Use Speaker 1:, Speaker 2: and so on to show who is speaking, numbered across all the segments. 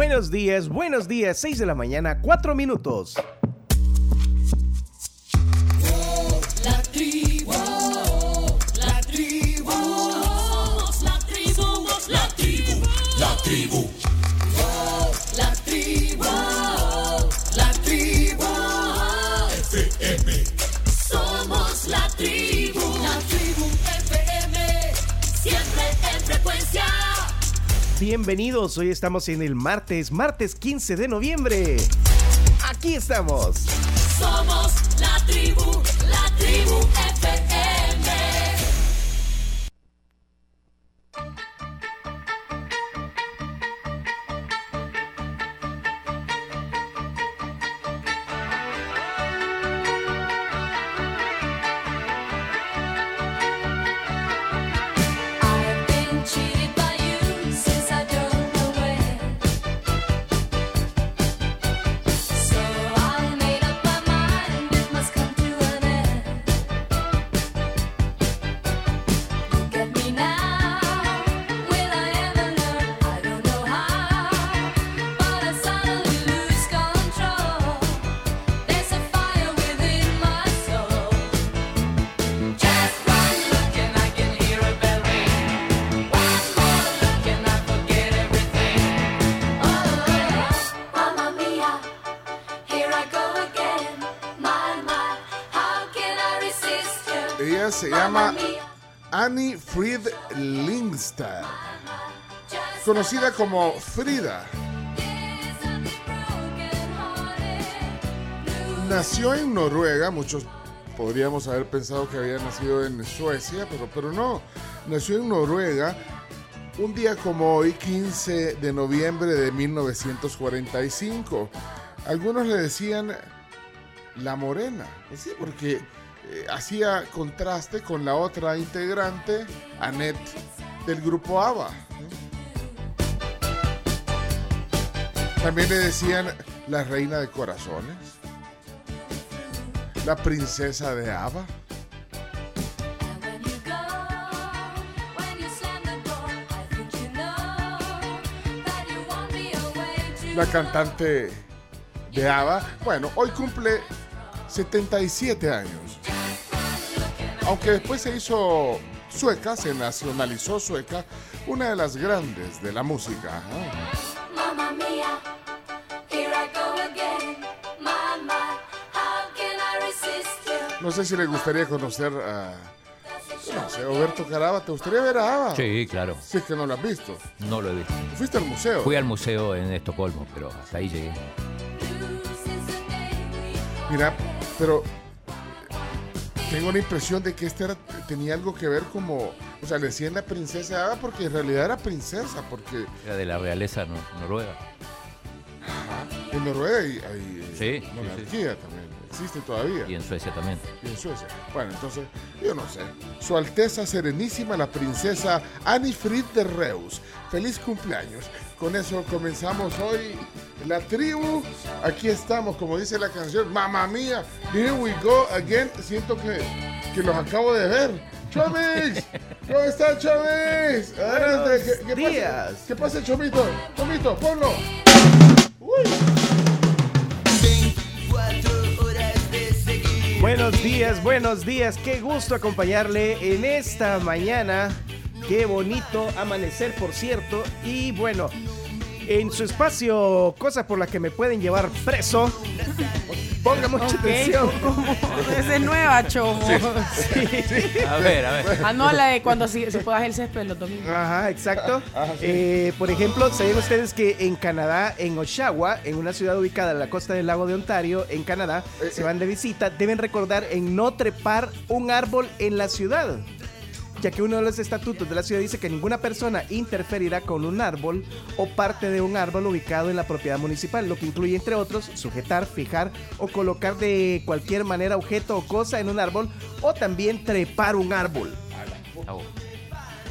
Speaker 1: Buenos días, buenos días, 6 de la mañana, 4 minutos. Bienvenidos, hoy estamos en el martes, martes 15 de noviembre. Aquí estamos.
Speaker 2: Somos la tribu, la tribu
Speaker 3: conocida como Frida. Nació en Noruega, muchos podríamos haber pensado que había nacido en Suecia, pero, pero no. Nació en Noruega un día como hoy, 15 de noviembre de 1945. Algunos le decían la morena, sí, porque eh, hacía contraste con la otra integrante, Annette, del grupo ABBA. También le decían la reina de corazones, la princesa de
Speaker 2: too
Speaker 3: la cantante de ABBA. Bueno, hoy cumple 77 años. Aunque después se hizo sueca, se nacionalizó sueca, una de las grandes de la música. No sé si le gustaría conocer a no sé, Roberto Caraba. ¿Te gustaría ver a ABBA?
Speaker 4: Sí, claro.
Speaker 3: Si es que no lo has visto.
Speaker 4: No lo he visto.
Speaker 3: Fuiste al museo.
Speaker 4: Fui al museo en Estocolmo, pero hasta ahí llegué.
Speaker 3: Mira, pero tengo la impresión de que este era- tenía algo que ver como, o sea, le decían la princesa Ada porque en realidad era princesa, porque
Speaker 4: Era de la realeza no- noruega.
Speaker 3: en Noruega hay, hay,
Speaker 4: Sí, sí,
Speaker 3: monarquía también, existe todavía.
Speaker 4: Y en Suecia también.
Speaker 3: y en Suecia. Bueno, entonces, yo no sé. Su Alteza Serenísima, la princesa Annie Frid de Reus. Feliz cumpleaños. Con eso comenzamos hoy la tribu. Aquí estamos, como dice la canción, mamá mía, here we go again. Siento que, que los acabo de ver. ¡Chomis! ¿Cómo está Chomis? Adelante, ¿qué, qué
Speaker 1: días.
Speaker 3: pasa? ¿Qué pasa, Chomito? Chomito, ponlo. Uy.
Speaker 1: Buenos días, buenos días. Qué gusto acompañarle en esta mañana. Qué bonito amanecer, por cierto. Y bueno, en su espacio, cosas por las que me pueden llevar preso. Ponga mucha atención.
Speaker 5: es nueva, chomo.
Speaker 4: A ver, a ver.
Speaker 5: Ah, no, la de cuando se, se pueda el césped los domingos.
Speaker 1: Ajá, exacto. Eh, por ejemplo, ¿sabían ustedes que en Canadá, en Oshawa, en una ciudad ubicada en la costa del lago de Ontario, en Canadá, se van de visita, deben recordar en no trepar un árbol en la ciudad? Ya que uno de los estatutos de la ciudad dice que ninguna persona interferirá con un árbol o parte de un árbol ubicado en la propiedad municipal, lo que incluye, entre otros, sujetar, fijar o colocar de cualquier manera objeto o cosa en un árbol o también trepar un árbol.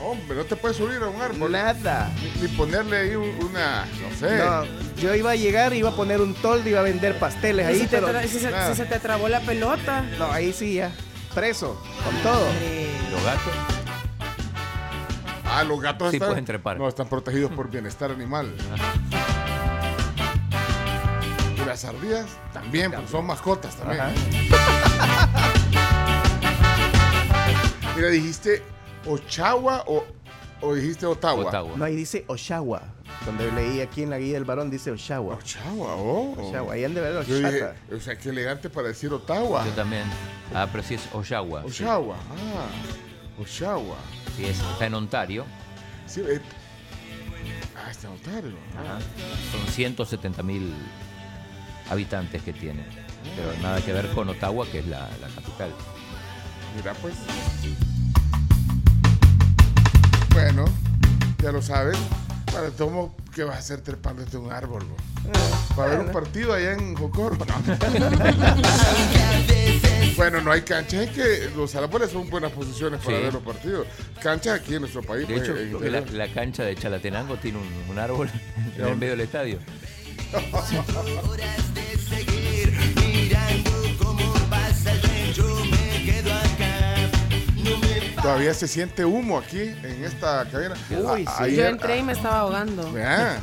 Speaker 3: Hombre, no te puedes subir a un árbol.
Speaker 1: Nada.
Speaker 3: Ni, ni ponerle ahí un- una, no sé.
Speaker 1: No, yo iba a llegar, iba a poner un toldo, iba a vender pasteles
Speaker 5: si,
Speaker 1: ahí,
Speaker 5: te
Speaker 1: pero
Speaker 5: si se, si se te trabó la pelota.
Speaker 1: no, ahí sí ya, preso, con todo.
Speaker 4: Los gatos.
Speaker 3: Ah, los gatos
Speaker 4: Sí
Speaker 3: están,
Speaker 4: pueden trepar.
Speaker 3: No, están protegidos por bienestar animal. las ardillas también, porque son mascotas también.
Speaker 1: Ajá.
Speaker 3: Mira, dijiste Ochagua o, o dijiste Ottawa.
Speaker 4: Ottawa.
Speaker 1: No, ahí dice Oshawa. Donde leí aquí en la guía del varón dice Oshawa.
Speaker 3: Ochagua, oh.
Speaker 1: Oshawa, ahí han de ver
Speaker 3: dije,
Speaker 1: Oshaka.
Speaker 3: o sea, qué elegante para decir Ottawa.
Speaker 4: Yo también. Ah, pero sí es Oshawa. sí.
Speaker 3: Oshawa, ah. Oshawa.
Speaker 4: Es- está en Ontario.
Speaker 3: Sí, eh. Ah, está en Ontario.
Speaker 4: Ajá. Son 170 mil habitantes que tiene. Pero nada que ver con Ottawa, que es la, la capital.
Speaker 3: Mira, pues. Bueno, ya lo saben. Para tomo, ¿qué vas a hacer trepando este un árbol? bo? Para ver un partido allá en Jocoro. No. bueno, no hay canchas. Es que los árboles son buenas posiciones para
Speaker 4: Sí.
Speaker 3: ver los partidos. Canchas aquí en nuestro país.
Speaker 4: De
Speaker 3: pues,
Speaker 4: hecho,
Speaker 3: en
Speaker 4: creo que la,
Speaker 3: interior.
Speaker 4: la cancha de Chalatenango tiene un, un árbol en el medio del estadio.
Speaker 3: Todavía se siente humo aquí en esta cabina.
Speaker 1: Uy, sí.
Speaker 3: ayer-
Speaker 5: Yo entré y me estaba ahogando.
Speaker 3: Vean,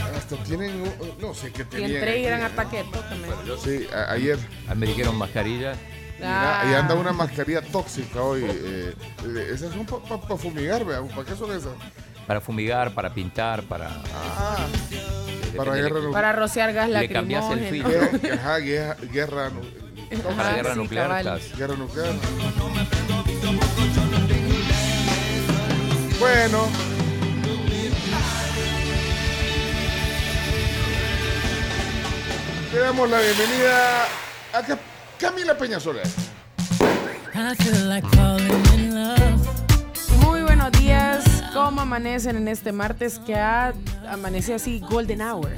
Speaker 3: hasta tienen, uh, no sé qué
Speaker 5: Y
Speaker 3: tenían.
Speaker 5: entré y
Speaker 3: aquí,
Speaker 5: gran
Speaker 3: ¿eh?
Speaker 5: ataque de tócame.
Speaker 3: Sí, a- ayer.
Speaker 4: Ah, Me dijeron mascarilla.
Speaker 3: Mira,
Speaker 5: Ah.
Speaker 3: ahí anda una mascarilla tóxica hoy. eh, eh, esas son para fumigar, vean. ¿Para qué son esas?
Speaker 4: Para fumigar, para pintar, para...
Speaker 3: Ah,
Speaker 4: depende
Speaker 3: para
Speaker 4: de-
Speaker 3: guerra,
Speaker 5: Para rociar gas
Speaker 4: Le cambias el
Speaker 5: lacrimógeno.
Speaker 4: filtro.
Speaker 3: guerra, ajá, guerra, guerra, nu-
Speaker 4: Para
Speaker 5: Ajá,
Speaker 4: guerra
Speaker 5: sí,
Speaker 4: nuclear
Speaker 5: cabal.
Speaker 4: estás.
Speaker 3: guerra nuclear. Bueno. Le damos la bienvenida a Ca- Camila Peñasola.
Speaker 5: Muy buenos días. ¿Cómo amanecen en este martes que ha amanecido así Golden Hour?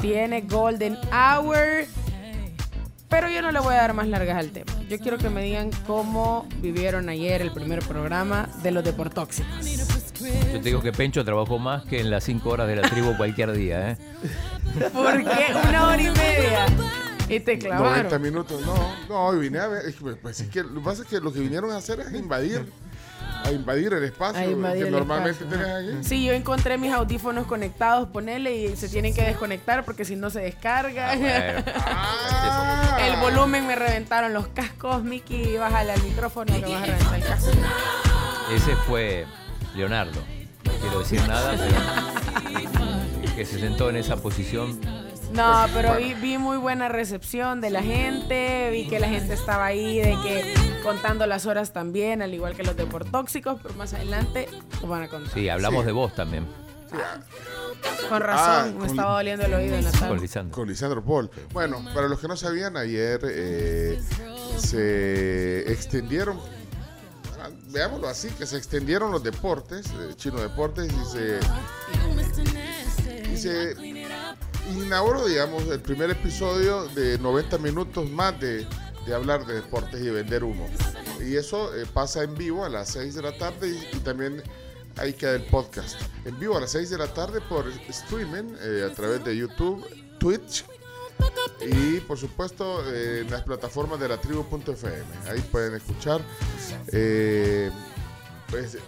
Speaker 5: Tiene Golden Hour. Pero yo no le voy a dar más largas al tema. Yo quiero que me digan cómo vivieron ayer el primer programa de los deportóxicos.
Speaker 4: Yo te digo que Pencho trabajó más que en las 5 horas de la tribu cualquier día, ¿eh?
Speaker 5: ¿Por qué una hora y media? Y te
Speaker 3: 90
Speaker 5: clavaron.
Speaker 3: minutos, no, no, vine a ver. Pues es que lo que pasa es que lo que vinieron a hacer es invadir, a invadir el espacio
Speaker 5: invadir
Speaker 3: que
Speaker 5: el
Speaker 3: normalmente
Speaker 5: espacio,
Speaker 3: tenés aquí.
Speaker 5: Sí, yo encontré mis audífonos conectados, ponele y se tienen que desconectar porque si no se descarga.
Speaker 4: Bueno.
Speaker 3: Ah.
Speaker 5: El volumen me reventaron los cascos, Mickey, bájale al micrófono que vas a reventar el casco.
Speaker 4: Ese fue Leonardo. No quiero decir nada, pero que se sentó en esa posición.
Speaker 5: No, pero
Speaker 3: Bueno.
Speaker 5: vi, vi muy buena recepción de la gente, vi que la gente estaba ahí, de que contando las horas también, al igual que los deportóxicos, pero más adelante lo van a contar.
Speaker 4: Sí, hablamos
Speaker 3: Sí.
Speaker 4: de vos también,
Speaker 3: Sí,
Speaker 5: Con razón,
Speaker 3: Ah,
Speaker 5: me
Speaker 3: con-
Speaker 5: estaba doliendo el oído en la
Speaker 4: con
Speaker 5: tarde.
Speaker 4: Lisandro.
Speaker 3: con Lisandro Paul. Bueno, para los que no sabían, ayer eh, se extendieron, veámoslo así, que se extendieron los deportes, eh, Chino Deportes, y se, y se inauguró, digamos, el primer episodio de 90 minutos más de, de hablar de deportes y de vender humo. Y eso eh, pasa en vivo a las 6 de la tarde y, y también ahí queda el podcast. En vivo a las 6 de la tarde por streaming eh, a través de YouTube, Twitch y por supuesto eh, en las plataformas de la tribu.fm. Ahí pueden escuchar. eh, pues,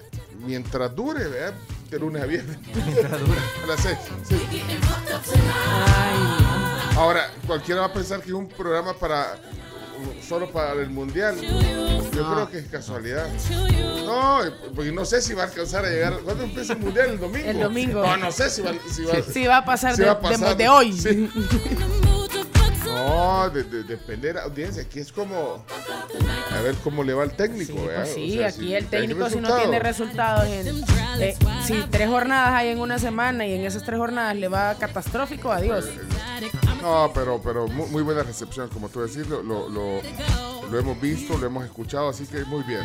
Speaker 3: mientras dure, ¿verdad? de lunes a viernes. a las 6. sí.
Speaker 5: Ay,
Speaker 3: Ahora, cualquiera va a pensar que es un programa para solo para el mundial. Yo creo que es casualidad. No, porque no sé si va a alcanzar a llegar. ¿Cuándo empieza el mundial? El domingo.
Speaker 5: El domingo.
Speaker 3: No, no sé si va, si va-
Speaker 5: sí va a pasar,
Speaker 3: Sí
Speaker 5: de,
Speaker 3: va a pasar.
Speaker 5: de- de hoy.
Speaker 3: Sí. No, de, de- depender audiencia. Aquí es como a ver cómo le va al técnico.
Speaker 5: Sí, pues
Speaker 3: O
Speaker 5: sí,
Speaker 3: sea,
Speaker 5: aquí
Speaker 3: si
Speaker 5: el técnico si no tiene resultados en eh, si tres jornadas hay en una semana y en esas tres jornadas le va catastrófico, adiós.
Speaker 3: No, pero, pero muy, muy buena recepción, como tú decís, lo, lo, lo- lo hemos visto, lo hemos escuchado, así que muy bien.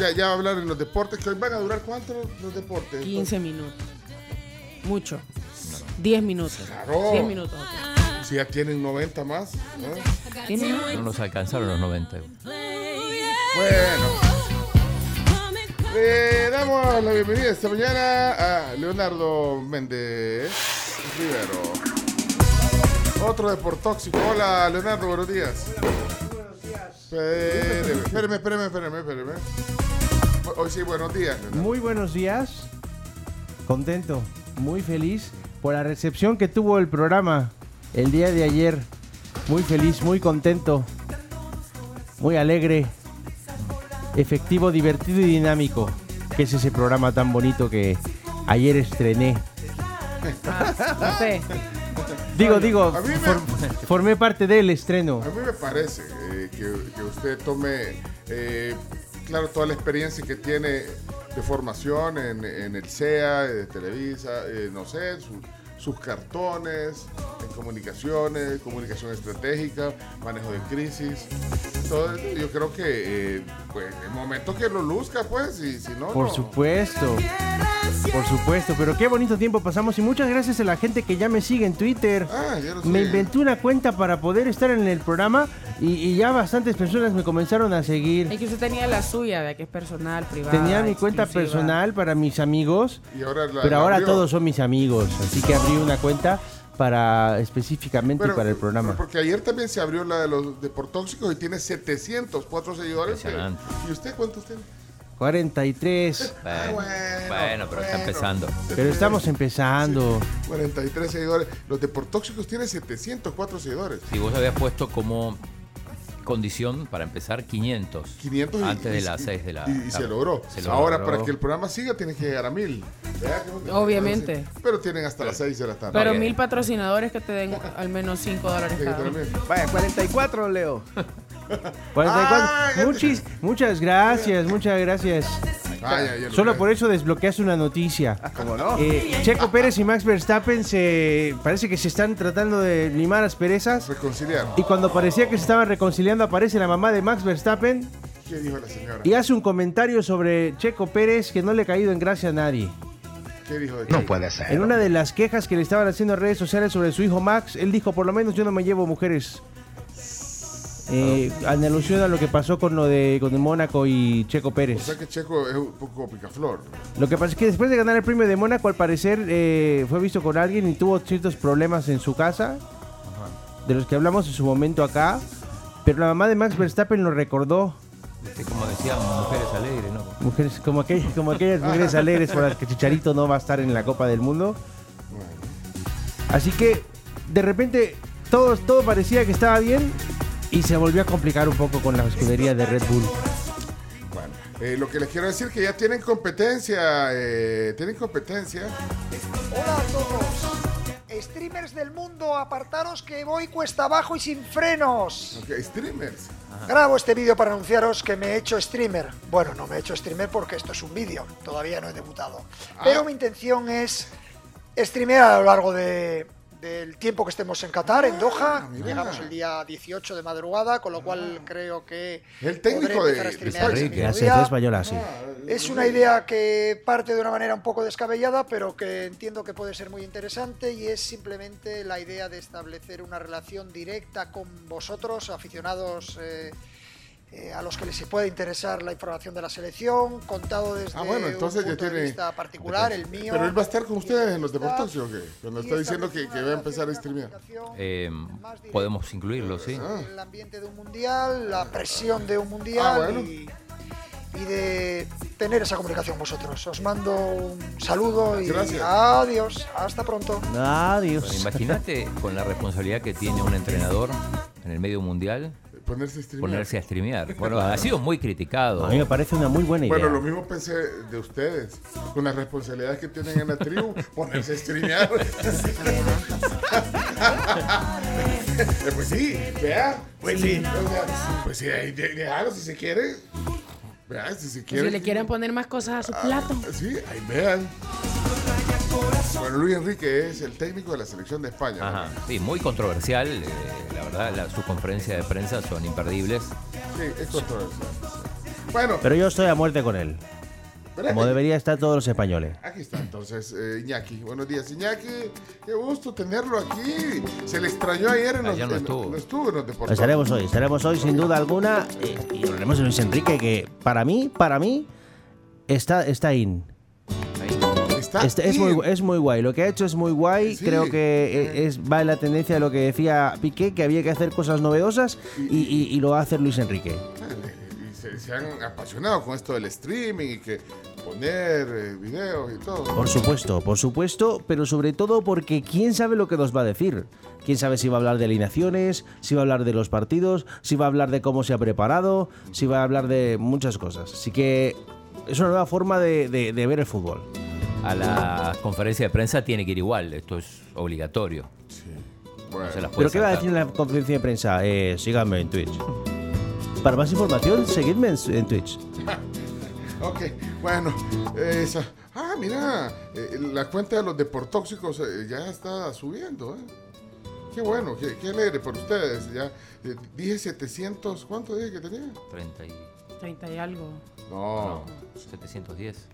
Speaker 3: Ya, ya va a hablar en los deportes, que hoy van a durar cuánto los, los deportes.
Speaker 5: 15 minutos. Mucho. 10 minutos.
Speaker 3: Claro.
Speaker 5: 10 minutos. ok.
Speaker 3: Si ya tienen 90 más. ¿no?
Speaker 5: 10 minutos.
Speaker 4: No nos alcanzaron los 90.
Speaker 3: Bueno, le damos la bienvenida esta mañana a Leonardo Méndez Rivero. Otro deportóxico. Hola, Leonardo, buenos días. Espéreme, espéreme, espéreme, espéreme, espéreme. Hoy sí, buenos días. Leonardo.
Speaker 1: Muy buenos días. Contento, muy feliz por la recepción que tuvo el programa
Speaker 6: el día de ayer muy feliz, muy contento, muy alegre, efectivo, divertido y dinámico, que es ese programa tan bonito que ayer estrené.
Speaker 5: No sé.
Speaker 6: Digo, digo,
Speaker 3: me-
Speaker 6: formé parte del estreno.
Speaker 3: A mí me parece eh, que, que usted tome, eh, claro, toda la experiencia que tiene de formación en, en el CEA, de Televisa, eh, no sé, su- sus cartones, en comunicaciones, comunicación estratégica, manejo de crisis. Todo eso, yo creo que, eh, pues, el momento que lo luzca, pues, y si no,
Speaker 6: Por
Speaker 3: no.
Speaker 6: supuesto. Por supuesto, pero qué bonito tiempo pasamos y muchas gracias a la gente que ya me sigue en Twitter.
Speaker 3: Ah, ya lo
Speaker 6: Me inventé una cuenta para poder estar en el programa y, y ya bastantes personas me comenzaron a
Speaker 5: Es
Speaker 6: seguir.
Speaker 5: que usted tenía la suya, de que es personal, privada.
Speaker 6: Tenía mi cuenta
Speaker 5: exclusiva.
Speaker 6: personal para mis amigos,
Speaker 3: Y ahora la-
Speaker 6: pero
Speaker 3: la
Speaker 6: ahora
Speaker 3: abrió.
Speaker 6: todos son mis amigos, así que abrí una cuenta para específicamente para el programa.
Speaker 3: porque ayer también se abrió la de los deportóxicos y tiene 704 seguidores. que-. ¿Y usted cuántos tiene?
Speaker 6: 43,
Speaker 4: Bueno,
Speaker 3: bueno,
Speaker 4: bueno, pero está empezando.
Speaker 6: pero estamos empezando.
Speaker 3: 43 seguidores. Los deportóxicos tienen 704 seguidores.
Speaker 4: Si vos habías puesto como condición para empezar 500.
Speaker 3: 500 y-
Speaker 4: Antes de
Speaker 3: y-
Speaker 4: las
Speaker 3: y-
Speaker 4: 6 de la
Speaker 3: Y, y se logró.
Speaker 4: Se logró.
Speaker 3: Ahora,
Speaker 6: logró.
Speaker 3: para que el programa siga, tiene que llegar a 1000. ¿Verdad?
Speaker 5: Obviamente.
Speaker 3: Pero tienen hasta las 6 de la tarde.
Speaker 5: Pero
Speaker 4: Ok.
Speaker 5: mil patrocinadores que te den al menos 5 dólares cada.
Speaker 3: 1000.
Speaker 1: Vaya, 44, Leo.
Speaker 6: 44.
Speaker 3: Ah,
Speaker 6: Muchis- muchas gracias, muchas gracias.
Speaker 3: Ah,
Speaker 6: Solo por eso desbloqueaste una noticia.
Speaker 1: ¿Cómo no?
Speaker 6: Eh, Checo Pérez y Max Verstappen se parece que se están tratando de limar las perezas.
Speaker 3: Reconciliar.
Speaker 6: Y cuando parecía que se estaban reconciliando, aparece la mamá de Max Verstappen
Speaker 3: ¿Qué dijo la señora?
Speaker 6: y hace un comentario sobre Checo Pérez que no le ha caído en gracia a nadie.
Speaker 3: ¿Qué dijo de
Speaker 7: No puede ser.
Speaker 6: En una de las quejas que le estaban haciendo en redes sociales sobre su hijo Max, él dijo, por lo menos yo no me llevo mujeres. Eh, en alusión a lo que pasó con lo de con el Mónaco y Checo
Speaker 3: O
Speaker 6: Pérez.
Speaker 3: sea que Checo es un poco picaflor.
Speaker 6: Lo que pasa es que después de ganar el premio de Mónaco, al parecer eh, fue visto con alguien y tuvo ciertos problemas en su casa, de los que hablamos en su momento acá. Pero la mamá de Max Verstappen lo recordó.
Speaker 4: Este, como decían, mujeres alegres, ¿no?
Speaker 6: Mujeres, como, aquellas, como aquellas mujeres alegres por las que Chicharito no va a estar en la Copa del Mundo. Así que de repente todo, todo parecía que estaba bien y se volvió a complicar un poco con la escudería de Red Bull.
Speaker 3: Bueno, eh, lo que les quiero decir que ya tienen competencia. eh, tienen competencia.
Speaker 8: Hola a todos. Streamers del mundo, apartaros que voy cuesta abajo y sin frenos.
Speaker 3: Ok, streamers.
Speaker 8: Grabo este vídeo para anunciaros que me he hecho streamer. Bueno, no me he hecho streamer porque esto es un vídeo, todavía no he debutado. Pero mi intención es streamear a lo largo de- del tiempo que estemos en Qatar, en Doha.
Speaker 3: mira.
Speaker 8: Llegamos el día 18 de madrugada, con lo cual creo que
Speaker 3: El técnico de-
Speaker 6: española, sí.
Speaker 8: Es una idea que parte de una manera un poco descabellada, pero que entiendo que puede ser muy interesante y es simplemente la idea de establecer una relación directa con vosotros, aficionados eh, eh, a los que les puede interesar la información de la selección, contado desde
Speaker 3: Ah, bueno, entonces
Speaker 8: un
Speaker 3: ya
Speaker 8: punto de
Speaker 3: tiene.
Speaker 8: vista particular, el mío.
Speaker 3: Pero él va a estar con ustedes en los
Speaker 8: de
Speaker 3: deportes, ¿o qué? Cuando está diciendo que, que va a empezar a streamear.
Speaker 4: Eh, podemos incluirlo, sí.
Speaker 8: el ambiente de un mundial, la presión de un mundial
Speaker 3: Ah, bueno.
Speaker 8: y, y de tener esa comunicación vosotros. Os mando un saludo y
Speaker 3: Gracias.
Speaker 8: adiós. Hasta pronto.
Speaker 6: Adiós.
Speaker 4: Imagínate con la responsabilidad que tiene un entrenador en el medio mundial
Speaker 3: Ponerse a streamear.
Speaker 4: ponerse a streamear. Bueno, ha sido muy criticado.
Speaker 6: A mí me parece una muy buena idea.
Speaker 3: Bueno, lo mismo pensé de ustedes, con las responsabilidades que tienen en la tribu, ponerse a streamear. Pues sí, vea. Pues sí. pues sí, ahí de- déjalo si se quiere. Vea, si se quiere.
Speaker 5: Si le quieren poner más cosas a su plato.
Speaker 3: Sí, ahí vean. Bueno, Luis Enrique es el técnico de la selección de España. ¿no?
Speaker 4: Ajá, sí, muy controversial. eh, la verdad, la- sus conferencias de prensa son imperdibles.
Speaker 3: Sí, es controversial. Bueno,
Speaker 6: Pero yo estoy a muerte con él. Como debería estar todos los españoles.
Speaker 3: Aquí está entonces eh, Iñaki. Buenos días, Iñaki. Qué gusto tenerlo aquí. Se le extrañó ayer en los,
Speaker 4: Ayer no
Speaker 3: en-
Speaker 4: estuvo.
Speaker 3: no estuvo en los deportes.
Speaker 6: Estaremos hoy, estaremos hoy sin duda alguna. eh, y hablaremos de Luis Enrique, que para mí, para mí, está, está in.
Speaker 3: Está
Speaker 6: Este- es, muy, es muy guay. Lo que ha hecho es muy guay.
Speaker 3: Sí.
Speaker 6: Creo que eh, es, va en la tendencia de lo que decía Piqué, que había que hacer cosas novedosas y, y- y lo va a hacer Luis Enrique.
Speaker 3: Y se, se han apasionado con esto del streaming y que poner eh, videos y todo.
Speaker 6: Por supuesto, por supuesto, pero sobre todo porque quién sabe lo que nos va a decir. Quién sabe si va a hablar de alineaciones, si va a hablar de los partidos, si va a hablar de cómo se ha preparado, si va a hablar de muchas cosas. Así que es una nueva forma de, de- de ver el fútbol.
Speaker 4: A la conferencia de prensa tiene que ir igual, esto es obligatorio.
Speaker 3: Bueno,
Speaker 4: No se las
Speaker 6: ¿Pero qué va a decir en la conferencia de prensa? Eh, síganme en Twitch. Para más información, seguidme en, en Twitch.
Speaker 3: ok, bueno, esa. Ah, mira, eh, la cuenta de los deportóxicos eh, ya está subiendo, ¿eh? Qué bueno, qué, qué alegre por ustedes. Ya eh, dije 700, ¿cuánto dije que tenía?
Speaker 4: 30 y...
Speaker 5: 30 y algo.
Speaker 3: No,
Speaker 4: 710.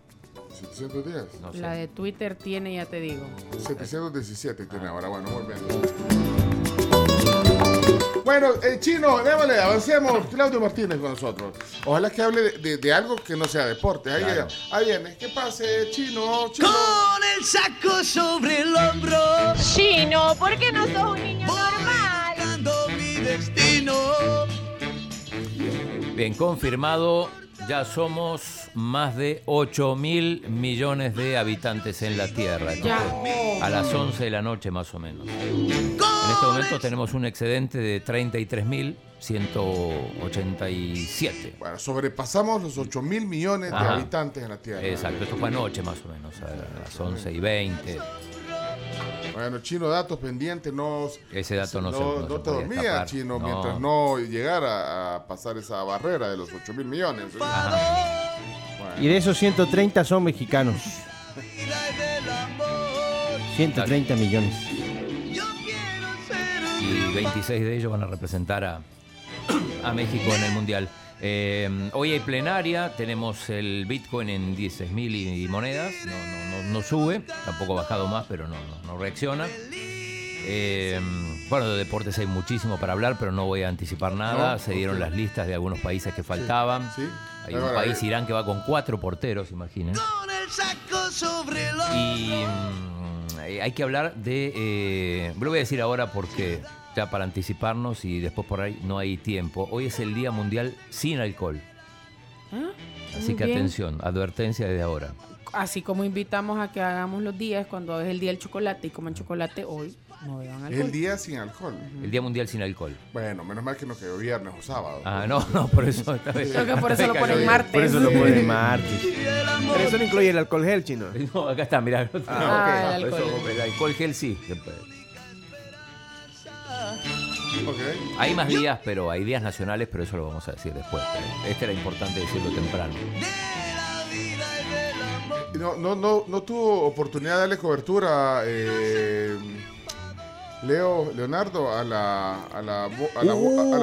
Speaker 3: 710.
Speaker 4: No sé.
Speaker 5: La de Twitter tiene, ya te digo.
Speaker 3: 717 tiene ahora, bueno, muy bien. Bueno, eh, Chino, démosle, avancemos. Claudio Martínez con nosotros. Ojalá que hable de, de- de algo que no sea deporte. Ahí,
Speaker 4: Claro.
Speaker 3: ahí viene. ¿Qué pase, Chino? Chino.
Speaker 9: Con el saco sobre el hombro,
Speaker 7: Chino, ¿por qué no sos un niño normal?
Speaker 9: mi destino.
Speaker 4: Bien, confirmado, ya somos más de 8 mil millones de habitantes en la Tierra. Fue A las 11 de la noche más o menos. En este momento tenemos un excedente de 33.187.
Speaker 3: Bueno, sobrepasamos los 8 mil millones de habitantes en la Tierra.
Speaker 4: Exacto, esto fue anoche más o menos, a las 11 y 20.
Speaker 3: Bueno, Chino, datos pendientes. No,
Speaker 4: Ese dato no se- no se
Speaker 3: te
Speaker 4: podía
Speaker 3: dormías,
Speaker 4: escapar.
Speaker 3: Chino,
Speaker 4: No.
Speaker 3: mientras no llegara a pasar esa barrera de los 8 mil millones. Bueno,
Speaker 6: Y de esos 130 son mexicanos. 130 millones.
Speaker 4: y 26 de ellos van a representar a, a México en el Mundial. Eh, hoy hay plenaria, tenemos el Bitcoin en 16 mil y, y monedas, no, no, no, no sube, tampoco ha bajado más, pero no, reacciona. Eh, bueno, de deportes hay muchísimo para hablar, pero no voy a anticipar nada. Se dieron las listas de algunos países que faltaban.
Speaker 3: Sí.
Speaker 4: Hay un país. Irán, que va con cuatro porteros, imaginen.
Speaker 9: Con el saco sobre el hombro.
Speaker 4: Y mm, eh, hay que hablar de. eh, lo voy a decir ahora porque ya para anticiparnos y después por ahí no hay tiempo. Hoy es el Día Mundial sin alcohol. Así
Speaker 5: Muy
Speaker 4: que
Speaker 5: bien.
Speaker 4: atención, advertencia desde ahora.
Speaker 5: Así como invitamos a que hagamos los días cuando es el día del chocolate y coman chocolate hoy, no beban alcohol.
Speaker 3: El día sin alcohol.
Speaker 4: El Día Mundial sin alcohol.
Speaker 3: Bueno, menos mal que no quedó viernes o sábado.
Speaker 4: Ah, no, no, por eso. esta vez-
Speaker 5: Creo que por eso lo ponen martes.
Speaker 6: Por eso lo ponen martes.
Speaker 1: Pero eso no incluye el alcohol gel, chino.
Speaker 4: No, acá está, mirá.
Speaker 5: Ah, el
Speaker 4: Por eso, el alcohol gel sí. Hay más días, pero hay días nacionales, pero eso lo vamos a decir después. Este era importante decirlo temprano.
Speaker 3: No, no, no, no tuvo oportunidad de darle cobertura, eh, Leo, Leonardo, a la, a la, a la, bo- a la
Speaker 6: Uh,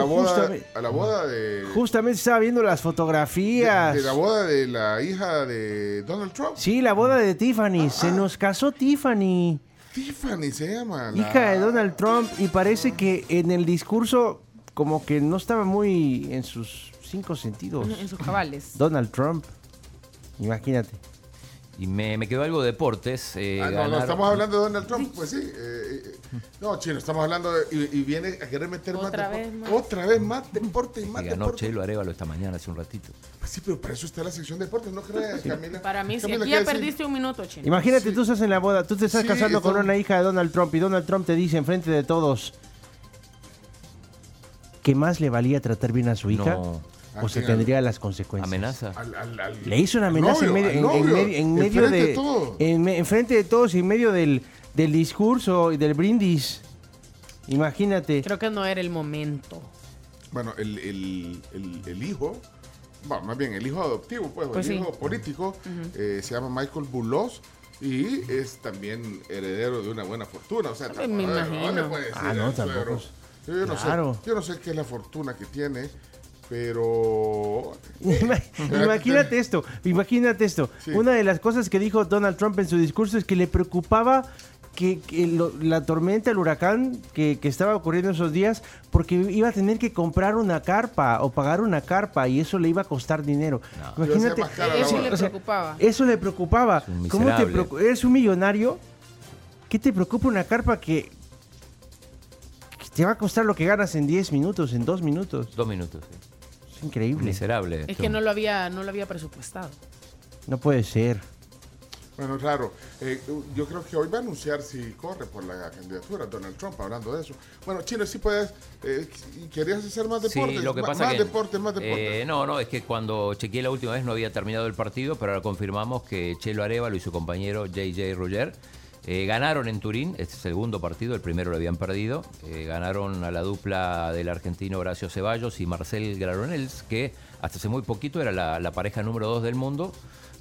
Speaker 3: boda, a la boda de,
Speaker 6: Justamente estaba viendo las fotografías.
Speaker 3: de la boda de la hija de Donald Trump.
Speaker 6: Sí, la boda de Tiffany. Se nos casó Tiffany,
Speaker 3: Tiffany se llama. la-
Speaker 6: hija de Donald Trump, y parece que en el discurso como que no estaba muy en sus cinco sentidos.
Speaker 5: En sus cabales.
Speaker 6: Donald Trump. Imagínate.
Speaker 4: Y me, me quedó algo de deportes. eh,
Speaker 3: Ah, no, no, estamos hablando de Donald Trump, pues sí. eh, eh, no, chino, estamos hablando de, y, y viene a querer meter más
Speaker 5: Otra
Speaker 3: deporte.
Speaker 5: vez más.
Speaker 3: Otra vez más deporte y más
Speaker 4: que ganó
Speaker 3: deporte.
Speaker 4: Chelo Arevalo esta mañana, hace un ratito.
Speaker 3: Pues sí, pero para eso está la sección de deportes, ¿no crees, Camila?
Speaker 5: Para mí, sí.
Speaker 3: Camila,
Speaker 5: Aquí
Speaker 3: ¿qué
Speaker 5: ya perdiste un minuto, chino.
Speaker 6: Imagínate, tú estás en la boda, tú te estás
Speaker 3: Sí,
Speaker 6: casando con una hija de Donald Trump y Donald Trump te dice enfrente de todos que más le valía tratar bien a su hija
Speaker 4: No.
Speaker 3: ¿A
Speaker 6: o se tendría las consecuencias.
Speaker 4: Amenaza.
Speaker 3: Al- al- al-
Speaker 6: Le hizo una amenaza en medio, en, en medio, en medio de,
Speaker 3: todo.
Speaker 6: en enfrente de todos y en medio del, del discurso y del brindis. Imagínate.
Speaker 5: Creo que no era el momento.
Speaker 3: Bueno, el, el, el, el hijo, bueno, más bien el hijo adoptivo, pues,
Speaker 5: Pues
Speaker 3: el
Speaker 5: sí.
Speaker 3: hijo político, eh, se llama Michael Bulos y es también heredero de una buena fortuna. O sea,
Speaker 5: me imagino.
Speaker 3: le puede decir
Speaker 6: Ah, no, tampoco
Speaker 3: Yo no,
Speaker 6: Claro.
Speaker 3: sé, yo no sé qué es la fortuna que tiene, pero...
Speaker 6: Ima- Imagínate esto, imagínate esto.
Speaker 3: Sí.
Speaker 6: Una de las cosas que dijo Donald Trump en su discurso es que le preocupaba que, que lo- la tormenta, el huracán que, que estaba ocurriendo esos días, porque iba a tener que comprar una carpa o pagar una carpa y eso le iba a costar dinero. Imagínate,
Speaker 5: Eso le
Speaker 6: o sea,
Speaker 5: preocupaba.
Speaker 6: eso le preocupaba.
Speaker 4: Es
Speaker 6: ¿Cómo te ¿Eres un millonario? ¿Qué te preocupa una carpa que, que te va a costar lo que ganas en 10 minutos, en 2 minutos?
Speaker 4: Dos minutos. sí.
Speaker 6: Es increíble.
Speaker 4: Miserable.
Speaker 5: Es que no lo había, no lo había presupuestado.
Speaker 6: No puede ser.
Speaker 3: Bueno, claro. Eh, yo creo que hoy va a anunciar si corre por la candidatura Donald Trump, hablando de eso. Bueno, Chino, sí puedes. eh, ¿Querías hacer más
Speaker 4: Sí,
Speaker 3: deporte?
Speaker 4: lo que pasa
Speaker 3: más
Speaker 4: que
Speaker 3: deporte, más deporte.
Speaker 4: eh, no, no, es que cuando chequeé la última vez no había terminado el partido, pero ahora confirmamos que Chelo Arevalo y su compañero JJ Roger eh, ganaron en Turín, este segundo partido, el primero lo habían perdido, eh, ganaron a la dupla del argentino Horacio Ceballos y Marcel Graronels, que hasta hace muy poquito era la, pareja número 2 del mundo.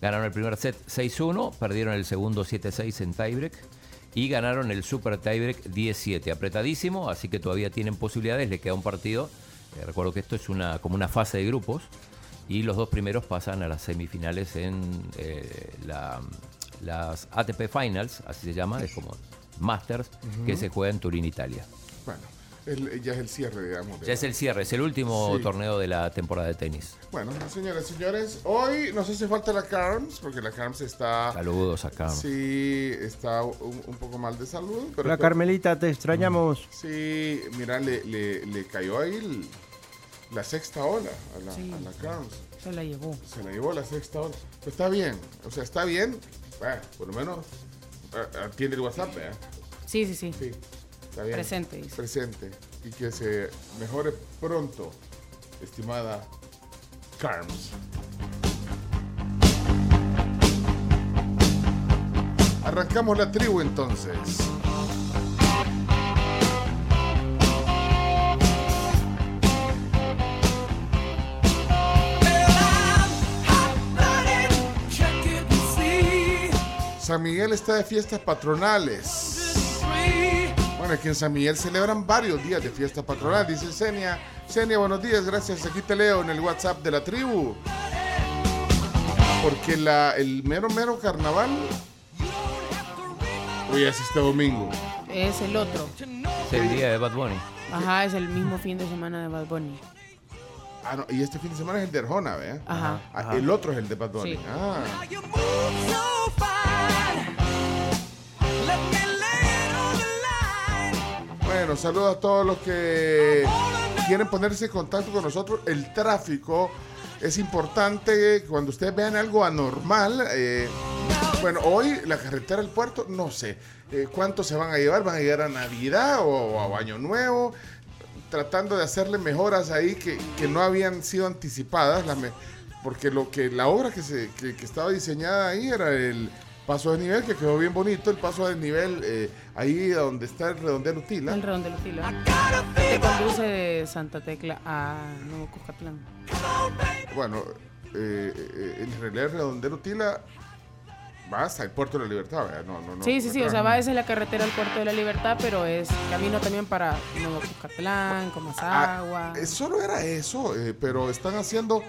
Speaker 4: Ganaron el primer set 6-1, perdieron el segundo 7-6 en tiebreak y ganaron el Super Tiebreak 17. Apretadísimo, así que todavía tienen posibilidades, le queda un partido. Eh, recuerdo que esto es como una fase de grupos y los dos primeros pasan a las semifinales en la- las ATP Finals, así se llama, es como Masters, que se juega en Turín, Italia.
Speaker 3: Bueno, el- ya es el cierre, digamos. de-
Speaker 4: Ya es el cierre, es el último
Speaker 3: Sí.
Speaker 4: torneo de la temporada de tenis.
Speaker 3: Bueno, señoras y señores, hoy nos hace falta la Carms, porque la Carms está.
Speaker 4: Saludos acá.
Speaker 3: Sí, está un, un poco mal de salud. Pero
Speaker 6: La Carmelita, te extrañamos.
Speaker 3: Sí, mira, le, le, le cayó ahí el- la sexta ola a la,
Speaker 5: Sí.
Speaker 3: a la Carms.
Speaker 5: Se la llevó.
Speaker 3: Se la llevó la sexta ola. Pero está bien, o sea, está bien. Bueno, por lo menos eh, atiende el WhatsApp, ¿eh?
Speaker 5: Sí, sí, sí.
Speaker 3: Sí, está bien.
Speaker 5: Presente, dice.
Speaker 3: Presente. Y que se mejore pronto, estimada Carms. Arrancamos la tribu entonces. San Miguel está de fiestas patronales. Bueno, aquí en San Miguel celebran varios días de fiesta patronal. Dice Senia. Senia, buenos días, gracias. Aquí te leo en el WhatsApp de la tribu. Porque la, el mero mero carnaval. Hoy es este domingo.
Speaker 5: Es el otro.
Speaker 4: Es el día de Bad Bunny.
Speaker 5: Ajá, es el mismo fin de semana de Bad Bunny.
Speaker 3: Ah, no, y este fin de semana es el de Arjona, ¿ve?
Speaker 5: Ajá.
Speaker 3: Ah, el otro es el de Bad Bunny.
Speaker 5: Sí.
Speaker 3: Ah. Bueno, saludos a todos los que quieren ponerse en contacto con nosotros. El tráfico es importante. Cuando ustedes vean algo anormal, eh, bueno, hoy la carretera del puerto, no sé eh, cuántos se van a llevar. ¿Van a llegar a Navidad o a Año Nuevo? Tratando de hacerle mejoras ahí que, que no habían sido anticipadas. la me- porque lo que la obra que, se, que, que estaba diseñada ahí era el paso de nivel, que quedó bien bonito. El paso de nivel eh, ahí donde está el redondel Utila.
Speaker 5: El redondel Utila. Que conduce de Santa Tecla a Nuevo Cuscatlán.
Speaker 3: Bueno, eh, eh, en realidad el redondel Utila va hasta el puerto de la Libertad, ¿verdad? No, no, no.
Speaker 5: Sí, sí, sí. O sea, va desde la carretera al Puerto de la Libertad, pero es camino también para Nuevo Cuscatlán,
Speaker 3: Ah,
Speaker 5: Comasagua.
Speaker 3: eh, solo era eso, eh, pero están haciendo,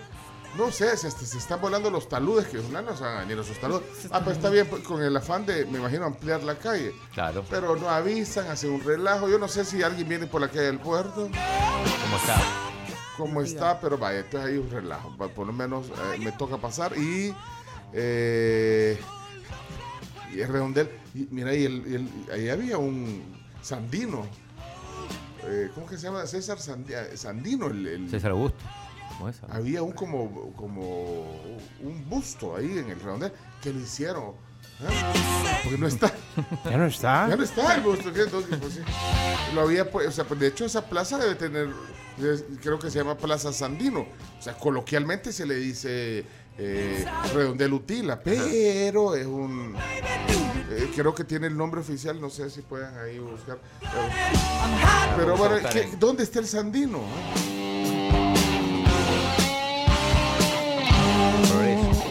Speaker 3: no sé, se, se están volando los taludes, que no nos van a venir esos taludes. Ah, pues está bien, pues, con el afán de, me imagino, ampliar la calle.
Speaker 4: Claro.
Speaker 3: Pero no avisan, hacen un relajo. Yo no sé si alguien viene por la calle del puerto,
Speaker 4: ¿Cómo está?
Speaker 3: cómo está, pero vaya, entonces hay un relajo. Por lo menos eh, me toca pasar y... eh, y el redondel, y mira, y el- y el- ahí había un sandino. Eh, ¿Cómo que se llama? César Sandi- eh, Sandino, el, el-
Speaker 4: César Augusto. ¿Cómo es?
Speaker 3: había un como, como un busto ahí en el redondel que lo hicieron. ¿eh? Porque no está,
Speaker 6: ¿Ya no está?
Speaker 3: ya no está el busto. ¿qué? Entonces, pues, sí. Lo había, pues, o sea, pues, de hecho esa plaza debe tener, es- creo que se llama Plaza Sandino. O sea, coloquialmente se le dice eh, redondel Utila, pero es un, eh, creo que tiene el nombre oficial, no sé si pueden ahí buscar. Pero, bueno,
Speaker 4: buscar
Speaker 3: ¿qué-
Speaker 4: en-
Speaker 3: ¿dónde está el Sandino?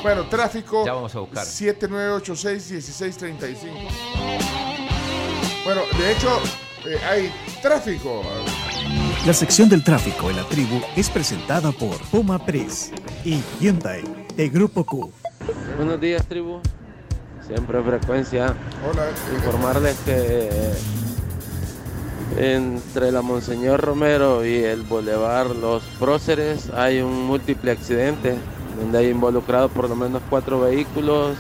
Speaker 3: Bueno, tráfico.
Speaker 4: Ya vamos a buscar.
Speaker 3: 7986-1635. Bueno, de hecho, eh, hay tráfico.
Speaker 10: La sección del tráfico en la tribu es presentada por Puma Press y Hyundai de Grupo Q.
Speaker 11: Buenos días, tribu. Siempre frecuencia.
Speaker 3: Hola.
Speaker 11: Informarles que entre la Monseñor Romero y el Boulevard Los Próceres hay un múltiple accidente donde hay involucrado por lo menos cuatro vehículos.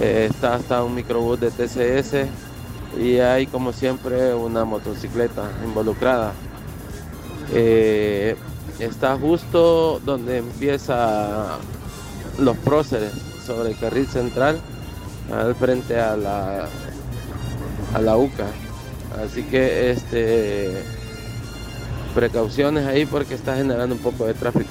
Speaker 11: Eh, está hasta un microbús de TCS y hay como siempre una motocicleta involucrada. Eh, está justo donde empieza los próceres, sobre el carril central, al frente a la, a la UCA. Así que este precauciones ahí porque está generando un poco de tráfico.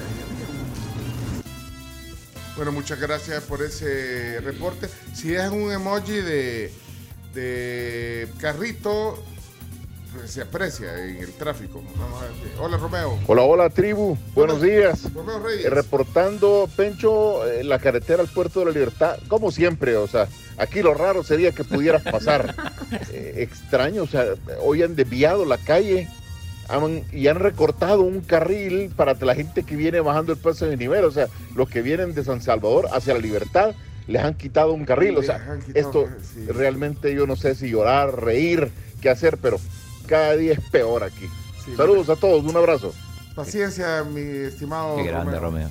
Speaker 3: Bueno, muchas gracias por ese reporte. Si es un emoji de, de carrito, se aprecia en el tráfico. Vamos a ver. Hola, Romeo.
Speaker 12: Hola, hola tribu, buenos días.
Speaker 3: Romeo Reyes.
Speaker 12: Eh, Reportando, Pencho, eh, la carretera al puerto de la libertad, como siempre, o sea, aquí lo raro sería que pudieras pasar. Eh, extraño, o sea, hoy han desviado la calle han- y han recortado un carril para la gente que viene bajando el paso de nivel, o sea, los que vienen de San Salvador hacia la libertad, les han quitado un carril, o sea,
Speaker 3: quitado,
Speaker 12: esto
Speaker 3: sí.
Speaker 12: realmente yo no sé si llorar, reír, qué hacer, pero cada día es peor aquí.
Speaker 3: Sí,
Speaker 12: Saludos a todos, un abrazo.
Speaker 3: Paciencia, mi estimado
Speaker 4: Qué grande, Romeo.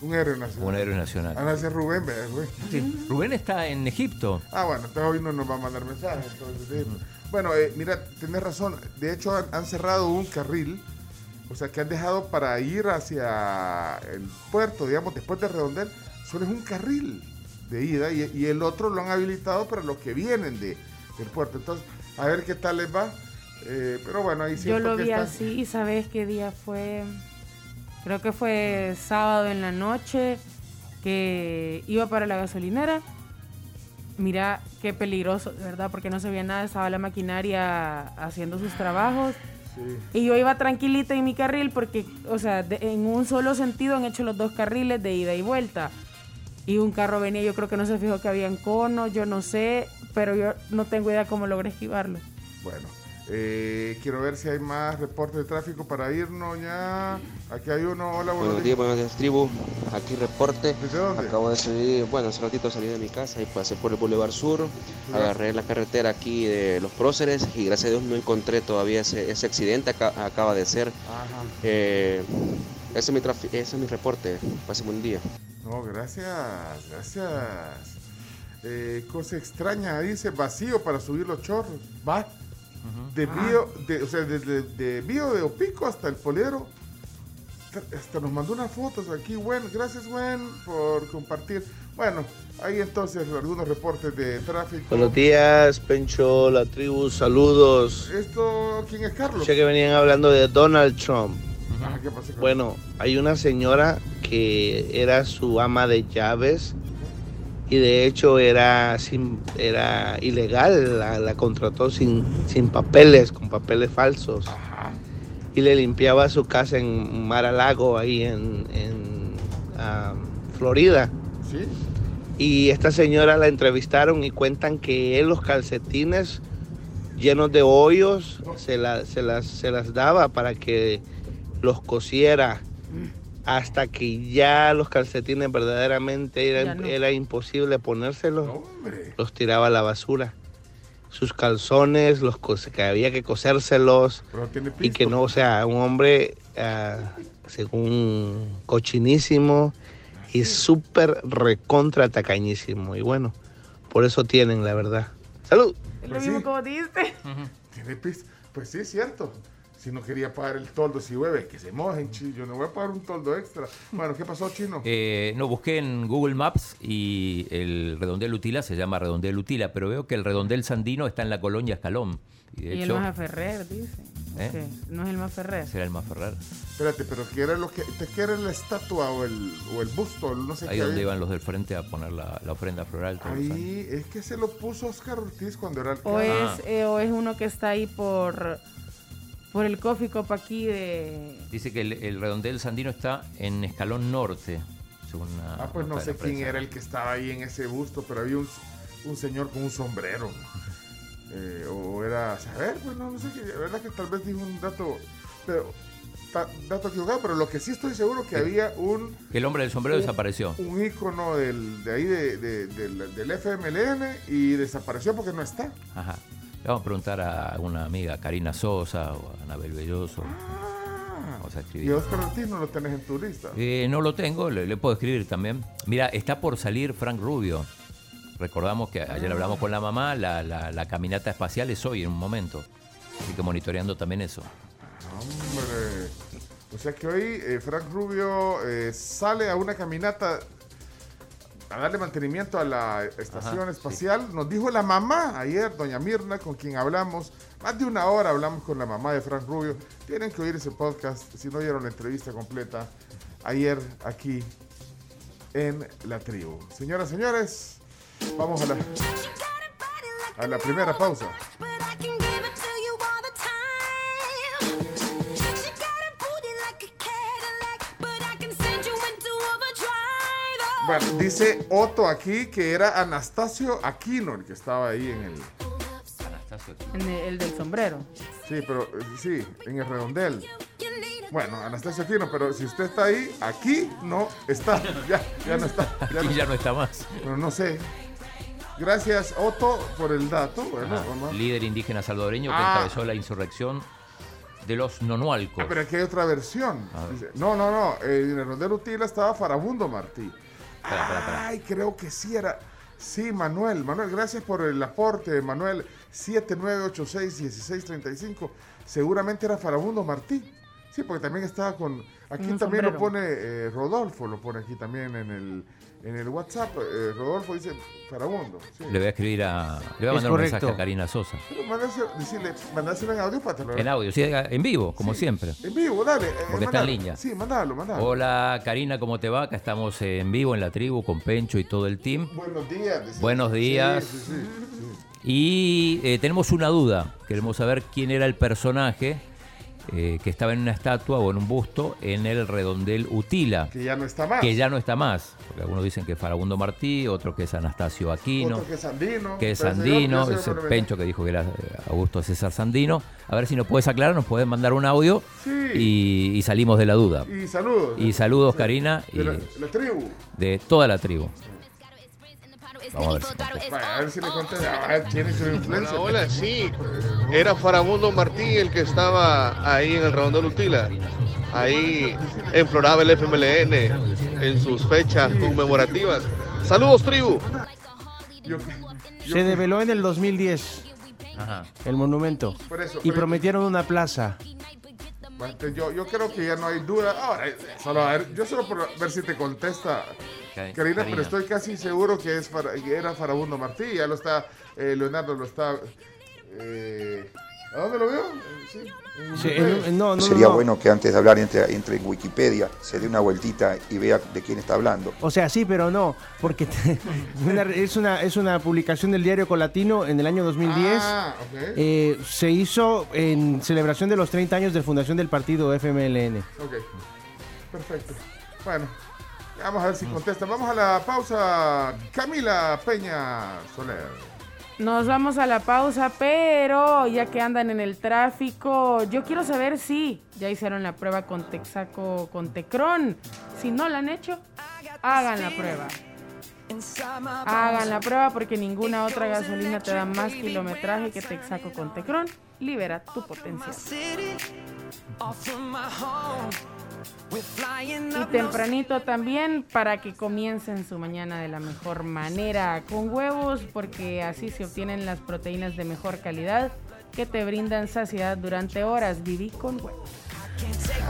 Speaker 3: Un héroe nacional.
Speaker 4: Un héroe nacional.
Speaker 3: Ah, ese es Rubén, ¿verdad, güey?
Speaker 4: Sí, Rubén está en Egipto.
Speaker 3: Ah, bueno, entonces hoy no nos va a mandar mensajes. entonces, sí. Bueno, eh, mira, tenés razón. De hecho, han, han cerrado un carril, o sea, que han dejado para ir hacia el puerto, digamos, después de Redondel, solo es un carril de ida y, y el otro lo han habilitado para los que vienen de, del puerto. Entonces, a ver qué tal les va. Eh, pero bueno, ahí
Speaker 5: Yo
Speaker 3: siento
Speaker 5: lo vi
Speaker 3: está-
Speaker 5: así y sabes qué día fue. Creo que fue sábado en la noche que iba para la gasolinera. Mira qué peligroso, ¿verdad? Porque no se veía nada, estaba la maquinaria haciendo sus trabajos. Y yo iba tranquilita en mi carril porque, o sea, de- en un solo sentido han hecho los dos carriles de ida y vuelta. Y un carro venía, yo creo que no se fijó que habían conos, yo no sé, pero yo no tengo idea cómo logré esquivarlo.
Speaker 3: Bueno, eh, quiero ver si hay más reportes de tráfico para irnos ya. Aquí hay uno. Hola, buenos
Speaker 13: Buenos días, buenos días, tribu. Aquí reporte.
Speaker 3: ¿Desde dónde?
Speaker 13: Acabo de salir, bueno, hace ratito salí de mi casa y pasé por el Boulevard Sur. Agarré la carretera aquí de los próceres y gracias a Dios no encontré todavía ese, ese accidente. Aca- acaba de ser.
Speaker 3: Ajá.
Speaker 13: Eh, ese, es mi trafi- ese es mi reporte. Pase buen día.
Speaker 3: No, gracias, gracias. Eh, cosa extraña, dice vacío para subir los chorros. Va. De Bío, de, o sea, desde de, Bío de Opico hasta el Poliero. Hasta- Hasta nos mandó unas fotos aquí, Gwen. Gracias, Gwen, por compartir. Bueno, ahí entonces algunos reportes de tráfico.
Speaker 14: Buenos días, Pencho, la tribu, saludos.
Speaker 3: ¿Esto quién es Carlos?
Speaker 14: Sé que venían hablando de Donald Trump.
Speaker 3: Ah.
Speaker 14: Bueno, hay una señora que era su ama de llaves y de hecho era, sin, era ilegal, la, la contrató sin, sin papeles, con papeles falsos. Y le limpiaba su casa en Mar a Lago, ahí en, en, Florida.
Speaker 3: Sí.
Speaker 14: Y esta señora la entrevistaron y cuentan que él los calcetines llenos de hoyos se, la- se las, se las daba para que los cosiera hasta que ya los calcetines verdaderamente era,
Speaker 5: no.
Speaker 14: era imposible ponérselos, los tiraba a la basura. Sus calzones, los cos- que había que cosérselos
Speaker 3: Pero tiene
Speaker 14: y que no, o sea, un hombre ah, según cochinísimo y súper recontra tacañísimo. Y bueno, por eso tienen, la verdad. ¡Salud!
Speaker 5: Es lo
Speaker 3: Pues
Speaker 5: mismo
Speaker 3: sí.
Speaker 5: como dijiste.
Speaker 3: Tiene pis- Pues sí, es cierto. Si no quería pagar el toldo, si bebe, que se mojen, chi. Yo no voy a pagar un toldo extra. Bueno, ¿qué pasó, chino?
Speaker 4: Eh, no, busqué en Google Maps y el redondel Utila se llama redondel Utila, pero veo que el redondel Sandino está en la colonia Escalón. Y de
Speaker 5: y el más Ferrer, dice.
Speaker 4: ¿Eh?
Speaker 5: No es el más Ferrer.
Speaker 4: será el más Ferrer.
Speaker 3: Espérate, pero ¿qué era lo que, ¿qué era la estatua o el, o el busto? No sé
Speaker 4: Ahí
Speaker 3: qué.
Speaker 4: donde
Speaker 3: había?
Speaker 4: iban los del frente a poner la, la ofrenda floral.
Speaker 3: Ahí, es que se lo puso Oscar Ortiz cuando era
Speaker 5: O
Speaker 3: alcalde.
Speaker 4: Ah.
Speaker 5: es, eh, o es uno que está ahí por, por el coffee cup aquí de...
Speaker 4: Dice que el, el redondel Sandino está en Escalón Norte, según una
Speaker 3: Ah, pues no sé quién era el que estaba ahí en ese busto, pero había un, un señor con un sombrero. Eh, o era, saber, pues no, no sé, qué, la verdad que tal vez dijo un dato, pero ta- dato equivocado, pero lo que sí estoy seguro que había un,
Speaker 4: Que el hombre del sombrero
Speaker 3: un-
Speaker 4: desapareció.
Speaker 3: un ícono del, de ahí de- de- del, del FMLN y desapareció porque no está.
Speaker 4: Ajá. Le vamos a preguntar a una amiga, Karina Sosa o a Anabel Belloso. Vamos a
Speaker 3: Y
Speaker 4: escribir.
Speaker 3: Oscar Ortiz no lo tenés en tu lista.
Speaker 4: Eh, no lo tengo, le, le puedo escribir también. Mira, está por salir Frank Rubio. Recordamos que ayer hablamos con la mamá, la, la- la caminata espacial es hoy en un momento. Así que monitoreando también eso.
Speaker 3: Hombre. O sea que hoy eh, Frank Rubio eh, sale a una caminata a darle mantenimiento a la estación
Speaker 4: Ajá,
Speaker 3: espacial. Nos dijo la mamá ayer, doña Mirna, con quien hablamos. Más de una hora hablamos con la mamá de Frank Rubio. Tienen que oír ese podcast si no oyeron la entrevista completa ayer aquí en la tribu. Señoras, señores, vamos a la, a la primera pausa. Bueno, dice Otto aquí que era Anastasio Aquino el que estaba ahí en el...
Speaker 4: Anastasio.
Speaker 5: En el, el del sombrero.
Speaker 3: Sí, pero eh, sí, en el redondel. Bueno, Anastasio Aquino, pero si usted está ahí, aquí no está. Ya, ya no está. Ya
Speaker 4: Aquí
Speaker 3: no
Speaker 4: ya no está más.
Speaker 3: Pero no sé. Gracias, Otto, por el dato. Bueno,
Speaker 4: Ajá.
Speaker 3: vamos.
Speaker 4: Líder indígena salvadoreño que
Speaker 3: Ah.
Speaker 4: encabezó la insurrección de los nonualcos.
Speaker 3: Ah, pero aquí hay otra versión. Dice, no, no, no. eh, en el redondel Utila estaba Farabundo Martí.
Speaker 4: Espera, espera, espera.
Speaker 3: Ay, creo que sí era. Sí, Manuel. Manuel, gracias por el aporte. Manuel, 7986-1635. Seguramente era Farabundo Martí. Sí, porque también estaba con. Aquí
Speaker 5: Un
Speaker 3: también lo pone eh, Rodolfo, lo pone aquí también en el, en el WhatsApp. Eh, Rodolfo dice Farabundo. Sí.
Speaker 4: Le voy a escribir a. Le voy a
Speaker 6: Es
Speaker 4: mandar un mensaje a Karina Sosa.
Speaker 3: Pero mandáselo, decirle, mandáselo en audio para te lo-
Speaker 4: En audio, sí, en vivo, como siempre.
Speaker 3: En vivo, dale. eh,
Speaker 4: Porque está en línea.
Speaker 3: Sí, mandalo, mandalo.
Speaker 4: Hola Karina, ¿cómo te va? Acá estamos en vivo en la tribu con Pencho y todo el team.
Speaker 3: Buenos días.
Speaker 4: Buenos días.
Speaker 3: Sí, sí, sí, sí.
Speaker 4: Y eh, tenemos una duda. Queremos saber quién era el personaje eh, que estaba en una estatua o en un busto en el redondel Utila.
Speaker 3: Que ya no está más.
Speaker 4: Que ya no está más. Porque algunos dicen que es Farabundo Martí, otro que es Anastasio Aquino.
Speaker 3: Otro que es Sandino.
Speaker 4: que es
Speaker 3: yo sé
Speaker 4: ese Pencho que dijo que era eh, Augusto César Sandino. A ver si nos puedes aclarar, nos puedes mandar un audio
Speaker 3: Sí.
Speaker 4: y, y salimos de la duda.
Speaker 3: Y saludos.
Speaker 4: Y saludos, Karina, y
Speaker 3: De la, la tribu.
Speaker 4: de toda la tribu. Vamos a ver si
Speaker 3: a ver si le contesta. Ah, tiene su influencia.
Speaker 15: Hola, hola, sí. Era Farabundo Martí el que estaba ahí en el Redondel Utila. Ahí imploraba el FMLN en sus fechas conmemorativas. Saludos, tribu.
Speaker 6: Se develó en el 2010
Speaker 4: Ajá.
Speaker 6: el monumento.
Speaker 3: Por eso,
Speaker 6: Y prometieron una plaza.
Speaker 3: Yo, yo creo que ya no hay duda. Ahora, solo a ver, yo solo por ver si te contesta,
Speaker 4: Ka-
Speaker 3: Karina, pero estoy casi seguro que, es era Farabundo Martí. Ya lo está, eh, Leonardo lo está. eh, ¿A dónde lo veo? Eh, Sí, en
Speaker 6: Sí,
Speaker 3: redes.
Speaker 6: en- no, no,
Speaker 16: Sería
Speaker 6: no.
Speaker 16: bueno que antes de hablar entre, entre en Wikipedia, se dé una vueltita y vea de quién está hablando.
Speaker 6: O sea, sí, pero no, porque te- una- es, una, es una publicación del diario Colatino en el año 2010.
Speaker 3: Ah, ok.
Speaker 6: Eh, se hizo en celebración de los 30 años de fundación del partido FMLN.
Speaker 3: Ok, perfecto. Bueno, vamos a ver si contesta. Vamos a la pausa. Camila Peña Soler.
Speaker 5: Nos vamos a la pausa, pero ya que andan en el tráfico, yo quiero saber si ya hicieron la prueba con Texaco, con Tecron. Si no la han hecho, hagan la prueba. Hagan la prueba porque ninguna otra gasolina te da más kilometraje que Texaco con Tecron. Libera tu potencial. Y tempranito también para que comiencen su mañana de la mejor manera con huevos porque así se obtienen las proteínas de mejor calidad que te brindan saciedad durante horas. Viví con huevos.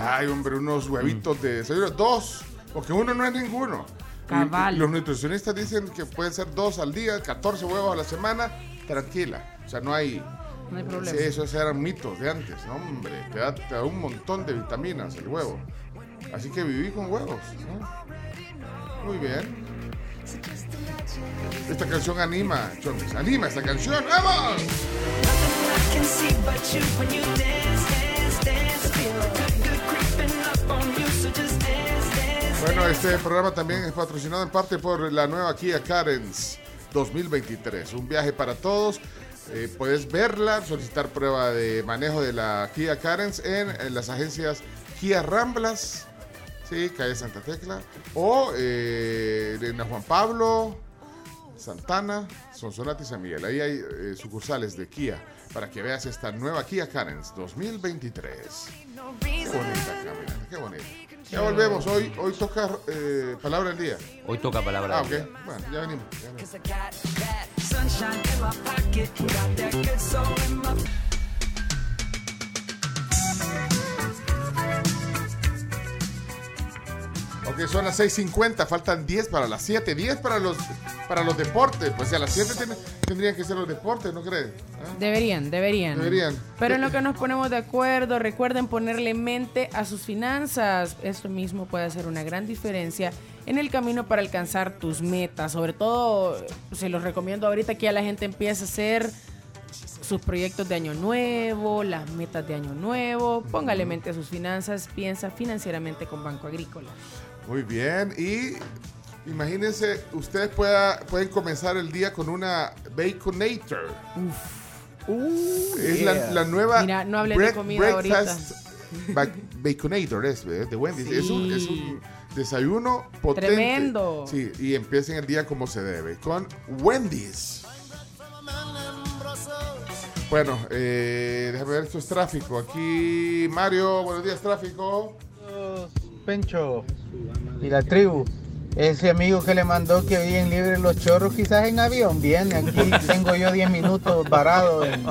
Speaker 3: Ay, hombre, unos huevitos de desayuno. Dos, porque uno no es ninguno.
Speaker 5: Cabal.
Speaker 3: los nutricionistas dicen que pueden ser dos al día, 14 huevos a la semana, tranquila. O sea, no hay.
Speaker 5: No hay problema.
Speaker 3: Sí, esos eran mitos de antes, ¿no, hombre. Te da, te da un montón de vitaminas el huevo. Así que viví con huevos. ¿no? Muy bien. Esta canción anima, Chomis. Anima esta canción. ¡Vamos! Bueno, este programa también es patrocinado en parte por la nueva Kia Carens 2023. Un viaje para todos. Eh, puedes verla, solicitar prueba de manejo de la Kia Carens en, las agencias Kia Ramblas, sí, calle Santa Tecla, o eh, en Juan Pablo, Santana, Sonsonate y San Miguel. Ahí hay eh, sucursales de Kia para que veas esta nueva Kia Carens 2023. Qué bonita, Camila, qué bonita. Ya volvemos, hoy, hoy toca eh, Palabra del Día.
Speaker 4: Hoy toca palabra
Speaker 3: Ah,
Speaker 4: del
Speaker 3: ok.
Speaker 4: día.
Speaker 3: Bueno, ya venimos. ya venimos. Ok, son las 6.50, faltan 10 para las 7, 10 para los, para los deportes. Pues a las 7 tiene- tendrían que ser los deportes, ¿no crees? ¿Ah?
Speaker 5: Deberían, deberían.
Speaker 3: Deberían.
Speaker 5: Pero en lo que nos ponemos de acuerdo, recuerden ponerle mente a sus finanzas. Esto mismo puede hacer una gran diferencia en el camino para alcanzar tus metas. Sobre todo, se los recomiendo ahorita que ya la gente empiece a hacer sus proyectos de año nuevo, las metas de año nuevo. Póngale mente a sus finanzas, piensa financieramente con Banco Agrícola.
Speaker 3: Muy bien. Y imagínense, ustedes pueda, pueden comenzar el día con una Baconator. es la,
Speaker 5: yeah.
Speaker 3: la nueva
Speaker 5: Mira, no hablen de comida
Speaker 3: breakfast ba- Baconator, es eh, de Wendy's. Es, un, es un desayuno potente.
Speaker 5: Tremendo.
Speaker 3: Sí, y empiecen el día como se debe, con Wendy's. Bueno, eh, déjame ver, esto es tráfico. Aquí, Mario, buenos días, tráfico.
Speaker 17: Pencho y la tribu. Ese amigo que le mandó que viven libres los chorros, quizás en avión, viene. Aquí tengo yo 10 minutos varado en,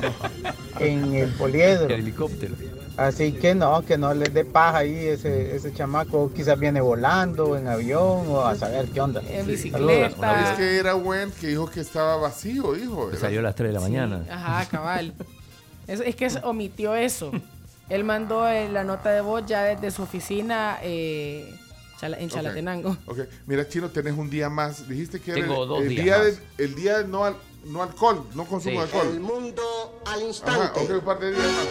Speaker 17: en el poliedro.
Speaker 4: helicóptero.
Speaker 17: Así que no, que no les dé paja ahí ese, ese chamaco. Quizás viene volando en avión o a saber qué onda.
Speaker 5: En
Speaker 17: Saludos.
Speaker 3: Es que era buen que dijo que estaba vacío, hijo.
Speaker 4: Salió a las 3 de la mañana.
Speaker 5: Ajá, cabal. Es, es que omitió eso. Él mandó eh, la nota de voz ya desde su oficina eh, en. Chalatenango.
Speaker 3: Ok, mira, Chino, tenés un día más. Dijiste que era
Speaker 4: Tengo
Speaker 3: el,
Speaker 4: dos
Speaker 3: el
Speaker 4: días
Speaker 3: día
Speaker 4: más.
Speaker 3: de- el día de no, al- no alcohol, no consumo
Speaker 4: Sí.
Speaker 3: de alcohol.
Speaker 4: El
Speaker 3: mundo al instante. Ajá, ok, un par de días más.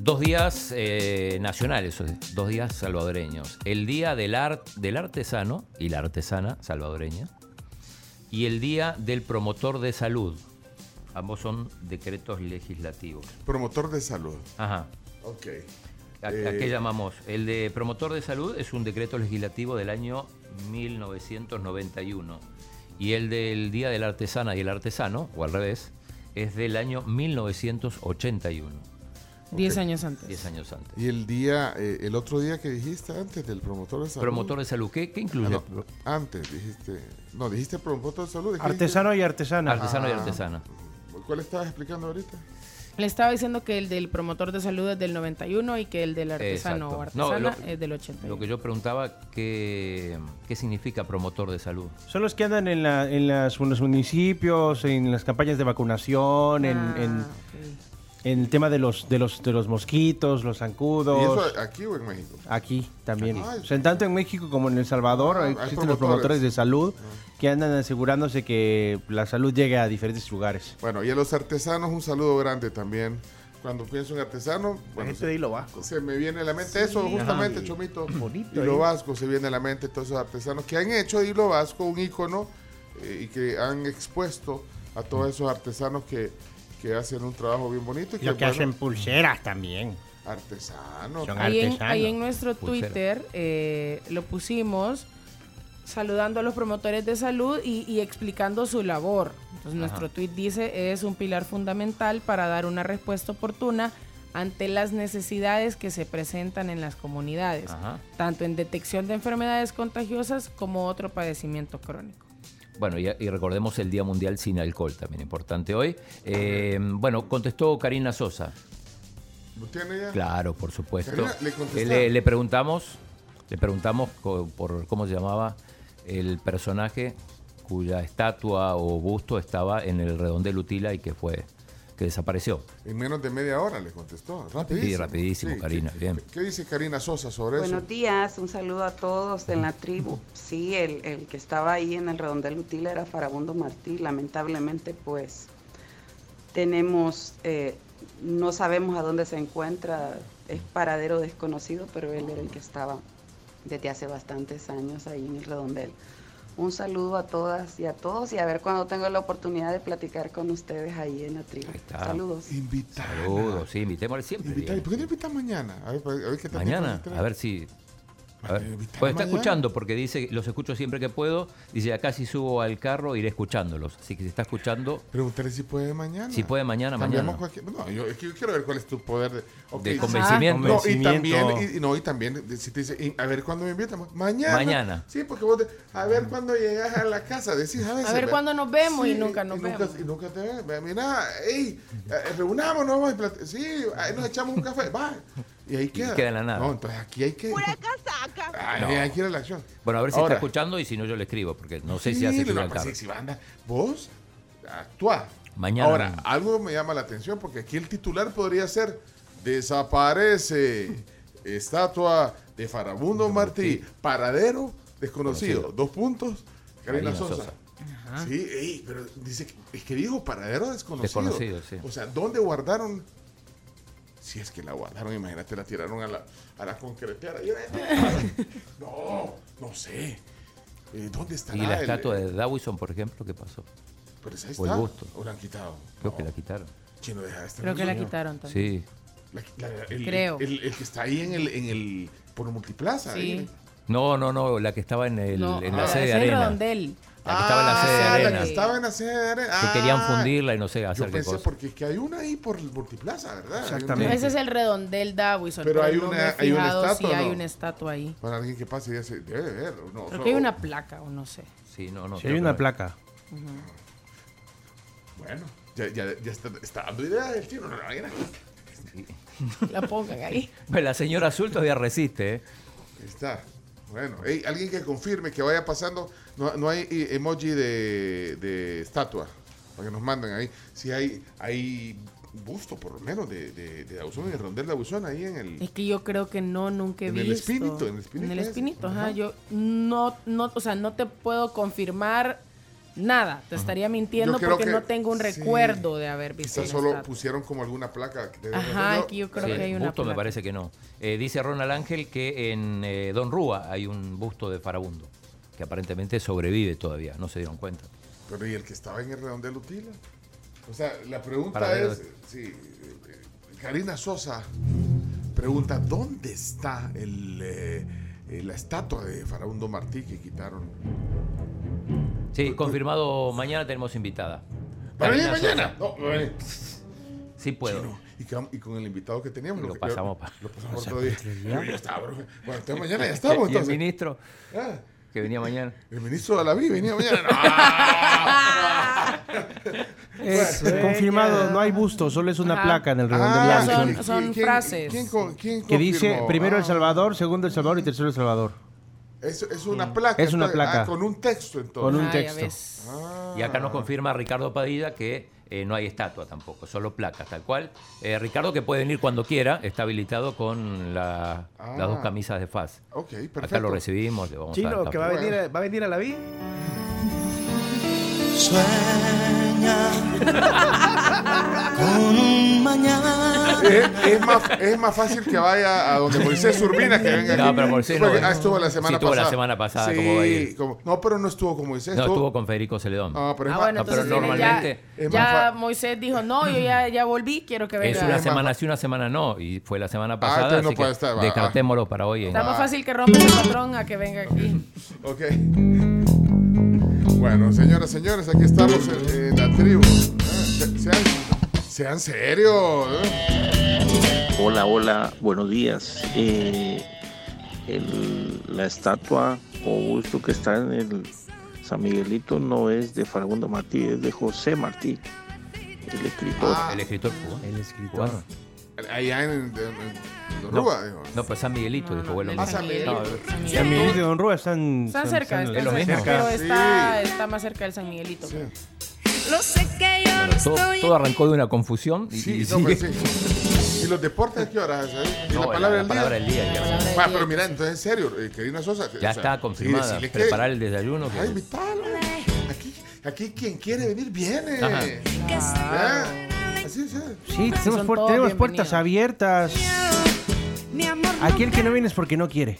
Speaker 4: Dos días eh, nacionales, dos días salvadoreños. El día del, art, del artesano y la artesana salvadoreña. Y el día del promotor de salud. Ambos son decretos legislativos.
Speaker 3: Promotor de salud.
Speaker 4: Ajá.
Speaker 3: Ok.
Speaker 4: ¿A, a
Speaker 3: Eh,
Speaker 4: qué llamamos? El de promotor de salud es un decreto legislativo del año 1991. Y el del Día de la Artesana y el Artesano, o al revés, es del año 1981.
Speaker 5: Diez años antes.
Speaker 4: Diez años antes.
Speaker 3: Y el día, eh, el otro día que dijiste antes del promotor de salud.
Speaker 4: Promotor de salud, ¿qué, qué incluye?
Speaker 3: Ah, no, antes dijiste. No, dijiste promotor de salud. ¿de qué
Speaker 6: Artesano
Speaker 3: dijiste?
Speaker 6: y artesana.
Speaker 4: Artesano y
Speaker 3: Ah.
Speaker 4: artesana.
Speaker 3: ¿Cuál estabas explicando ahorita?
Speaker 5: Le estaba diciendo que el del promotor de salud es del 91 y que el del artesano o.
Speaker 4: No,
Speaker 5: artesana
Speaker 4: lo-
Speaker 5: es del 81.
Speaker 4: Lo que yo preguntaba, ¿qué, qué significa promotor de salud?
Speaker 6: Son los que andan en, la- en, las- en los municipios, en las campañas de vacunación, en,
Speaker 5: Ah,
Speaker 6: en- en el tema de los, de los, de los mosquitos, los
Speaker 3: ¿Y
Speaker 6: zancudos.
Speaker 3: eso aquí o en México?
Speaker 6: Aquí también.
Speaker 3: Aquí.
Speaker 6: O sea, tanto en México como en El Salvador
Speaker 3: Ah,
Speaker 6: existen los
Speaker 3: promotores.
Speaker 6: promotores de salud que andan asegurándose que la salud llegue a diferentes lugares.
Speaker 3: Bueno, y a los artesanos un saludo grande también. Cuando pienso en artesano, bueno,
Speaker 1: gente de Hilo Vasco.
Speaker 3: se me viene a la mente
Speaker 1: Sí.
Speaker 3: eso justamente,
Speaker 1: Ajá.
Speaker 3: Chomito.
Speaker 1: Bonito,
Speaker 3: Hilo
Speaker 1: ¿eh?
Speaker 3: Vasco se viene a la mente todos esos artesanos que han hecho de Hilo Vasco un ícono eh, y que han expuesto a todos esos artesanos que, que hacen un trabajo bien bonito. Y
Speaker 6: Lo que
Speaker 3: bueno,
Speaker 6: hacen pulseras también.
Speaker 3: Artesanos.
Speaker 6: Son
Speaker 5: Ahí en,
Speaker 6: artesanos.
Speaker 5: ahí en nuestro
Speaker 6: Pulsera.
Speaker 5: Twitter eh, lo pusimos saludando a los promotores de salud y, y explicando su labor. Entonces
Speaker 4: Ajá.
Speaker 5: nuestro tweet dice es un pilar fundamental para dar una respuesta oportuna ante las necesidades que se presentan en las comunidades,
Speaker 4: Ajá.
Speaker 5: tanto en detección de enfermedades contagiosas como otro padecimiento crónico.
Speaker 4: Bueno, y, y recordemos el Día Mundial sin Alcohol, también importante hoy. Eh, bueno, contestó Karina Sosa.
Speaker 3: ¿Lo tiene ya?
Speaker 4: Claro, por supuesto.
Speaker 3: Karina, ¿le contestaron?
Speaker 4: Eh, le, le preguntamos, le preguntamos por cómo se llamaba el personaje cuya estatua o busto estaba en el redondel Utila y que fue que desapareció.
Speaker 3: En menos de media hora le contestó. Rapidísimo.
Speaker 4: Sí, rapidísimo,
Speaker 3: Sí,
Speaker 4: Karina,
Speaker 3: ¿qué-
Speaker 4: bien.
Speaker 3: ¿Qué dice Karina Sosa sobre eso?
Speaker 18: Buenos días, un saludo a todos en la tribu. Sí, el, el que estaba ahí en el redondel útil era Farabundo Martí. Lamentablemente, pues tenemos, eh, no sabemos a dónde se encuentra, es paradero desconocido, pero él era el que estaba desde hace bastantes años ahí en el redondel. Un saludo a todas y a todos y a ver cuando tengo la oportunidad de platicar con ustedes ahí en la tribu.
Speaker 4: está.
Speaker 18: Saludos.
Speaker 3: Invitar.
Speaker 4: Saludos, sí, invitémosle siempre.
Speaker 3: Invitar. ¿Por qué no invitas mañana? A ver, a ver qué tal
Speaker 4: Mañana, a ver si. A ver. Pues está escuchando porque dice, los escucho siempre que puedo. Dice, acá si subo al carro iré escuchándolos. Así que si está escuchando,
Speaker 3: Pregúntale si puede mañana.
Speaker 4: si puede mañana, mañana.
Speaker 3: cualquier- No, yo, es que yo quiero ver cuál es tu poder de,
Speaker 4: convencimiento.
Speaker 3: No, y también, y, y no, y también, de- si te dice, y a ver cuándo me invitan. Mañana.
Speaker 4: Mañana.
Speaker 3: Sí, porque vos, de- a ver cuándo llegas a la casa, decís a veces.
Speaker 5: A ver cuándo nos vemos y nunca nos
Speaker 3: y nunca,
Speaker 5: vemos.
Speaker 3: y nunca te ves. Ve, Mira, hey, eh, reunámonos, sí, ahí nos echamos un café, va. Y ahí queda.
Speaker 4: queda en la nada.
Speaker 3: No, entonces aquí hay que. Ay,
Speaker 4: No.
Speaker 3: hay que ir a la acción.
Speaker 4: Bueno, a ver si
Speaker 3: Ahora,
Speaker 4: está escuchando y si no yo le escribo, porque no sé
Speaker 3: sí,
Speaker 4: si hace
Speaker 3: le
Speaker 4: fila
Speaker 3: va
Speaker 4: al
Speaker 3: a
Speaker 4: carro.
Speaker 3: pasar, si banda, vos actúa.
Speaker 4: Mañana
Speaker 3: Ahora,
Speaker 4: mismo.
Speaker 3: algo me llama la atención porque aquí el titular podría ser desaparece estatua de Farabundo Martí, paradero desconocido.
Speaker 4: Conocido.
Speaker 3: Dos puntos, Karina
Speaker 4: Karina
Speaker 3: Sosa.
Speaker 4: Sosa.
Speaker 3: Sí, ey, pero dice que, es que dijo paradero desconocido.
Speaker 4: Desconocido, sí.
Speaker 3: O sea, ¿dónde guardaron? Si es que la guardaron, imagínate, la tiraron a la, a la concretera. No, no sé. Eh, ¿Dónde está
Speaker 4: Y la estatua de Dawison, por ejemplo, ¿qué pasó?
Speaker 3: Pero esa ahí
Speaker 4: O el
Speaker 3: está.
Speaker 4: busto.
Speaker 3: ¿O la han quitado?
Speaker 4: Creo que la quitaron.
Speaker 3: Chino, deja de estar
Speaker 5: Creo que la quitaron también.
Speaker 4: Sí.
Speaker 3: La- la- el,
Speaker 5: Creo.
Speaker 3: El, el que está ahí en el, en el por multiplaza.
Speaker 5: Sí.
Speaker 3: ahí.
Speaker 4: No, no, no, la que estaba en, el,
Speaker 5: No,
Speaker 4: en la
Speaker 5: ah,
Speaker 4: sede de arena.
Speaker 5: redondel.
Speaker 4: La que estaba en la sede de
Speaker 3: Ah,
Speaker 4: arena.
Speaker 3: La que estaba en la sede de arena.
Speaker 4: Que querían
Speaker 3: Ah,
Speaker 4: fundirla y no sé hacer
Speaker 3: Yo
Speaker 4: qué
Speaker 3: pensé
Speaker 4: cosa.
Speaker 3: porque es que hay una ahí por el multiplaza, ¿verdad?
Speaker 6: Exactamente.
Speaker 5: Ese es el redondel Dawison.
Speaker 3: Pero hay
Speaker 5: no
Speaker 3: una- hay una estatua,
Speaker 5: si
Speaker 3: ¿o
Speaker 5: hay
Speaker 3: no?
Speaker 5: una estatua ahí.
Speaker 3: Para alguien que pase ya se debe ver. ¿o no?
Speaker 5: Creo
Speaker 3: O-
Speaker 5: que hay una placa o no sé.
Speaker 4: Sí, no, no.
Speaker 6: Si hay una placa.
Speaker 3: Bueno, ya, ya, ya está, está dando ideas el chino. No, no, mira.
Speaker 5: La pongan ahí.
Speaker 4: Pues la señora azul todavía resiste, ¿eh?
Speaker 3: Está. Bueno, ey, alguien que confirme que vaya pasando. No, no hay eh, emoji de, de estatua. Para que nos manden ahí. Si hay, hay busto, por lo menos, de, de, de Ausón, en el rondel de Ausón, ahí en el.
Speaker 5: Es que yo creo que no, nunca he
Speaker 3: En
Speaker 5: visto.
Speaker 3: el espíritu, en el espíritu
Speaker 5: En el espíritu. Ajá. Yo no, no, o sea, no te puedo confirmar nada. Te estaría mintiendo porque
Speaker 3: que-
Speaker 5: no tengo un
Speaker 3: sí.
Speaker 5: recuerdo de haber visto
Speaker 3: Quizás solo
Speaker 5: estatua.
Speaker 3: pusieron como alguna placa. de-
Speaker 5: Ajá,
Speaker 3: no,
Speaker 5: aquí yo creo
Speaker 4: Sí,
Speaker 5: que hay una
Speaker 4: busto me parece que no. Eh, dice Ronald Ángel que en eh, Don Rúa hay un busto de Farabundo, que aparentemente sobrevive todavía, no se dieron cuenta.
Speaker 3: Pero ¿y el que estaba en el redondel Utila? O sea, la pregunta
Speaker 4: Para ver-
Speaker 3: es, sí, eh, Karina Sosa pregunta, ¿dónde está el, eh, la estatua de Farabundo Martí que quitaron?
Speaker 4: Sí, confirmado, mañana tenemos invitada.
Speaker 3: ¿Va a venir mañana?
Speaker 4: Sosa.
Speaker 3: No, va a venir.
Speaker 4: Sí puedo.
Speaker 3: Chino, y, con, y con el invitado que teníamos.
Speaker 4: Lo pasamos pa-
Speaker 3: Lo pasamos
Speaker 4: o sea,
Speaker 3: otro día. Yo ya estaba, bro. Bueno, entonces mañana ya estamos.
Speaker 4: ¿Y el ministro
Speaker 3: Ah,
Speaker 4: que venía mañana?
Speaker 3: el ministro de la vi venía mañana.
Speaker 6: Es
Speaker 3: Bueno.
Speaker 6: confirmado, no hay busto, solo es una
Speaker 5: Ajá.
Speaker 6: placa en el redondel
Speaker 3: Ah,
Speaker 6: Addison.
Speaker 5: son, son
Speaker 3: ¿quién-
Speaker 5: frases.
Speaker 3: ¿quién, con- quién
Speaker 6: que dice primero El
Speaker 3: Ah,
Speaker 6: Salvador, segundo El Salvador y tercero El Salvador.
Speaker 3: Es, es una placa.
Speaker 6: Es una placa.
Speaker 3: ah, con un texto entonces.
Speaker 6: Con un
Speaker 5: Ah,
Speaker 6: texto.
Speaker 3: Ah.
Speaker 4: Y acá nos confirma Ricardo Padilla que eh, no hay estatua tampoco, solo placas, tal cual. Eh, Ricardo que puede venir cuando quiera, está habilitado con la-
Speaker 3: Ah.
Speaker 4: las dos camisas de FAS.
Speaker 3: Ok, perfecto.
Speaker 4: Acá lo recibimos, le vamos a
Speaker 1: Chino,
Speaker 4: dar
Speaker 1: que va a venir, a- va a venir a la vi.
Speaker 9: Sueña con un mañana.
Speaker 3: Es, es más, es más fácil que vaya a donde Moisés Urbina que venga
Speaker 4: No,
Speaker 3: aquí.
Speaker 4: pero Moisés no,
Speaker 3: ah, estuvo la semana
Speaker 4: sí, estuvo la
Speaker 3: pasada.
Speaker 4: semana pasada,
Speaker 3: Sí,
Speaker 4: ¿cómo va a ir?
Speaker 3: como- no, pero no estuvo con Moisés.
Speaker 4: No,
Speaker 3: estuvo-
Speaker 4: estuvo con Federico Celedón.
Speaker 3: No, pero
Speaker 5: Ah, bueno,
Speaker 4: no, pero
Speaker 5: entonces ya-
Speaker 4: normalmente
Speaker 3: es
Speaker 5: ya, Moisés dijo, no, yo ya, ya volví, quiero que venga.
Speaker 4: es una semana sí, una semana no. Y fue la semana
Speaker 3: Ah,
Speaker 4: pasada,
Speaker 3: entonces no
Speaker 4: así
Speaker 3: puede
Speaker 4: que
Speaker 3: estar, va,
Speaker 4: descartémoslo para hoy.
Speaker 5: Está más fácil que rompa ese patrón a que venga aquí.
Speaker 3: Ok. Bueno, señoras, señores, aquí estamos en, en la tribu. Se- Sean, sean serios. ¿eh?
Speaker 19: Hola, hola, buenos días. Eh, el- la estatua o busto que está en el San Miguelito no es de Farabundo Martí, es de José Martí, el escritor.
Speaker 3: Ah.
Speaker 4: El escritor cubano.
Speaker 6: El escritor.
Speaker 3: Allá en, en, en Don
Speaker 4: No,
Speaker 3: Rúa, dijo.
Speaker 4: no, pues San Miguelito,
Speaker 5: No,
Speaker 4: dijo,
Speaker 5: en
Speaker 3: Ah,
Speaker 5: San Miguelito. San Miguelito.
Speaker 6: Y Don Rúa están,
Speaker 5: Están cerca,
Speaker 6: están-
Speaker 4: es lo mismo.
Speaker 5: pero
Speaker 3: Sí.
Speaker 5: está, está más cerca del San Miguelito.
Speaker 3: Sí.
Speaker 7: Lo sé que yo no
Speaker 4: Bueno, todo,
Speaker 7: estoy.
Speaker 4: todo arrancó de una confusión y,
Speaker 3: Sí,
Speaker 4: y
Speaker 3: no,
Speaker 4: sigue.
Speaker 3: pues sí. ¿Y los deportes qué horas? eh? ¿Y
Speaker 4: No,
Speaker 3: la palabra del día?
Speaker 4: palabra del día. ya.
Speaker 5: Palabra del
Speaker 3: Ah,
Speaker 5: día.
Speaker 3: pero mira, entonces en serio, eh, Karina Sosa.
Speaker 4: Ya
Speaker 3: o sea,
Speaker 4: está confirmada.
Speaker 3: que-
Speaker 4: Preparar el desayuno.
Speaker 3: Ay, invítalo. Aquí, aquí quien quiere venir, viene.
Speaker 4: Ajá.
Speaker 3: ¿Ya? Así es.
Speaker 6: Sí, tenemos, puertas abiertas.
Speaker 7: Mi amor, no
Speaker 6: Aquí el que no viene es porque no quiere.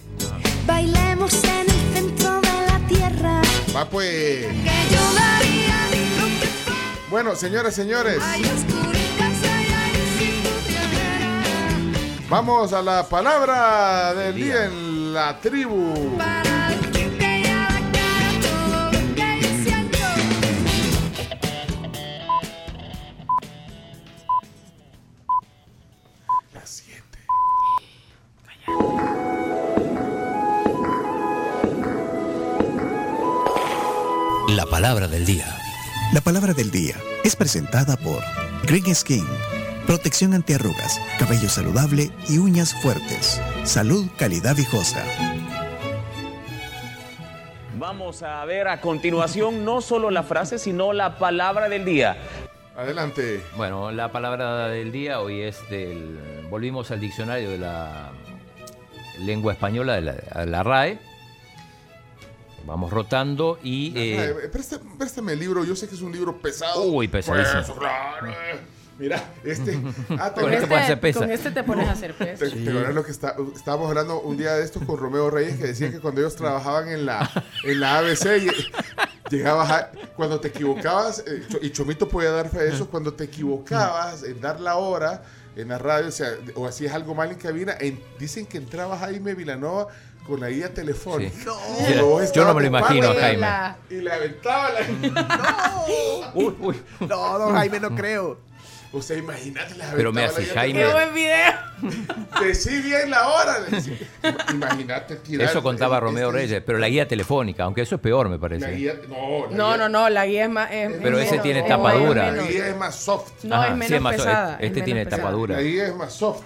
Speaker 7: bailemos en el centro de la tierra.
Speaker 3: Va pues. Bueno, señoras, señores, vamos a la palabra del día en la tribu.
Speaker 7: La
Speaker 20: palabra del día.
Speaker 10: La palabra del día es presentada por Green Skin. Protección antiarrugas, cabello saludable y uñas fuertes. Salud, calidad viejosa.
Speaker 21: Vamos a ver a continuación no solo la frase, sino la palabra del día.
Speaker 3: Adelante.
Speaker 4: Bueno, la palabra del día hoy es del. Volvimos al diccionario de la lengua española, de la RAE. Vamos rotando y. eh,
Speaker 3: Ay, préstame, préstame el libro, yo sé que es un libro pesado.
Speaker 4: Uy, pesadísimo.
Speaker 3: Pues, claro. Mira, este. Ah,
Speaker 4: Con este pesa.
Speaker 5: Con este te pones a hacer peso.
Speaker 3: Te, te acuerdas lo que está, estábamos hablando un día de esto con Romeo Reyes que decía que cuando ellos trabajaban en la, en la ABC llegabas a, cuando te equivocabas eh, y Chomito podía dar fe de eso cuando te equivocabas en dar la hora en la radio o sea o hacías algo mal en cabina en- dicen que entraba Jaime Vilanova con la guía telefónica
Speaker 4: Sí.
Speaker 3: Y
Speaker 4: Yo- yo no me lo imagino Jaime.
Speaker 5: La-
Speaker 3: y le aventaba la
Speaker 4: uy, uy.
Speaker 1: No, don Jaime, no creo.
Speaker 3: o sea imagínate le
Speaker 4: Pero
Speaker 3: la guía
Speaker 4: Jaime-
Speaker 5: Qué buen video.
Speaker 3: Decí bien la hora. Imagínate tirar.
Speaker 4: Eso contaba Romeo
Speaker 3: este-
Speaker 4: Reyes, pero la guía telefónica, aunque eso es peor, me
Speaker 3: La
Speaker 4: parece.
Speaker 3: guía, no, la
Speaker 5: No,
Speaker 3: guía-
Speaker 5: no, no, la guía es más. es-
Speaker 4: Pero
Speaker 5: es
Speaker 4: ese
Speaker 5: menos-
Speaker 4: tiene
Speaker 5: es
Speaker 4: tapa
Speaker 5: menos-
Speaker 4: dura.
Speaker 3: La
Speaker 5: menos.
Speaker 3: guía es más soft.
Speaker 5: No,
Speaker 4: Ajá,
Speaker 5: es
Speaker 4: sí,
Speaker 5: menos
Speaker 4: más-
Speaker 5: pesada.
Speaker 4: este
Speaker 5: es
Speaker 4: tiene
Speaker 5: menos
Speaker 4: tapa
Speaker 5: pesada.
Speaker 4: dura.
Speaker 3: La guía es más soft.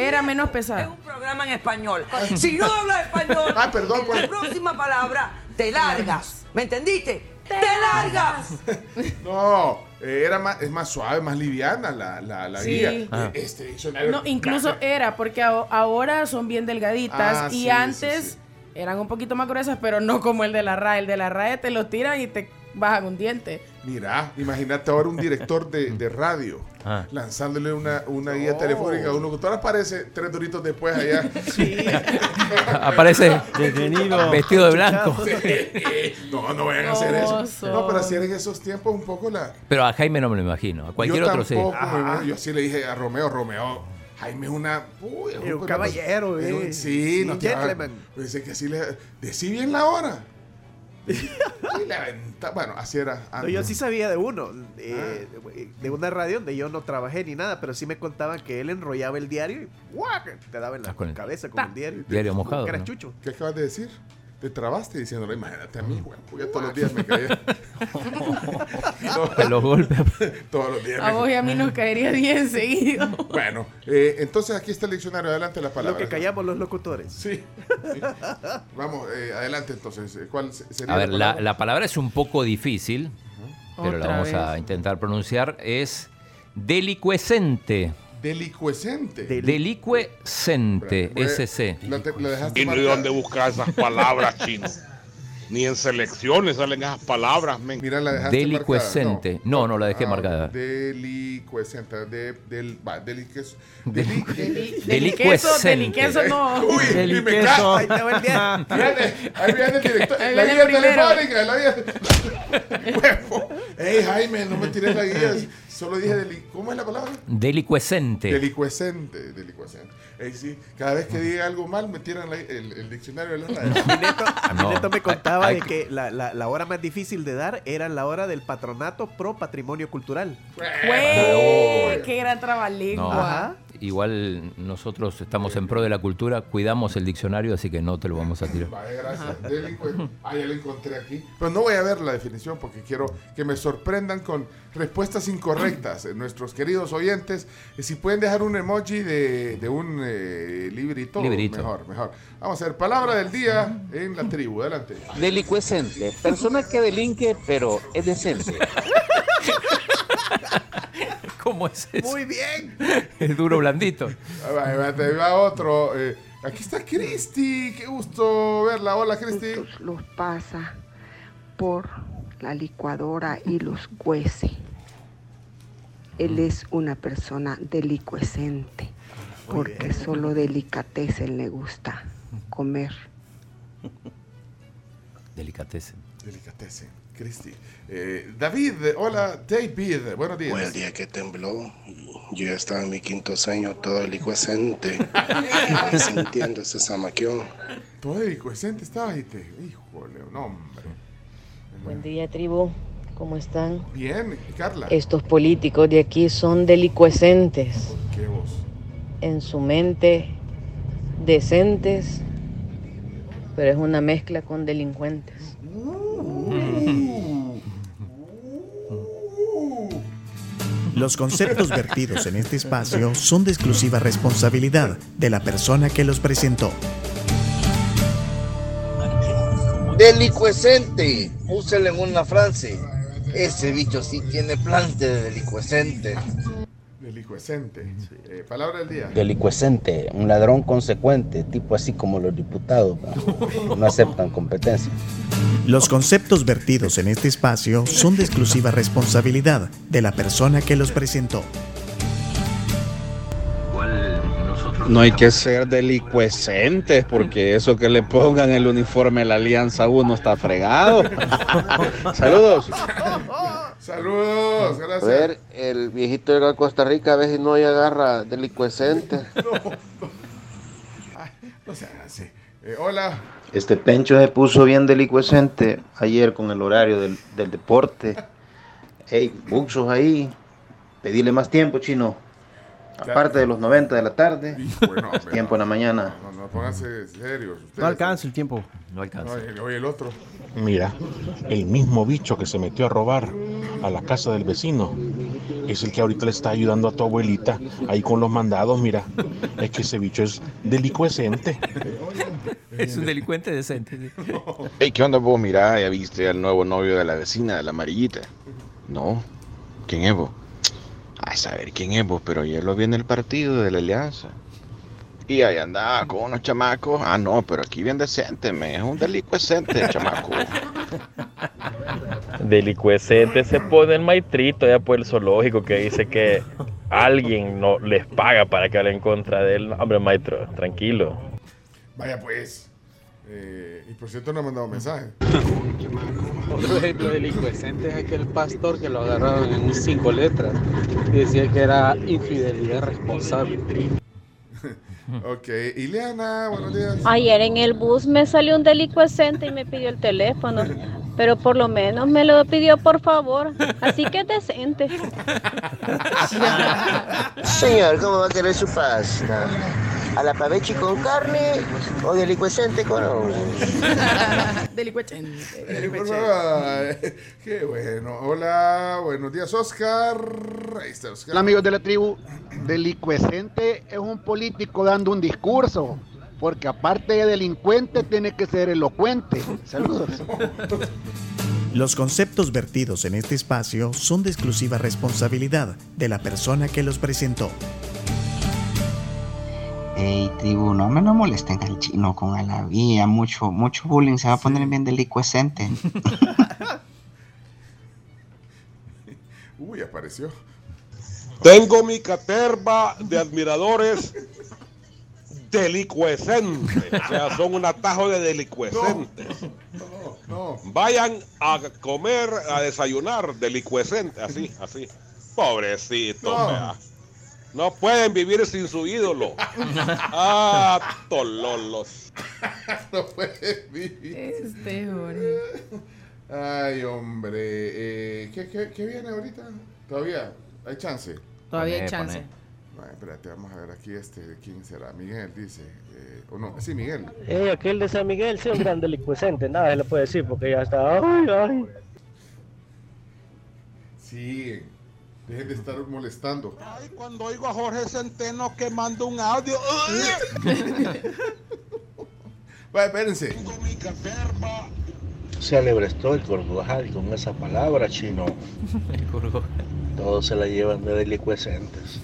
Speaker 5: Era menos pesada.
Speaker 22: programa en español. Si no hablas español,
Speaker 3: Ah, perdón,
Speaker 22: en
Speaker 3: pues.
Speaker 22: la próxima palabra te largas. ¿Me entendiste? ¡Te largas!
Speaker 3: No, eh, era más, es más suave, más liviana la, la, la
Speaker 5: Sí.
Speaker 3: guía.
Speaker 4: Ah.
Speaker 3: Este diccionario.
Speaker 5: No, incluso era, porque ahora son bien delgaditas
Speaker 3: Ah,
Speaker 5: y
Speaker 3: sí,
Speaker 5: antes
Speaker 3: sí, sí.
Speaker 5: eran un poquito más gruesas, pero no como el de la RAE. El de la RAE te lo tiran y te bajan un diente.
Speaker 3: Mira, imagínate ahora un director de, de radio
Speaker 4: Ah.
Speaker 3: lanzándole una, una guía telefónica a un locutor. Aparece tres doritos después allá.
Speaker 4: Aparece
Speaker 6: Detenido.
Speaker 4: vestido de blanco.
Speaker 3: no, no vayan a hacer eso. No, pero así era en esos tiempos un poco la.
Speaker 4: Pero a Jaime no me lo imagino. A cualquier
Speaker 3: yo
Speaker 4: otro sí.
Speaker 3: me. Yo así le dije a Romeo, Romeo, Jaime es una... uy,
Speaker 1: Es un caballero, eh.
Speaker 3: Sí, no te
Speaker 1: gentleman.
Speaker 3: Dice que así le... Decí bien la hora. Y le aventa- Bueno, así era
Speaker 1: No, yo sí sabía de uno, eh,
Speaker 3: Ah.
Speaker 1: de una radio donde yo no trabajé ni nada, pero sí me contaban que él enrollaba el diario y ¡guac! te daba en la
Speaker 4: Ah, con el-
Speaker 1: cabeza con el diario.
Speaker 4: Diario mojado,
Speaker 1: Que era
Speaker 4: ¿no?
Speaker 1: chucho.
Speaker 3: ¿Qué acabas de decir? Te trabaste diciéndolo, imagínate a mí, güey. Porque todos los días me caía.
Speaker 4: Te los golpes.
Speaker 3: todos los días
Speaker 5: A
Speaker 3: me
Speaker 5: vos y a mí nos caería bien seguido.
Speaker 3: Bueno, eh, entonces aquí está el diccionario. Adelante la palabra.
Speaker 1: Lo que callamos los locutores.
Speaker 3: Sí. sí. Vamos, eh, adelante entonces. Eh, ¿Cuál se- sería
Speaker 4: A ver, la,
Speaker 3: palabra?
Speaker 4: la palabra es un poco difícil, pero la vamos a intentar pronunciar. Es delicuescente.
Speaker 3: Delicuescente.
Speaker 4: Delicuescente, SC.
Speaker 23: Y no hay dónde buscar esas palabras, chino. Ni en selecciones salen esas palabras, men.
Speaker 3: Mira, la dejaste
Speaker 4: Delicuescente.
Speaker 3: marcada.
Speaker 4: No, no la dejé
Speaker 3: Ah,
Speaker 4: marcada.
Speaker 3: Delicuescente. De, del, va, deliques,
Speaker 4: Deli-
Speaker 3: deli-
Speaker 5: Deliqueso, deliqueso no.
Speaker 3: Uy, y me
Speaker 6: Deliqueso.
Speaker 3: cago.
Speaker 1: Ahí te el día.
Speaker 3: Ahí viene el director. La guía telefónica. La guía. Huevo. Ey, Jaime, no me tires la guía. Solo dije deli... ¿Cómo es la palabra?
Speaker 4: Delicuescente.
Speaker 3: Delicuescente. Delicuescente. Ey, sí. Cada vez que diga algo mal, me tiran la- el, el diccionario de la radio.
Speaker 1: Mi neto, mi
Speaker 4: No.
Speaker 1: neto me contaba
Speaker 4: Hay-
Speaker 1: de que la, la- la hora más difícil de dar era la hora del patronato pro patrimonio cultural.
Speaker 5: Güey, qué gran
Speaker 4: No,
Speaker 5: trabalengua.
Speaker 1: Ajá.
Speaker 4: Igual nosotros estamos en pro de la cultura, cuidamos el diccionario, así que no te lo vamos a tirar.
Speaker 3: Vaya, gracias. Ah, ya lo encontré aquí. Pero no voy a ver la definición porque quiero que me sorprendan con respuestas incorrectas. Nuestros queridos oyentes, eh, si pueden dejar un emoji de, de un eh, librito,
Speaker 4: Librito.
Speaker 3: mejor, mejor. Vamos a ver, palabra del día en la tribu. Adelante.
Speaker 24: Delicuescente. Persona que delinque, pero es decente.
Speaker 4: ¿Cómo es eso?
Speaker 1: Muy bien.
Speaker 4: El duro blandito.
Speaker 3: Ah, va, va, te va otro. eh, aquí está Cristi. Qué gusto verla. Hola, Cristi.
Speaker 25: los pasa por la licuadora y los cuece. Él es una persona delicuescente porque solo delicatessen le gusta comer.
Speaker 4: Delicatessen.
Speaker 3: Delicatessen. Cristi. Eh, David, hola, David. Buenos días.
Speaker 26: Fue el día que tembló. Yo ya estaba en mi quinto sueño, todo licuescente, sintiendo ese zamaquión.
Speaker 3: Todo delicuescente estaba y te. Híjole, no, hombre.
Speaker 27: Buen día, tribu. ¿Cómo están?
Speaker 3: Bien, Carla.
Speaker 27: Estos políticos de aquí son delicuescentes.
Speaker 3: ¿Qué voz?
Speaker 27: En su mente, decentes, pero es una mezcla con delincuentes.
Speaker 10: Los conceptos vertidos en este espacio son de exclusiva responsabilidad de la persona que los presentó.
Speaker 28: Delicuescente, úselo en una frase. Ese bicho sí tiene plante de delicuescente.
Speaker 3: Delicuescente. Eh, palabra del día.
Speaker 29: Delicuescente, un ladrón consecuente, tipo así como los diputados, ¿no? no aceptan competencia.
Speaker 10: Los conceptos vertidos en este espacio son de exclusiva responsabilidad de la persona que los presentó.
Speaker 30: No hay que ser delicuescentes porque eso que le pongan el uniforme de la Alianza 1 está fregado. Saludos.
Speaker 3: Saludos,
Speaker 31: A
Speaker 3: gracias.
Speaker 31: ver, el viejito llega a Costa Rica a ver si no hay agarra delicuescente.
Speaker 3: No se haga así. Eh, hola.
Speaker 32: Este Pencho se puso bien delicuescente ayer con el horario del, del deporte. Hey, buxos ahí. Pedirle más tiempo, chino. Aparte de los 90 de la tarde,
Speaker 3: Bueno, hombre,
Speaker 32: tiempo en la mañana.
Speaker 3: No, no, pónganse serios.
Speaker 6: No alcanza el tiempo.
Speaker 4: No alcanza.
Speaker 3: Oye, el otro.
Speaker 23: Mira, el mismo bicho que se metió a robar a la casa del vecino es el que ahorita le está ayudando a tu abuelita ahí con los mandados. Mira, es que ese bicho es delicuescente.
Speaker 4: Es un delincuente decente. sí.
Speaker 23: Hey, ¿qué onda vos? Mira, ya viste al nuevo novio de la vecina, de la amarillita. No, ¿quién es vos? A saber quién es vos, pero ayer lo vi en el partido de la Alianza. Y ahí andaba con unos chamacos. Ah, no, pero aquí bien decente, me es un delicuescente, chamaco.
Speaker 33: Delicuescente se pone el maitrito ya por el zoológico que dice que alguien no les paga para que hablen en contra de él. No, Hombre, maestro, tranquilo.
Speaker 3: Vaya pues. Eh, y por cierto no ha mandado mensaje.
Speaker 34: Otro ejemplo de delincuente es aquel pastor que lo agarraron en cinco letras y decía que era infidelidad responsable.
Speaker 3: ok. Ileana, buenos días.
Speaker 7: Ayer en el bus me salió un delicuescente y me pidió el teléfono, pero por lo menos me lo pidió por favor, así que es decente.
Speaker 31: Señor, ¿cómo va a querer su pasta? ¿A la pavechi con carne o delicuescente con
Speaker 3: favor. Qué bueno. Hola, buenos días, Oscar. Ahí está Oscar.
Speaker 35: Hola amigos de la tribu, delicuescente es un político dando un discurso, porque aparte de delincuente tiene que ser elocuente. Saludos.
Speaker 10: Los conceptos vertidos en este espacio son de exclusiva responsabilidad de la persona que los presentó.
Speaker 36: Ey, tribu, no me no molesten al chino con la vía, mucho, mucho bullying, se va a poner bien delicuescente.
Speaker 3: Uy, apareció.
Speaker 23: Tengo mi caterva de admiradores delicuescentes. O sea, son un atajo de delicuescentes.
Speaker 3: No.
Speaker 23: Vayan a comer, a desayunar delicuescentes. Así, así. Pobrecito,
Speaker 3: No.
Speaker 23: vea. No pueden vivir sin su ídolo. Ah, tololos.
Speaker 3: no puede vivir.
Speaker 5: Este, Jorge.
Speaker 3: Ay, hombre. Eh, ¿qué, qué, qué viene ahorita? ¿Todavía? ¿Hay chance?
Speaker 5: Todavía hay chance.
Speaker 3: Ay, espérate, vamos a ver aquí este. ¿de ¿Quién será? Miguel dice. eh, ¿O no? Sí, Miguel.
Speaker 37: Eh, aquel de San Miguel sí es un gran delincuente, nada se le puede decir porque ya está. Ay, ay.
Speaker 3: Sí. Dejen de estar molestando.
Speaker 23: Ay, cuando oigo a Jorge Centeno que manda un audio.
Speaker 3: Vaya, espérense.
Speaker 31: Célebre estoy, Cordujal, y con esa palabra, chino. Todos se la llevan de delicuescentes.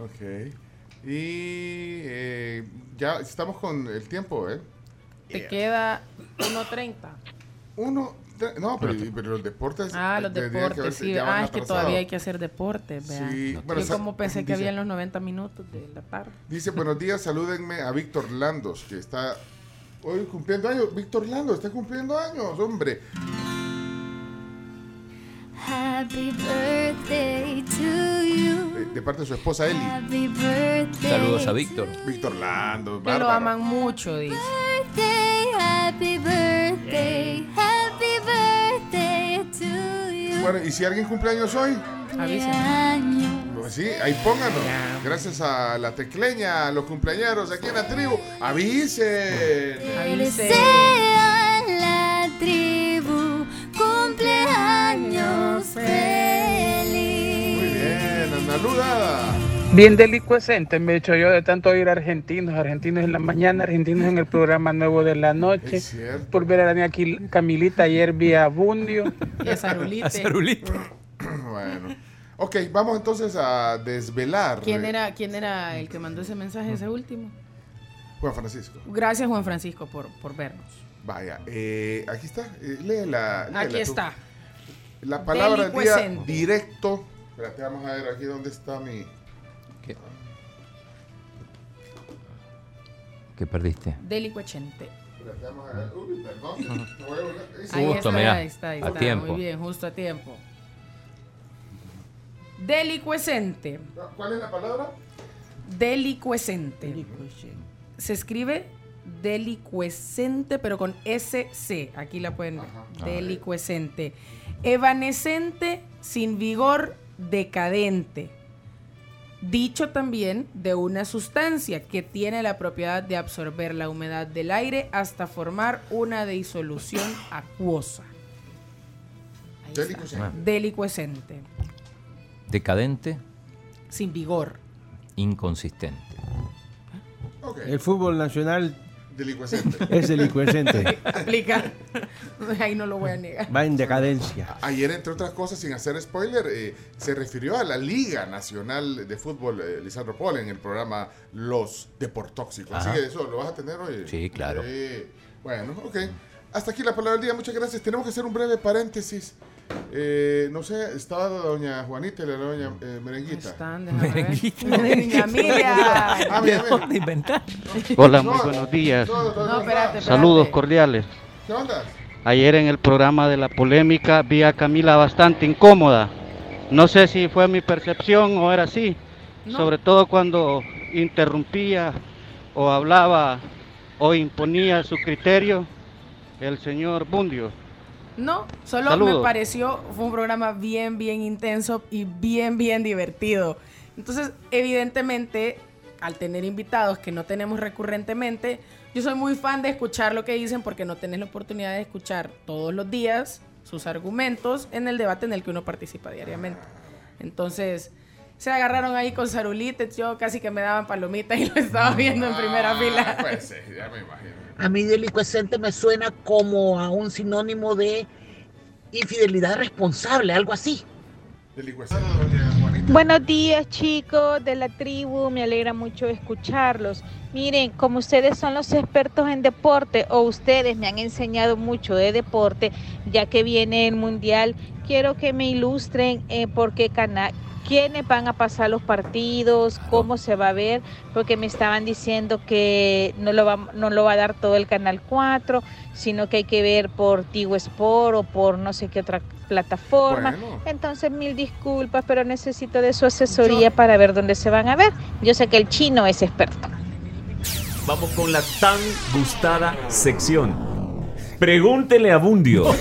Speaker 3: Ok. Y eh, ya estamos con el tiempo, ¿eh?
Speaker 5: Te queda 1.30.
Speaker 3: Uno, tre- no, pero, pero los deportes.
Speaker 5: Ah, los
Speaker 3: que
Speaker 5: deportes, sí. Ah, es que todavía hay que hacer deportes.
Speaker 3: Sí, bueno,
Speaker 5: Yo como pensé que había en los 90 minutos de la tarde.
Speaker 3: Dice, buenos días, salúdenme a Víctor Landos, que está hoy cumpliendo años. Víctor Landos está cumpliendo años, hombre.
Speaker 38: Happy birthday to you.
Speaker 3: De, de parte de su esposa Eli.
Speaker 38: Happy birthday.
Speaker 4: Saludos a Víctor.
Speaker 3: Víctor Landos,
Speaker 5: Que lo aman mucho, dice.
Speaker 38: Birthday, happy birthday, happy birthday to you.
Speaker 3: Bueno, y si alguien cumple años hoy, pues sí, ahí pónganos. Gracias a la tecleña, a los cumpleaños aquí en la tribu. Avisen.
Speaker 38: Sea la tribu, cumpleaños feliz.
Speaker 34: Muy bien, Ana Luda. Bien delicuescente, me he hecho yo de tanto oír argentinos, argentinos en la mañana, argentinos en el programa nuevo de la noche. Por ver a la aquí Camilita ayer vía Bundio.
Speaker 5: Y a Zarulite.
Speaker 4: A
Speaker 3: bueno. Ok, vamos entonces a desvelar.
Speaker 5: ¿Quién era, ¿Quién era el que mandó ese mensaje, ese último?
Speaker 3: Juan Francisco.
Speaker 5: Gracias, Juan Francisco, por, por vernos.
Speaker 3: Vaya, eh, aquí está. eh, léela, léela
Speaker 5: Aquí
Speaker 3: tú.
Speaker 5: está.
Speaker 3: La palabra del día
Speaker 5: Delicuescente.
Speaker 3: directo. Espérate, vamos a ver aquí dónde está mi.
Speaker 4: ¿Qué perdiste?
Speaker 5: Delicuechente.
Speaker 3: Espérate, vamos a ver. Uy, perdón. Ahí
Speaker 4: Justo,
Speaker 5: está, ahí está, ahí
Speaker 4: a
Speaker 5: está.
Speaker 4: tiempo.
Speaker 5: Muy bien, justo a tiempo. Delicuescente.
Speaker 3: ¿Cuál es la palabra?
Speaker 5: Delicuescente. Se escribe delicuescente, pero con SC. Aquí la pueden ver. Delicuescente. Evanescente, sin vigor, decadente. Dicho también de una sustancia que tiene la propiedad de absorber la humedad del aire hasta formar una disolución acuosa. Ahí está.
Speaker 3: Delicuescente.
Speaker 5: Delicuescente.
Speaker 4: Decadente,
Speaker 5: Sin vigor.
Speaker 4: inconsistente.
Speaker 6: El fútbol nacional
Speaker 3: Delicuescente.
Speaker 6: es delicuescente.
Speaker 5: Aplica. Ahí no lo voy a negar.
Speaker 6: Va en decadencia.
Speaker 3: Ayer, entre otras cosas, sin hacer spoiler, eh, se refirió a la Liga Nacional de Fútbol eh, Lisandro Paul en el programa Los Deportóxicos. Así que eso lo vas a tener hoy.
Speaker 4: Sí, claro.
Speaker 3: Eh, bueno, ok. Hasta aquí la palabra del día. Muchas gracias. Tenemos que hacer un breve paréntesis. Eh, no sé, estaba doña Juanita y la doña eh, Merenguita.
Speaker 5: Están.
Speaker 4: Merenguita.
Speaker 5: Miriam.
Speaker 3: Ah, mira, mira.
Speaker 4: de inventar?
Speaker 39: Hola, muy buenos días.
Speaker 3: No, no,
Speaker 5: espérate.
Speaker 39: Saludos cordiales.
Speaker 3: ¿Qué onda?
Speaker 39: Ayer en el programa de la polémica vi a Camila bastante incómoda. No sé si fue mi percepción o era así.
Speaker 5: No.
Speaker 39: Sobre todo cuando interrumpía o hablaba o imponía su criterio el señor Bundio.
Speaker 5: No, solo
Speaker 39: Saludos.
Speaker 5: me pareció, fue un programa bien, bien intenso y bien, bien divertido. Entonces, evidentemente, al tener invitados que no tenemos recurrentemente, yo soy muy fan de escuchar lo que dicen porque no tenés la oportunidad de escuchar todos los días sus argumentos en el debate en el que uno participa diariamente. Entonces, se agarraron ahí con Sarulites, yo casi que me daban palomitas y lo estaba viendo en primera fila.
Speaker 3: Pues sí, ya me imagino.
Speaker 40: A mí delicuescente me suena como a un sinónimo de infidelidad responsable, algo así.
Speaker 41: Buenos días chicos de la tribu, me alegra mucho escucharlos. Miren, como ustedes son los expertos en deporte o ustedes me han enseñado mucho de deporte, ya que viene el mundial, quiero que me ilustren eh, por qué canal, quiénes van a pasar los partidos, cómo se va a ver, porque me estaban diciendo que no lo va, no lo va a dar todo el canal 4, sino que hay que ver por Tigo Sport o por no sé qué otra plataforma.
Speaker 3: Bueno.
Speaker 41: Entonces, mil disculpas, pero necesito de su asesoría para ver dónde se van a ver. Yo sé que el chino es experto.
Speaker 42: Vamos con la tan gustada sección. Pregúntele a Bundio.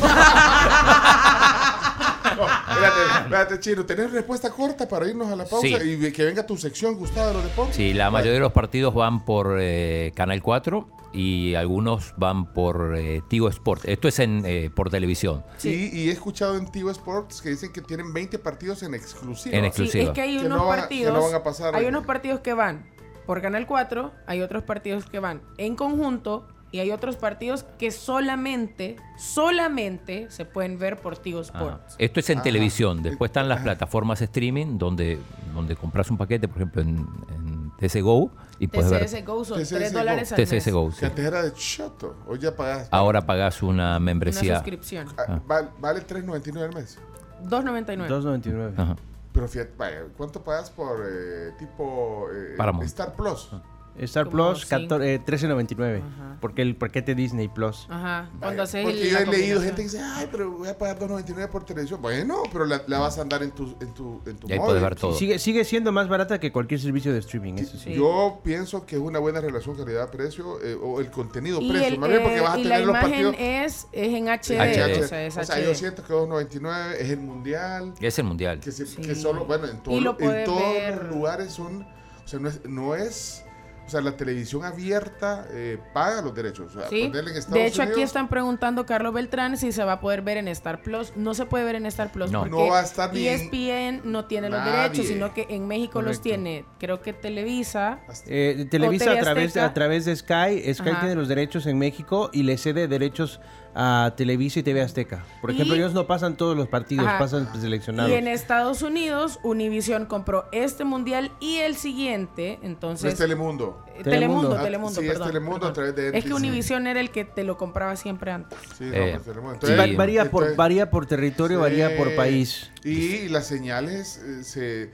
Speaker 3: No, espérate, espérate, Chino. ¿Tenés respuesta corta para irnos a la pausa
Speaker 4: Sí.
Speaker 3: y que venga tu sección gustada de los deportes?
Speaker 4: Sí, la mayoría de los partidos van por eh, Canal 4 y algunos van por eh, Tigo Sport. Esto es en, eh, por televisión.
Speaker 3: Sí, y he escuchado en Tigo Sports que dicen que tienen 20 partidos en exclusiva.
Speaker 4: En
Speaker 5: Sí,
Speaker 4: exclusiva.
Speaker 5: es que hay
Speaker 3: Que
Speaker 5: unos
Speaker 3: van
Speaker 5: partidos.
Speaker 3: que no van a pasar
Speaker 5: hay
Speaker 3: ahí.
Speaker 5: unos partidos que van por Canal 4, hay otros partidos que van en conjunto y hay otros partidos que solamente, solamente se pueden ver por Tigo
Speaker 4: Ajá.
Speaker 5: Sports.
Speaker 4: Esto es en
Speaker 5: Ajá.
Speaker 4: televisión. Después están las plataformas streaming donde, donde compras un paquete, por ejemplo, en, en TC Go y puedes ver.
Speaker 5: TCS Go son
Speaker 3: TCS
Speaker 5: 3
Speaker 3: Go.
Speaker 5: dólares al mes.
Speaker 4: TCS Go, sí.
Speaker 3: Que antes era de chato. Hoy ya pagas.
Speaker 4: Ahora pagas una membresía.
Speaker 5: suscripción.
Speaker 3: Ah, val- vale 3.99 al mes.
Speaker 5: 2.99.
Speaker 6: 2.99.
Speaker 4: Ajá.
Speaker 3: Pero fíjate, ¿cuánto pagas por eh, tipo eh. Star Plus?
Speaker 6: Star Plus,
Speaker 5: cinco.
Speaker 6: 14, eh, 13.99. Porque el paquete Disney Plus.
Speaker 5: Ajá.
Speaker 3: Vaya,
Speaker 5: Cuando haces
Speaker 3: porque
Speaker 5: el-
Speaker 3: yo he leído gente que dice, ay, pero voy a pagar 2.99 por televisión. Bueno, pero la, la vas a andar en tu, en tu, en tu móvil.
Speaker 6: Sigue, sigue siendo más barata que cualquier servicio de streaming, eso sí.
Speaker 3: Yo pienso que es una buena relación calidad-precio eh, o el contenido
Speaker 5: Y,
Speaker 3: precio.
Speaker 5: el,
Speaker 3: Más bien porque
Speaker 5: eh,
Speaker 3: vas a
Speaker 5: y
Speaker 3: tener
Speaker 5: la
Speaker 3: los
Speaker 5: imagen
Speaker 3: partidos.
Speaker 5: es, es en HD.
Speaker 3: HD.
Speaker 5: O sea, es
Speaker 3: O sea,
Speaker 5: HD.
Speaker 3: yo siento que 2.99 es el mundial.
Speaker 4: Es el mundial.
Speaker 3: Que, se- que solo, bueno, en, todo-
Speaker 5: Y lo
Speaker 3: en
Speaker 5: puedes
Speaker 3: todos
Speaker 5: ver.
Speaker 3: los lugares son, o sea, no es, no es O sea, la televisión abierta eh, paga los derechos. O sea,
Speaker 5: Sí.
Speaker 3: ponerle en Estados
Speaker 5: De hecho, aquí están preguntando Carlos Beltrán si se va a poder ver en Star Plus. No se puede ver en Star Plus
Speaker 3: No.
Speaker 5: porque
Speaker 3: No va a estar ni-
Speaker 5: ESPN no tiene los derechos, sino que en México los tiene, creo que Televisa.
Speaker 6: Eh, Televisa a través, a través de Sky, Sky
Speaker 5: Ajá.
Speaker 6: tiene los derechos en México y le cede derechos a Televisa y TV Azteca. Por ejemplo,
Speaker 5: Y-
Speaker 6: ellos no pasan todos los partidos,
Speaker 5: Ajá.
Speaker 6: pasan seleccionados.
Speaker 5: Y en Estados Unidos, Univision compró este mundial y el siguiente. Entonces,
Speaker 3: es Telemundo.
Speaker 5: Eh, Telemundo,
Speaker 3: Ah,
Speaker 5: Telemundo,
Speaker 3: sí,
Speaker 5: perdón,
Speaker 3: es Telemundo
Speaker 5: perdón.
Speaker 3: a través de
Speaker 5: Es que. Univision era el que te lo compraba siempre antes.
Speaker 3: Sí, no,
Speaker 4: Eh,
Speaker 3: pues, Telemundo.
Speaker 6: Sí, va-
Speaker 3: Entonces-
Speaker 6: varía, por, varía por territorio, varía por país.
Speaker 3: Y las señales eh, se...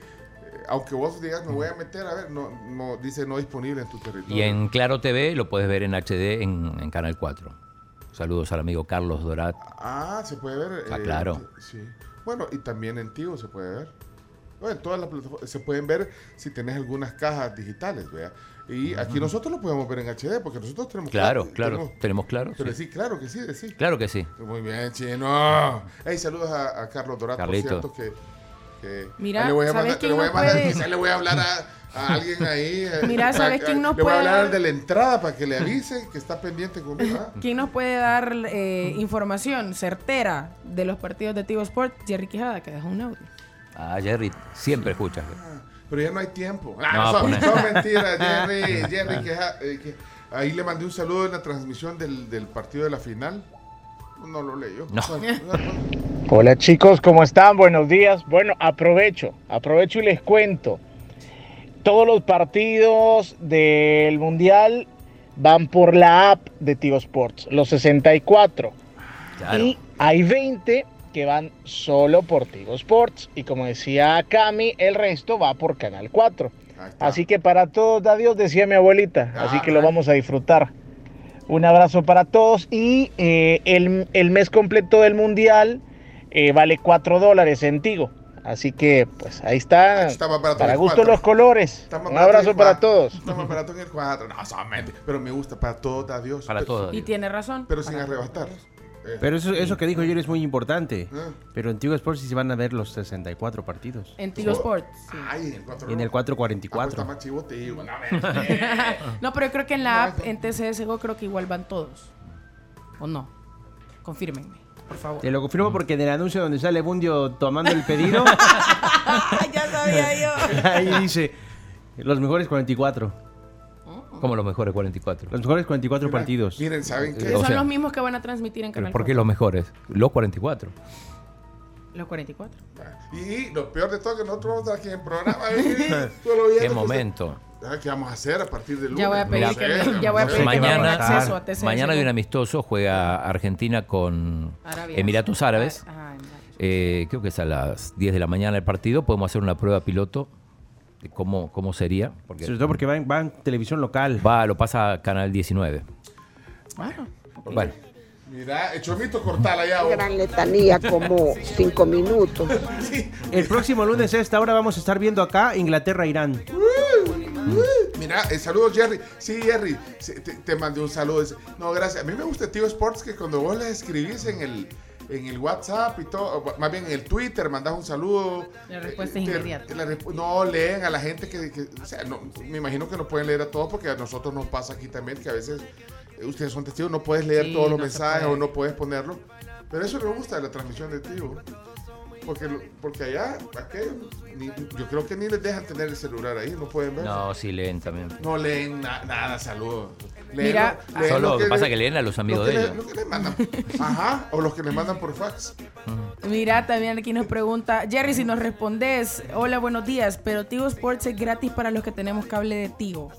Speaker 3: Aunque vos digas, me voy a meter, a ver, no, no dice no disponible en tu territorio.
Speaker 4: Y en Claro TV lo puedes ver en HD en, en Canal 4. Saludos al amigo Carlos Dorat.
Speaker 3: Ah, se puede ver.
Speaker 4: Ah, claro.
Speaker 3: Sí. Bueno, y también en Tigo se puede ver. Bueno, en todas las plataformas se pueden ver si tenés algunas cajas digitales, ¿vea? Y aquí nosotros lo podemos ver en HD porque nosotros tenemos
Speaker 4: Claro, claro. Tenemos claro.
Speaker 3: Pero
Speaker 4: sí.
Speaker 3: sí, claro que sí, sí.
Speaker 4: Claro que sí.
Speaker 3: Muy bien, chino. Hey, saludos a, a Carlos Dorat,
Speaker 4: Carlito.
Speaker 3: por cierto, que, que
Speaker 5: Mira,
Speaker 3: le voy a
Speaker 5: ¿sabes
Speaker 3: mandar,
Speaker 5: quién
Speaker 3: le voy a
Speaker 5: no
Speaker 3: mandar-
Speaker 5: puede?
Speaker 3: quizá le voy a hablar a, a alguien ahí. eh,
Speaker 5: Mira, ¿sabes quién nos
Speaker 3: Le voy a hablar al
Speaker 5: dar?
Speaker 3: de la entrada para que le avise que está pendiente conmigo. ¿ah?
Speaker 5: ¿Quién nos puede dar eh, información certera de los partidos de Tigo Sport? Jerry Quijada, que dejó un audio.
Speaker 4: Ah, Jerry, siempre escuchas.
Speaker 3: Pero ya no hay tiempo.
Speaker 4: No,
Speaker 3: Ah, son,
Speaker 4: pone.
Speaker 3: son mentiras, Jerry. Jerry, que, ja- eh, que- ahí le mandé un saludo en la transmisión del, del partido de la final. No lo leyó.
Speaker 4: No.
Speaker 43: Hola chicos, ¿cómo están? Buenos días. Bueno, aprovecho, aprovecho y les cuento. Todos los partidos del Mundial van por la app de Tigo Sports, los 64. Y hay 20 que van solo por Tigo Sports. Y como decía Cami, el resto va por Canal 4. Así que para todos, adiós, decía mi abuelita. Así que lo vamos a disfrutar. Un abrazo para todos y eh, el, el mes completo del Mundial eh, vale 4 dólares en Tigo. Así que pues ahí está. Para gusto los colores. Un abrazo para todos.
Speaker 3: Está más barato en el 4. No, solamente. Pero me gusta, para todos, adiós.
Speaker 4: Para todos.
Speaker 5: Y tiene razón.
Speaker 3: Pero sin arrebatar. Eh,
Speaker 6: Pero eso, eso que dijo Jerry es muy importante.
Speaker 3: Ah.
Speaker 6: Pero en Tigo Sports sí se van a ver los 64 partidos.
Speaker 5: En Tigo Sport. sí.
Speaker 3: Ay, en el 4.
Speaker 6: Y en el 444.
Speaker 3: Está más chivo, te digo. No, me-
Speaker 5: no, pero yo creo que en la app, en TCSGO, creo que igual van todos. ¿O no? Confírmenme, por favor.
Speaker 6: Te lo confirmo porque en el anuncio donde sale Bundio tomando el pedido,
Speaker 5: ya sabía yo.
Speaker 6: ahí dice los mejores 44.
Speaker 4: Como los mejores 44.
Speaker 6: Los mejores 44 partidos.
Speaker 3: Miren, ¿saben
Speaker 5: Que
Speaker 3: qué?
Speaker 5: son
Speaker 4: O sea,
Speaker 5: los mismos que van a transmitir en
Speaker 4: ¿Pero
Speaker 5: Canal
Speaker 4: ¿Por qué
Speaker 5: 4.
Speaker 4: los mejores? Los 44.
Speaker 5: Los 44.
Speaker 3: Y lo peor de todo es que nosotros vamos a estar aquí en el programa. ¿eh?
Speaker 4: Qué momento.
Speaker 3: Ah, ¿Qué vamos a hacer a partir del lunes?
Speaker 5: Ya voy a pedir
Speaker 3: No
Speaker 5: que
Speaker 3: sé,
Speaker 5: ya voy a pedir que
Speaker 4: Mañana,
Speaker 5: acceso a TCS.
Speaker 4: mañana hay un amistoso, juega Argentina con
Speaker 5: Arabia.
Speaker 4: Emiratos Árabes.
Speaker 5: Ajá,
Speaker 4: Eh, creo que es a las 10 de la mañana el partido. Podemos hacer una prueba piloto de cómo, cómo sería. Porque
Speaker 6: Sobre todo porque va en, va en televisión local.
Speaker 4: va, lo pasa a Canal 19.
Speaker 5: Bueno.
Speaker 4: Bueno,
Speaker 3: Mira, el chomito cortala ya. vos.
Speaker 44: Gran letanía, como cinco minutos.
Speaker 6: El próximo lunes a esta hora vamos a estar viendo acá Inglaterra-Irán.
Speaker 3: Mira, eh, saludos Jerry. Sí, Jerry, sí, te, te mandé un saludo. No, gracias. A mí me gusta Tío Sports que cuando vos les escribís en el, en el WhatsApp y todo, más bien en el Twitter, mandás un saludo.
Speaker 5: La respuesta es
Speaker 3: que-
Speaker 5: inmediata.
Speaker 3: la no leen a la gente que, que- o sea, no, me imagino que no pueden leer a todos porque a nosotros nos pasa aquí también que a veces eh, ustedes son testigos, no puedes leer
Speaker 5: Sí,
Speaker 3: todos los
Speaker 5: no
Speaker 3: mensajes o no puedes ponerlo. Pero eso me gusta de la transmisión de Tío. Porque, lo- porque allá, aquellos, ni- yo creo que ni les dejan tener el celular ahí, no pueden ver.
Speaker 4: no, sí leen también.
Speaker 3: No leen na- nada, saludos. Leen
Speaker 5: Mira,
Speaker 3: lo- leen
Speaker 4: Solo
Speaker 3: lo
Speaker 4: que pasa
Speaker 3: le-
Speaker 4: que leen a los amigos de
Speaker 3: le-
Speaker 4: ellos.
Speaker 3: lo que les mandan. Ajá, o los que les mandan por fax.
Speaker 5: Mira, también aquí nos pregunta, Jerry, si nos respondes, hola, buenos días, pero Tigo Sports es gratis para los que tenemos cable de Tigo.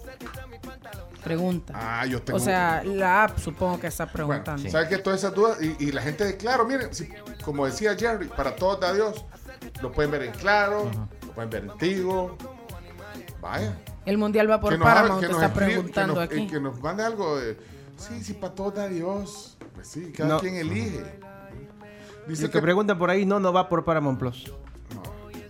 Speaker 5: Pregunta.
Speaker 3: Ah, yo tengo.
Speaker 5: O sea, la app supongo que está
Speaker 3: bueno,
Speaker 5: preguntando.
Speaker 3: ¿sabes qué? Todas esas dudas. Y, y la gente de Claro, miren, si- como decía Jerry, para todos da Dios, lo pueden ver en Claro, lo pueden ver en Tigo. Vaya.
Speaker 5: El mundial va por
Speaker 3: Que
Speaker 5: Paramount,
Speaker 3: que
Speaker 5: te está
Speaker 3: escriba-
Speaker 5: preguntando
Speaker 3: que nos,
Speaker 5: aquí.
Speaker 3: Que nos mande algo de. Sí, sí, para todos da Dios. Pues sí, cada
Speaker 6: No.
Speaker 3: quien elige. Dice
Speaker 6: que
Speaker 3: que.
Speaker 6: preguntan por ahí, no, no va por Paramount Plus.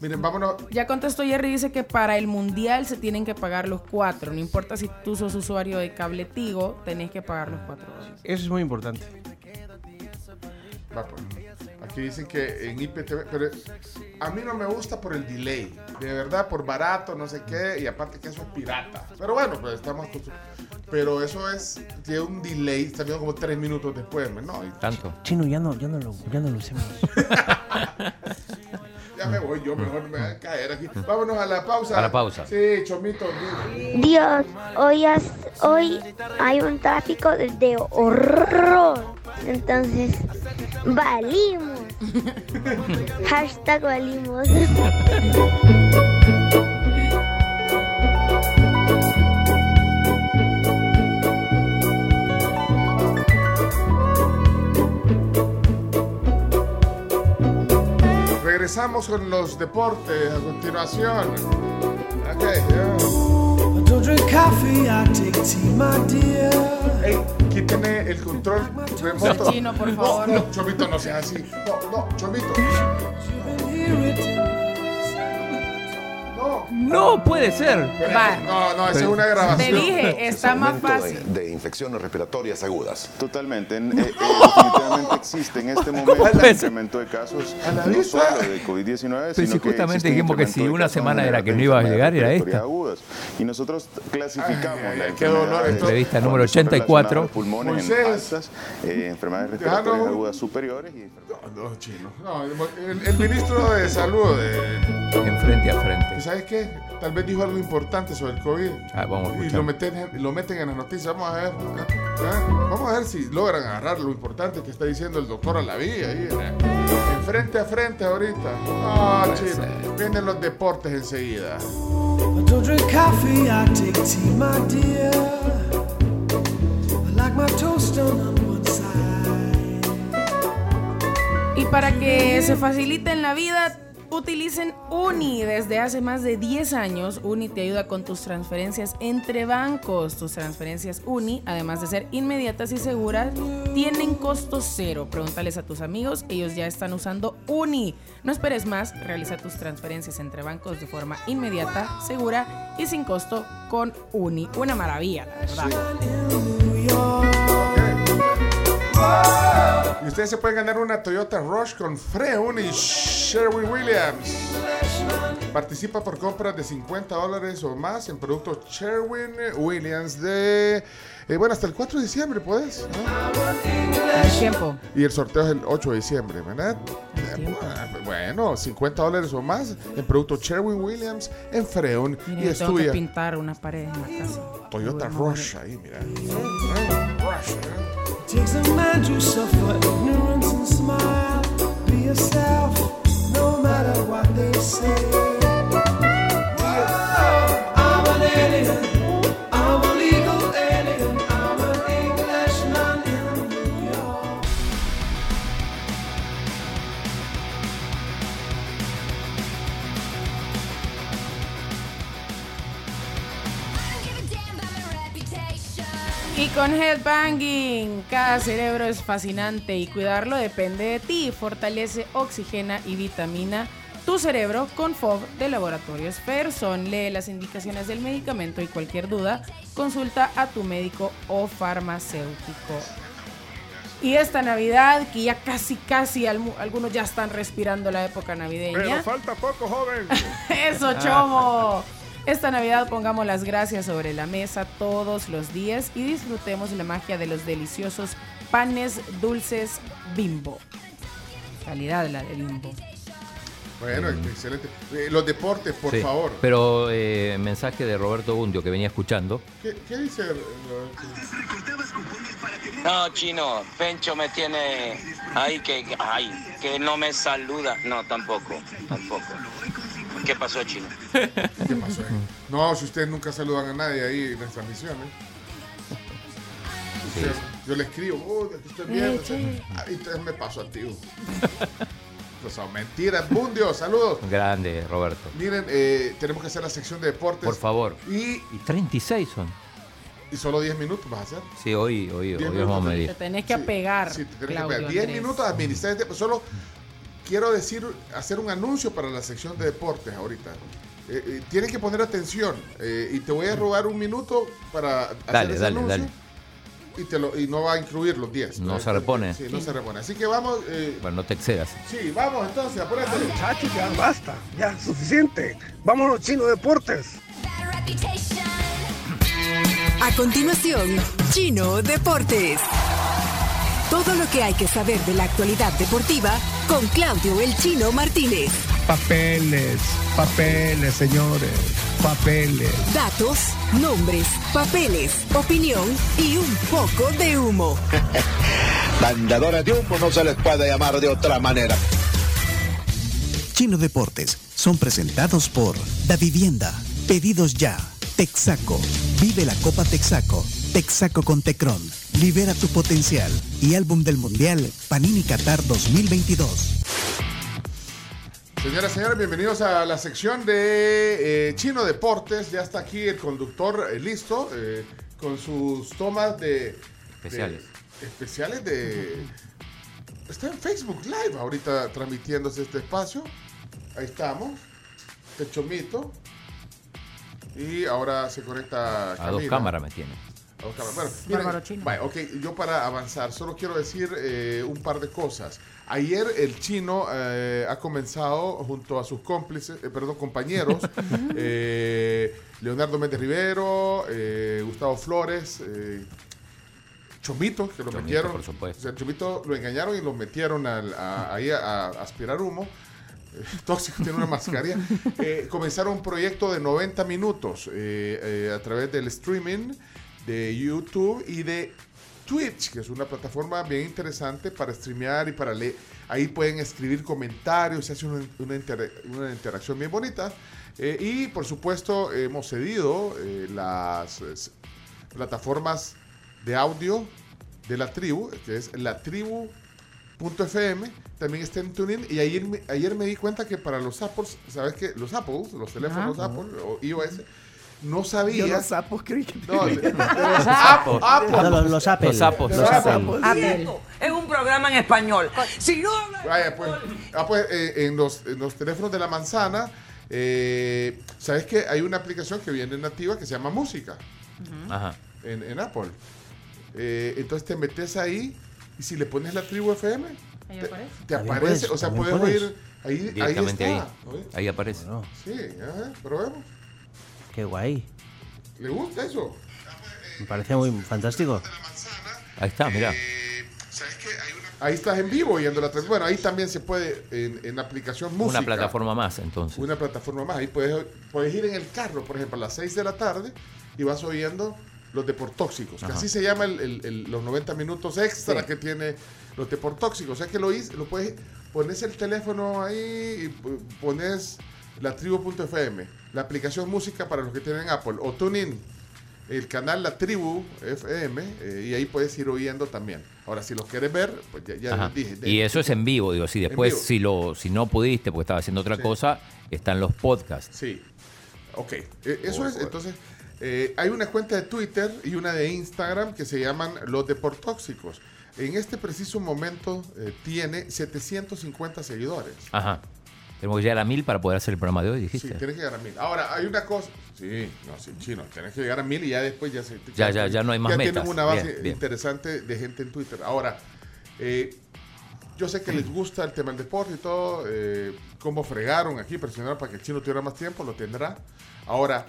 Speaker 3: Miren, vámonos.
Speaker 5: Ya contestó Jerry, dice que para el mundial se tienen que pagar los cuatro. No importa si tú sos usuario de cable Tigo, tenés que pagar los cuatro dólares.
Speaker 6: Eso es muy importante.
Speaker 3: Va, pues. que dicen que en IPTV, pero a mí no me gusta por el delay, de verdad, por barato, no sé qué, y aparte que eso es pirata. Pero bueno, pues estamos. Pero eso es, tiene un delay, está viendo como tres minutos después, ¿no? Y
Speaker 4: Tanto.
Speaker 6: Chino, ya no, ya no lo, ya no lo usemos.
Speaker 3: ya me voy, yo mejor me voy a caer aquí. Vámonos a la pausa.
Speaker 4: A la pausa.
Speaker 3: Sí, Chomito.
Speaker 38: Dios, hoy, has- hoy hay un tráfico de, de horror. Entonces, valimos. Hashtag valimos.
Speaker 3: Regresamos con los deportes a continuación. Ok, ya.
Speaker 45: Don't drink coffee, I take tea, my dear.
Speaker 3: Ey, quíteme el control remoto.
Speaker 5: Chino, por favor.
Speaker 3: No, no, Chomito, no seas así. No, no, Chomito. No.
Speaker 4: No puede ser.
Speaker 5: Va.
Speaker 3: No, no, esa es una grabación.
Speaker 5: Te dije, está más fácil.
Speaker 46: De, de infecciones respiratorias agudas. Totalmente. En- eh, eh, definitivamente existe en este momento un incremento de casos no solo de COVID-19,
Speaker 4: Pero si
Speaker 46: sino que
Speaker 4: justamente
Speaker 46: un
Speaker 4: dijimos que si una semana era que no iba a llegar, era esta.
Speaker 46: agudas. Y nosotros clasificamos
Speaker 3: Ay, ay,
Speaker 46: la enfermedad.
Speaker 4: Entrevista número
Speaker 46: cuando son
Speaker 4: 84.
Speaker 46: relacionadas a Pulmones
Speaker 3: Moisés.
Speaker 46: en altas, eh, enfermedades respiratorias
Speaker 3: Déjalo.
Speaker 46: agudas superiores y
Speaker 3: No, no, chino. No, el, el ministro de Salud, eh,
Speaker 4: En frente a frente.
Speaker 3: ¿sabes qué? Tal vez dijo algo importante sobre el COVID.
Speaker 4: Ah, vamos a
Speaker 3: y lo meten, lo meten en las noticias. Vamos a ver. ¿eh? Vamos a ver si logran agarrar lo importante que está diciendo el doctor Alaví ahí. ¿eh? En frente a frente ahorita. Ah, chino. Vienen los deportes enseguida.
Speaker 45: Drink coffee, I take tea, my dear. I like my toast on one side.
Speaker 5: Y para que se facilite en la vida, utilicen Uni. Desde hace más de 10 años, Uni te ayuda con tus transferencias entre bancos. Tus transferencias Uni, además de ser inmediatas y seguras, tienen costo cero. Pregúntales a tus amigos, ellos ya están usando Uni. No esperes más, realiza tus transferencias entre bancos de forma inmediata, segura y sin costo con Uni. Una maravilla, la verdad.
Speaker 3: Y ustedes se pueden ganar una Toyota Rush con Freun y Sherwin Williams. Participa por compras de 50 dólares o más en productos Sherwin Williams de... eh, bueno, hasta el 4 de diciembre, ¿puedes? ¿no?
Speaker 5: El tiempo.
Speaker 3: Y el sorteo es el 8 de diciembre, ¿verdad? Eh, Bueno, 50 dólares o más en productos Sherwin Williams en Freun.
Speaker 5: Miren,
Speaker 3: y es
Speaker 5: tengo que
Speaker 3: tuya.
Speaker 5: pintar una pared en la casa.
Speaker 3: Toyota Rush ahí, mira. Rush, ¿eh?
Speaker 45: Takes a man to suffer ignorance and smile. Be yourself, no matter what they say.
Speaker 5: Y con Headbanging, cada cerebro es fascinante y cuidarlo depende de ti. Fortalece, oxigena y vitamina tu cerebro con FOB de Laboratorios Ferson. Lee las indicaciones del medicamento y cualquier duda, consulta a tu médico o farmacéutico. Y esta Navidad, que ya casi, casi algunos ya están respirando la época navideña.
Speaker 3: falta poco, joven.
Speaker 5: Eso, chomo. Esta Navidad pongamos las gracias sobre la mesa todos los días y disfrutemos la magia de los deliciosos panes dulces bimbo. Calidad la de bimbo.
Speaker 3: Bueno, excelente. Eh, los deportes, por
Speaker 4: Sí,
Speaker 3: favor.
Speaker 4: Pero eh, mensaje de Roberto Bundio que venía escuchando.
Speaker 3: ¿Qué, qué dice? eh,
Speaker 47: No, chino, Pencho me tiene ahí que, ay, que no me saluda. No, tampoco, tampoco. ¿Qué pasó, chino?
Speaker 3: ¿Qué pasó ahí? No, si ustedes nunca saludan a nadie ahí en las transmisiones. Usted- Yo le escribo, oh, aquí estoy viendo. Ahí te- me paso a ti. Pues son mentiras, Bundio, saludos.
Speaker 4: Grande, Roberto.
Speaker 3: Miren, eh, tenemos que hacer la sección de deportes.
Speaker 4: Por favor.
Speaker 3: Y,
Speaker 4: Y 36 son.
Speaker 3: y solo 10 minutos vas a hacer.
Speaker 4: Sí, hoy, hoy, hoy vamos a medir.
Speaker 5: Te tenés que apegar.
Speaker 3: Sí, te tenés que
Speaker 5: Claudio
Speaker 3: pegar. 10
Speaker 5: Andrés.
Speaker 3: minutos tiempo. Solo quiero decir, hacer un anuncio para la sección de deportes ahorita. Eh, eh, tienes que poner atención eh, y te voy a robar un minuto para hacer
Speaker 4: Dale,
Speaker 3: ese
Speaker 4: dale,
Speaker 3: anuncio.
Speaker 4: dale.
Speaker 3: y, te lo, y no va a incluir los 10.
Speaker 4: No se repone.
Speaker 3: Sí, no se repone. Así que vamos, eh,
Speaker 4: Bueno, no te excedas.
Speaker 3: sí, vamos entonces, apúrate.
Speaker 48: Muchachos, ya basta, ya suficiente. Vámonos, Chino Deportes.
Speaker 49: A continuación, Chino Deportes. Que hay que saber de la actualidad deportiva con Claudio El Chino Martínez.
Speaker 48: Papeles, papeles, señores, papeles.
Speaker 49: Datos, nombres, papeles, opinión y un poco de humo.
Speaker 50: Mandadores de humo no se les puede llamar de otra manera.
Speaker 10: Chino Deportes son presentados por Da Vivienda, Pedidos Ya, Texaco, Vive la Copa Texaco, Texaco con Tecron, Libera tu potencial y álbum del Mundial Panini Qatar 2022.
Speaker 3: Señoras y señores, bienvenidos a la sección de eh, Chino Deportes. Ya está aquí el conductor eh, listo eh, con sus tomas de
Speaker 4: Especiales.
Speaker 3: de- especiales de. Está en Facebook Live ahorita transmitiéndose este espacio. Ahí estamos. Este chomito. Y ahora se conecta
Speaker 4: A dos cámaras me tiene.
Speaker 3: Bueno, miren, ok, yo para avanzar, solo quiero decir eh, un par de cosas. Ayer el chino eh, ha comenzado junto a sus cómplices, eh, perdón, compañeros, eh, Leonardo Méndez Rivero, eh, Gustavo Flores, eh, Chomito, que lo
Speaker 4: Chomito,
Speaker 3: metieron.
Speaker 4: por supuesto.
Speaker 3: O sea, Chomito lo engañaron y lo metieron al- a- ahí a, a aspirar humo. Tóxico tiene una mascarilla. Eh, comenzaron un proyecto de 90 minutos eh, eh, a través del streaming de YouTube y de Twitch, que es una plataforma bien interesante para streamear y para leer. Ahí pueden escribir comentarios, se hace una, una inter- una interacción bien bonita. Eh, y por supuesto, hemos cedido eh, las plataformas de audio de la tribu, que es la tribu.fm, también está en TuneIn. Y ayer, me- ayer me di cuenta que para los Apples, ¿sabes qué? Los Apples, los teléfonos. Apple o iOS, no sabía.
Speaker 48: Yo los sapos creí que
Speaker 3: No, de- de los
Speaker 48: sapos.
Speaker 3: Apple.
Speaker 48: No, los- los Apple.
Speaker 3: Los sapos,
Speaker 48: Los
Speaker 3: los
Speaker 48: Apple.
Speaker 3: Apple.
Speaker 48: Es un programa en español. Si no
Speaker 3: Vaya, pues, ah, pues eh, en, los, en los teléfonos de la manzana, eh, ¿sabes que Hay una aplicación que viene nativa que se llama Música
Speaker 4: Ajá.
Speaker 3: en, en Apple. Eh, entonces te metes ahí y si le pones la tribu FM,
Speaker 5: Ahí
Speaker 3: te,
Speaker 5: aparece.
Speaker 3: te
Speaker 4: También
Speaker 3: aparece,
Speaker 4: puedes,
Speaker 3: o sea, puedes
Speaker 4: puedes.
Speaker 3: oír ahí, ahí
Speaker 4: Directamente ahí. Ahí aparece.
Speaker 3: Sí, ajá, probemos.
Speaker 6: Qué guay.
Speaker 3: ¿Le gusta eso?
Speaker 6: Me parece muy fantástico.
Speaker 4: Ahí está, mira.
Speaker 3: Ahí estás en vivo yendo la transmisión. Bueno, ahí también se puede en, en la aplicación música.
Speaker 4: Una plataforma más, entonces.
Speaker 3: Una plataforma más. Ahí puedes, puedes ir en el carro, por ejemplo, a las 6 de la tarde y vas oyendo los deportóxicos, que así se llama el- el- el- los 90 minutos extra
Speaker 4: Sí.
Speaker 3: que tiene los deportóxicos. O sea que lo, hice- lo puedes, pones el teléfono ahí y pones la tribu.fm, la aplicación música para los que tienen Apple, o TuneIn, el canal La Tribu FM, eh, y ahí puedes ir oyendo también. Ahora, si lo quieres ver, pues ya, ya dije. de-
Speaker 4: Y eso es en vivo, digo, si después, si lo, si no pudiste porque estaba haciendo otra cosa, están los podcasts.
Speaker 3: Sí. Ok. Eh, eso es, entonces, eh, hay una cuenta de Twitter y una de Instagram que se llaman Los Deportóxicos. En este preciso momento tiene 750 seguidores.
Speaker 4: Ajá. Tenemos que llegar a mil para poder hacer el programa de hoy, dijiste.
Speaker 3: Sí, tienes que llegar a mil. Ahora, hay una cosa. Sí, no, sí, chino. Tienes que llegar a mil y ya después ya se.
Speaker 4: Ya, ya, ya no hay más
Speaker 3: ya
Speaker 4: metas.
Speaker 3: tienen una base
Speaker 4: Bien, bien.
Speaker 3: interesante de gente en Twitter. Ahora, eh, yo sé que les gusta el tema del deporte y todo. eh, cómo fregaron aquí, presionaron para que el chino tuviera más tiempo, lo tendrá. Ahora,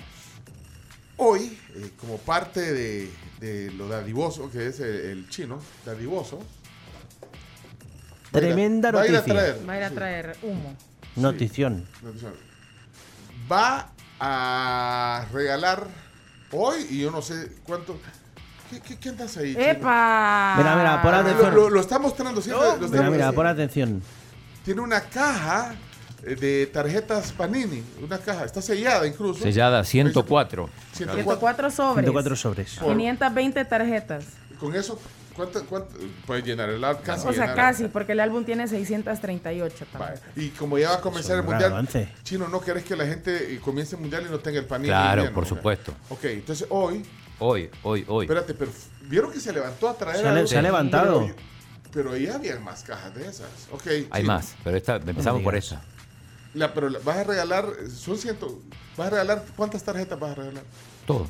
Speaker 3: hoy, eh, como parte de, de lo dadivoso que es el, el chino, dadivoso. va a ir a-
Speaker 6: Tremenda
Speaker 3: va a ir a
Speaker 6: noticia.
Speaker 3: traer,
Speaker 5: Va a ir a
Speaker 3: sí.
Speaker 5: traer humo.
Speaker 6: Notición.
Speaker 3: va a regalar hoy y yo no sé cuánto. ¿Qué, qué, qué andas ahí? chino?
Speaker 5: ¡Epa!
Speaker 6: Mira, mira, pon
Speaker 3: Lo,
Speaker 6: atención.
Speaker 3: lo- lo está mostrando siempre. lo está
Speaker 6: Mira, mira, pon atención.
Speaker 3: Tiene una caja eh, de tarjetas Panini. Una caja. Está sellada incluso.
Speaker 4: Sellada 104.
Speaker 5: 104 sobres.
Speaker 6: 104 sobres.
Speaker 5: 520 tarjetas.
Speaker 3: Con eso, ¿cuánto, cuánto puedes llenar el álbum? Casi
Speaker 5: o sea,
Speaker 3: llenar.
Speaker 5: casi, porque el álbum tiene 638 tarjetas.
Speaker 3: Y como ya va a comenzar el mundial,
Speaker 6: avance.
Speaker 3: chino, no querés que la gente comience el mundial y no tenga el Panini.
Speaker 4: Claro, por supuesto.
Speaker 3: Ok, entonces hoy,
Speaker 4: Hoy, hoy, hoy.
Speaker 3: espérate, pero vieron que se levantó a traer.
Speaker 6: Se
Speaker 3: algo?
Speaker 6: se ha levantado.
Speaker 3: Pero, pero ahí había más cajas de esas. Ok.
Speaker 4: Hay
Speaker 3: sí.
Speaker 4: más, pero esta, empezamos por esta.
Speaker 3: La, pero la- vas a regalar, son ciento, vas a regalar, ¿cuántas tarjetas vas a regalar?
Speaker 4: Todo.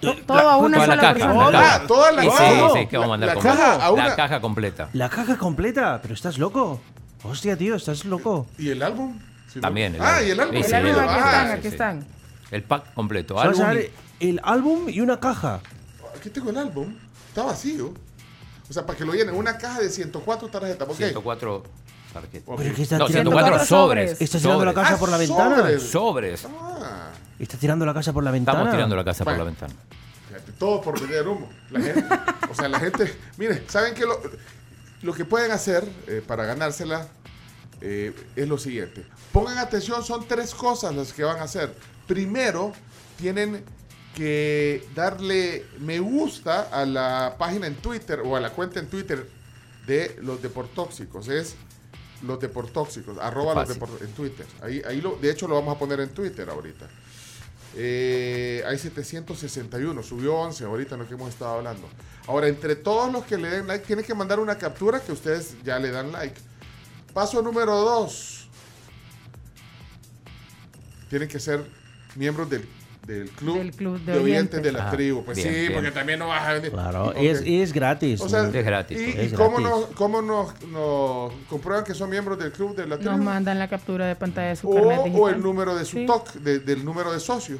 Speaker 5: Todo a una
Speaker 4: Toda la
Speaker 5: sola
Speaker 4: caja.
Speaker 5: persona.
Speaker 4: la caja.
Speaker 3: Ah, toda la
Speaker 4: Sí,
Speaker 3: caja.
Speaker 4: Sí, sí, que vamos a mandar
Speaker 3: La
Speaker 4: con-
Speaker 3: caja a una-
Speaker 4: La caja completa.
Speaker 6: ¿La caja completa? ¿Pero estás loco? Hostia, tío, estás loco.
Speaker 3: ¿Y el álbum? Sí,
Speaker 4: También.
Speaker 3: Ah, y el álbum.
Speaker 4: Sí,
Speaker 5: El álbum,
Speaker 4: el
Speaker 5: aquí
Speaker 4: álbum.
Speaker 5: están,
Speaker 4: Sí,
Speaker 5: aquí
Speaker 4: sí.
Speaker 5: están.
Speaker 4: El pack completo. Álbum y-
Speaker 6: el álbum y una caja.
Speaker 3: Aquí tengo el álbum. Está vacío. O sea, para que lo llenen. Una caja de 104 tarjetas. ¿ok?
Speaker 4: 104 tarjetas.
Speaker 6: ¿Pero qué está
Speaker 4: No,
Speaker 6: tirando?
Speaker 4: 104 sobres.
Speaker 6: ¿Estás tirando la
Speaker 4: Sobres.
Speaker 6: casa
Speaker 3: Ah,
Speaker 6: por la ventana?
Speaker 3: sobres.
Speaker 4: Sobres.
Speaker 3: Ah,
Speaker 6: ¿Estás tirando la casa por la ventana?
Speaker 4: Estamos tirando la casa por
Speaker 3: Bueno.
Speaker 4: la ventana.
Speaker 3: fíjate, todo por vender humo. La gente, o sea, la gente, mire, ¿saben qué? Lo, lo que pueden hacer eh, para ganársela eh, es lo siguiente. Pongan atención, son tres cosas las que van a hacer. Primero, tienen que darle me gusta a la página en Twitter o a la cuenta en Twitter de los deportóxicos. Es los deportóxicos, arroba los
Speaker 4: Fácil.
Speaker 3: deport- en Twitter. Ahí, ahí lo, de hecho lo vamos a poner en Twitter ahorita. Eh, hay 761, subió 11 ahorita en lo que hemos estado hablando. Ahora, entre todos los que le den like, tienen que mandar una captura que ustedes ya le dan like. Paso número 2. Tienen que ser miembros del, del club,
Speaker 5: Del club de
Speaker 3: de oyentes
Speaker 5: oyentes.
Speaker 3: de la
Speaker 4: Ah,
Speaker 3: tribu. Pues
Speaker 4: bien,
Speaker 3: sí,
Speaker 4: bien.
Speaker 3: porque también no vas a venir.
Speaker 6: Claro,
Speaker 3: Ok.
Speaker 6: es, es gratis.
Speaker 3: O sea.
Speaker 4: Es gratis.
Speaker 3: ¿Y,
Speaker 6: todo.
Speaker 3: y
Speaker 6: Es
Speaker 3: cómo,
Speaker 6: gratis.
Speaker 3: nos, cómo nos, nos comprueban que son miembros del club de la tribu?
Speaker 5: Nos mandan la captura de pantalla de su
Speaker 3: o,
Speaker 5: carnet
Speaker 3: o el número de su
Speaker 5: Sí.
Speaker 3: TOC, de- del número de socio.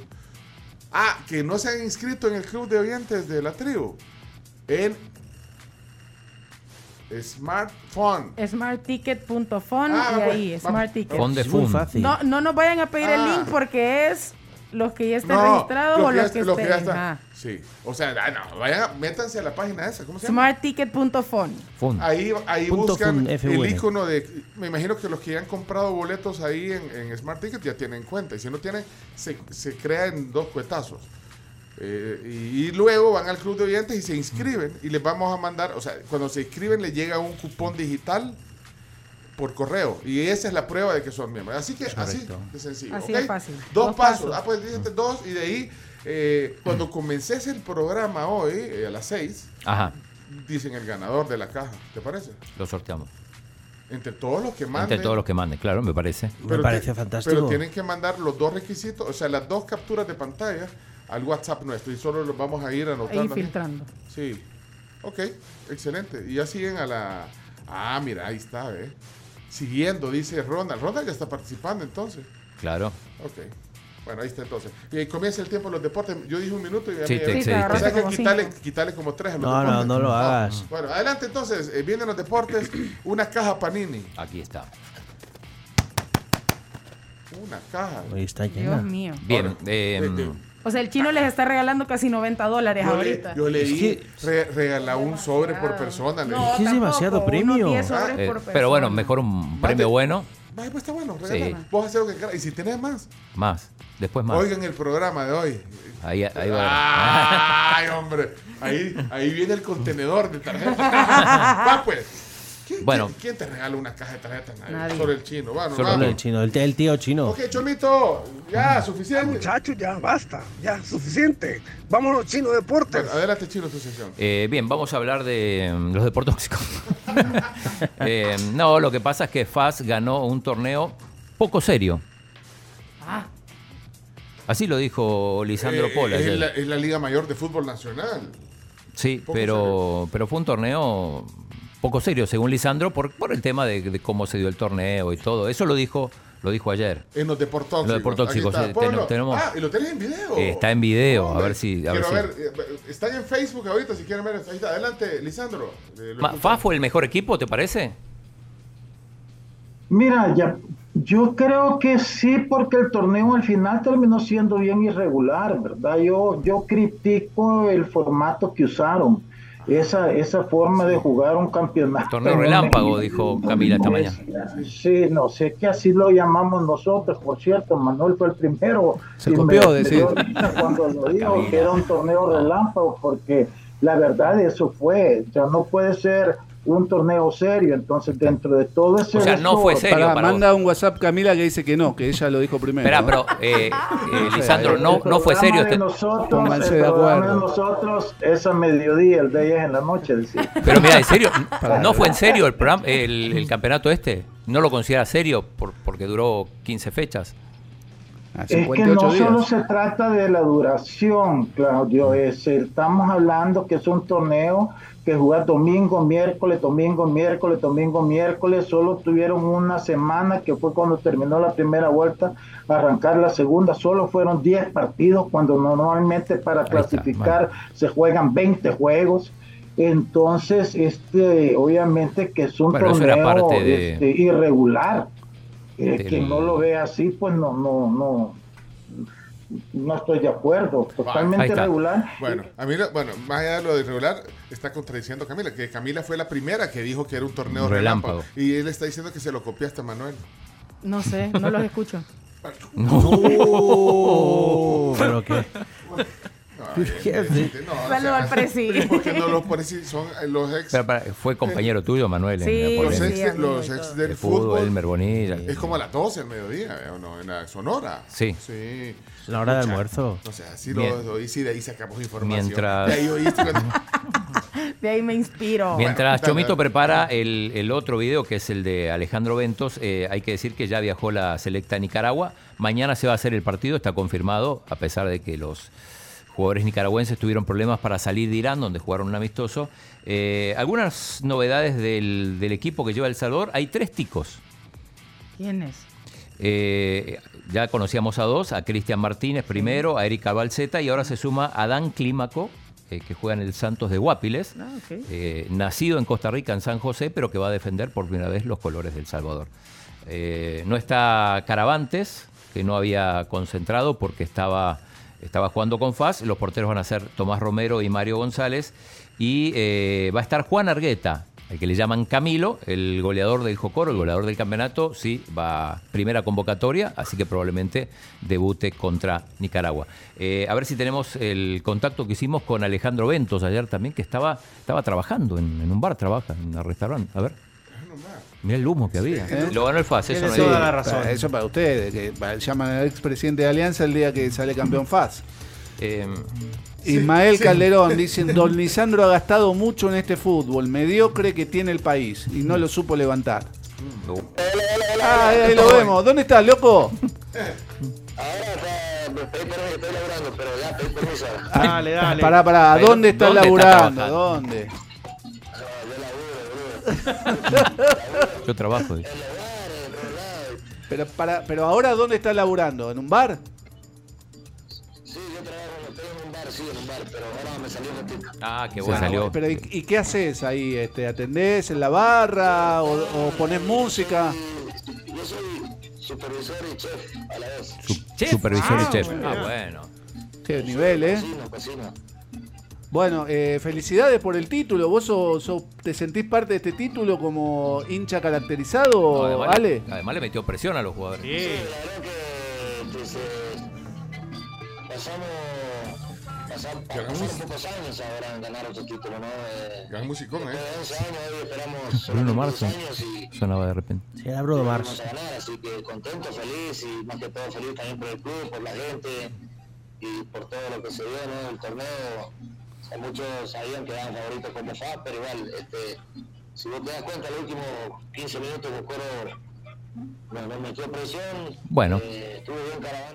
Speaker 3: Ah, que no se han inscrito en el club de oyentes de la tribu. En Smartphone.
Speaker 5: Smartticket.fon
Speaker 3: Ah,
Speaker 5: y ahí,
Speaker 3: vamos.
Speaker 5: Smart Ticket.
Speaker 4: Fon de
Speaker 6: Es muy
Speaker 4: fun.
Speaker 6: fácil.
Speaker 5: No, no nos vayan a pedir el
Speaker 3: Ah.
Speaker 5: link porque es los que ya estén
Speaker 3: No,
Speaker 5: registrados o
Speaker 3: que
Speaker 5: los
Speaker 3: ya-
Speaker 5: que
Speaker 3: ya
Speaker 5: estén.
Speaker 3: está-
Speaker 5: ajá.
Speaker 3: Sí. O sea, ah, no, vayan, métanse a la página esa. ¿Cómo se llama?
Speaker 5: Smartticket.fon.
Speaker 4: Fun.
Speaker 3: Ahí, ahí
Speaker 6: Punto
Speaker 3: buscan el icono de. Me imagino que los que ya han comprado boletos ahí en, en Smart Ticket ya tienen cuenta. Y si no tienen, se, se crea en dos cuetazos. Eh, y, y luego van al club de oyentes y se inscriben. Y les vamos a mandar. O sea, cuando se inscriben, les llega un cupón digital por correo. Y esa es la prueba de que son miembros. Así que, así de sencillo.
Speaker 5: Así
Speaker 3: ¿ok?
Speaker 5: de fácil.
Speaker 3: Dos,
Speaker 5: Dos
Speaker 3: pasos.
Speaker 5: pasos.
Speaker 3: Ah, pues dígate dos. Y de ahí, eh, cuando comences el programa hoy, eh, a las seis,
Speaker 4: Ajá.
Speaker 3: dicen el ganador de la caja. ¿Te parece?
Speaker 4: Lo sorteamos.
Speaker 3: Entre todos los que manden.
Speaker 4: Entre todos los que manden, claro, me parece.
Speaker 6: Me
Speaker 3: Pero
Speaker 6: parece
Speaker 3: ti-
Speaker 6: fantástico.
Speaker 3: Pero tienen que mandar los dos requisitos, o sea, las dos capturas de pantalla al WhatsApp nuestro y solo los vamos a ir anotando.
Speaker 5: Ahí
Speaker 3: aquí.
Speaker 5: filtrando.
Speaker 3: Sí. Ok, excelente. Y ya siguen a la. Ah, mira, ahí está, ¿eh? Siguiendo, dice Ronald. Ronald ya está participando entonces.
Speaker 4: Claro.
Speaker 3: Ok. Bueno, ahí está entonces. Y ahí comienza el tiempo de los deportes. Yo dije un minuto y ya
Speaker 4: Sí,
Speaker 3: me
Speaker 4: te excediste.
Speaker 3: O sea que
Speaker 5: como
Speaker 3: quitarle, como tres a los
Speaker 6: No, no,
Speaker 3: deportes.
Speaker 6: no lo hagas.
Speaker 3: Bueno, adelante entonces. Eh, vienen los deportes. Una caja Panini.
Speaker 4: Aquí está.
Speaker 3: Una caja.
Speaker 6: Ahí está
Speaker 5: Dios
Speaker 6: llena.
Speaker 5: mío.
Speaker 4: Bien.
Speaker 3: Ahora,
Speaker 4: eh,
Speaker 5: O sea, el chino les está regalando casi 90 dólares
Speaker 3: Yo, le,
Speaker 5: ahorita.
Speaker 3: yo leí
Speaker 6: Es que-
Speaker 3: re- regalar un sobre por persona. le
Speaker 5: No.
Speaker 6: Es que es demasiado premio.
Speaker 5: unos 10 sobres
Speaker 3: Ah,
Speaker 4: eh, pero bueno, mejor un premio bueno,
Speaker 3: Vaya, pues está bueno,
Speaker 4: Sí.
Speaker 3: Vos haces lo que quieras. Y si tenés más,
Speaker 4: más. Después más.
Speaker 3: oigan el programa de hoy.
Speaker 4: Ahí, ahí va.
Speaker 3: Ay, hombre. Ahí, ahí viene el contenedor de tarjetas. Va, pues. ¿Quién,
Speaker 4: Bueno.
Speaker 3: quién- quién te regala una caja de tarjetas? Nadie.
Speaker 5: Nadie.
Speaker 3: Solo el chino. Bueno,
Speaker 4: Solo
Speaker 3: vamos.
Speaker 6: El chino, el, el tío chino.
Speaker 3: Ok, Chomito. Ya, suficiente.
Speaker 48: Muchachos, ya basta, ya suficiente. Vámonos, Chino Deportes.
Speaker 3: Bueno, adelante, chino, tu sesión.
Speaker 4: Eh, bien, vamos a hablar de mm, los deportóxicos. Eh, no, lo que pasa es que FAS ganó un torneo poco serio.
Speaker 5: Ah,
Speaker 4: Así lo dijo Lisandro
Speaker 3: Eh,
Speaker 4: Pola
Speaker 3: es, la, es la Liga Mayor de Fútbol Nacional.
Speaker 4: Sí, pero, pero fue un torneo poco serio, según Lisandro, por, por el tema de, de cómo se dio el torneo y todo. Eso lo dijo, lo dijo ayer.
Speaker 3: En los deportóxicos.
Speaker 4: En los deportóxicos,
Speaker 3: está. Ponlo.
Speaker 4: tenemos-
Speaker 3: Ah, y lo tenés en video.
Speaker 4: Eh, está en video, a ver si... A ver
Speaker 3: Quiero
Speaker 4: si-
Speaker 3: ver, eh, están en Facebook ahorita si quieren ver. Ahí está, adelante, Lisandro. Eh.
Speaker 4: ¿FAS fue el mejor equipo, te parece?
Speaker 51: Mira, ya, yo creo que sí, porque el torneo al final terminó siendo bien irregular, ¿verdad? Yo, yo critico el formato que usaron, esa, esa forma de jugar un campeonato.
Speaker 4: Torneo relámpago, dijo Camila esta mañana.
Speaker 51: Sí, no sé que así lo llamamos nosotros, por cierto, Manuel fue el primero.
Speaker 52: Se copió,
Speaker 51: me
Speaker 52: decir.
Speaker 51: Cuando lo dijo que era un torneo relámpago, porque la verdad eso fue, o sea, no puede ser un torneo serio, entonces dentro de todo ese...
Speaker 4: O sea, no fue serio
Speaker 52: Pará,
Speaker 4: para
Speaker 52: manda un WhatsApp Camila que dice que no, que ella lo dijo primero.
Speaker 4: Espera,
Speaker 52: ¿no?
Speaker 4: pero eh, eh, Lisandro,
Speaker 51: El
Speaker 4: no, no fue serio
Speaker 51: de
Speaker 4: este...
Speaker 51: nosotros, el
Speaker 52: de
Speaker 51: programa de
Speaker 52: acuerdo.
Speaker 51: nosotros es a mediodía, el de ella es en la noche, decía.
Speaker 4: Pero mira, en serio, ¿no fue en serio el programa, el, el campeonato este? ¿No lo considera serio por, porque duró 15 fechas?
Speaker 52: A
Speaker 51: Es que
Speaker 52: 58
Speaker 51: no solo
Speaker 52: días.
Speaker 51: se trata de la duración, Claudio, es, estamos hablando que es un torneo que juega domingo, miércoles, domingo, miércoles, domingo, miércoles, solo tuvieron una semana que fue cuando terminó la primera vuelta, arrancar la segunda, solo fueron 10 partidos cuando normalmente para clasificar se juegan 20 juegos. Entonces, este, obviamente que es un
Speaker 4: Bueno,
Speaker 51: torneo
Speaker 4: de-
Speaker 51: este, irregular. Eh,
Speaker 4: del-
Speaker 51: quien no lo ve así, pues no, no, no, no estoy de acuerdo. Totalmente
Speaker 3: está.
Speaker 51: irregular.
Speaker 3: Bueno, a mí, lo- bueno, más allá de lo de irregular, está contradiciendo a Camila, que Camila fue la primera que dijo que era un torneo
Speaker 4: relámpago.
Speaker 3: relámpago. Y él está diciendo que se lo copiaste a Manuel.
Speaker 5: No sé, no los escucho.
Speaker 6: No. ¿Pero qué? ¿Qué hace?
Speaker 5: Saludo al presi.
Speaker 3: Porque no los presi son eh, los ex.
Speaker 4: Pero, para- fue compañero tuyo, Manuel.
Speaker 5: Sí,
Speaker 3: Los ex, de- los ex del
Speaker 4: De fútbol,
Speaker 3: fútbol.
Speaker 4: Elmer Bonilla.
Speaker 3: Es como a las 12 del mediodía, ¿eh? ¿o no? En la Sonora.
Speaker 4: Sí.
Speaker 3: Sí.
Speaker 6: La hora de
Speaker 3: Pucha.
Speaker 6: almuerzo.
Speaker 3: O sea, sí
Speaker 4: Bien.
Speaker 3: lo oí, sí, de ahí sacamos información.
Speaker 4: Mientras-
Speaker 3: De ahí oíste cuando-
Speaker 5: De ahí me inspiro.
Speaker 4: Mientras Chomito prepara el, el otro video, que es el de Alejandro Ventos, eh, hay que decir que ya viajó la selecta a Nicaragua. Mañana se va a hacer el partido, está confirmado, a pesar de que los jugadores nicaragüenses tuvieron problemas para salir de Irán, donde jugaron un amistoso. Eh, algunas novedades del, del equipo que lleva El Salvador. Hay tres ticos.
Speaker 5: ¿Quién es?
Speaker 4: Eh, ya conocíamos a dos, a Cristian Martínez primero, a Erika Balceta y ahora se suma a Dan Clímaco, eh, que juega en el Santos de Guapiles,
Speaker 5: Ah,
Speaker 4: eh, nacido en Costa Rica, en San José, pero que va a defender por primera vez los colores del Salvador. Eh, no está Caravantes, que no había concentrado porque estaba, estaba jugando con FAS. Los porteros van a ser Tomás Romero y Mario González. Y va a estar Juan Argueta, el que le llaman Camilo, el goleador del Jocoro, el goleador del campeonato. Sí, va primera convocatoria, así que probablemente debute contra Nicaragua. Eh, a ver si tenemos el contacto que hicimos con Alejandro Ventos ayer también, que estaba, estaba trabajando en, en un bar, trabaja en un restaurante. A ver. Mira el humo que había.
Speaker 52: ¿Eh?
Speaker 4: Lo ganó el FAS, eso no
Speaker 52: Sí,
Speaker 4: hay-
Speaker 52: para- Eso para ustedes, que llaman al expresidente de Alianza el día que sale campeón FAS.
Speaker 4: Eh,
Speaker 52: Ismael
Speaker 3: sí.
Speaker 52: Calderón dice, Don Lisandro ha gastado mucho en este fútbol, mediocre que tiene el país y no lo supo levantar. Ah, ahí lo vemos. ¿Dónde estás, loco?
Speaker 6: Dale, dale.
Speaker 52: Pará, pará,
Speaker 4: Pero,
Speaker 52: ¿dónde estás
Speaker 4: ¿dónde está
Speaker 52: laburando?
Speaker 4: trabajando?
Speaker 52: ¿Dónde?
Speaker 4: Yo trabajo. dice.
Speaker 52: Pero, para, pero ahora, ¿dónde estás laburando? ¿En un bar?
Speaker 4: Ah, qué
Speaker 52: Se
Speaker 4: bueno.
Speaker 52: salió. Pero, ¿y, y qué haces ahí? Este, ¿Atendés en la barra o, o pones música?
Speaker 4: Chef. Supervisor
Speaker 52: Ah,
Speaker 4: y chef.
Speaker 52: bueno.
Speaker 4: Ah, bueno.
Speaker 52: Qué nivel, ¿eh? Bueno, eh, felicidades por el título. ¿Vos sos- sos- te sentís parte de este título como hincha caracterizado,
Speaker 4: No, además,
Speaker 52: Ale?
Speaker 4: le, además le metió presión a los jugadores.
Speaker 3: Gran musicón, ¿eh?
Speaker 4: Bruno Mars sonaba de repente.
Speaker 6: Sí, era Bruno Mars.
Speaker 40: Vamos a ganar, así que contento, feliz y más que todo feliz también por el club, por la gente y por todo lo que se dio ¿no? el torneo. O sea, muchos sabían que eran favoritos como FA, pero igual, este, si vos te das cuenta, los últimos 15 minutos Bocoro metió presión.
Speaker 4: Bueno.
Speaker 40: eh.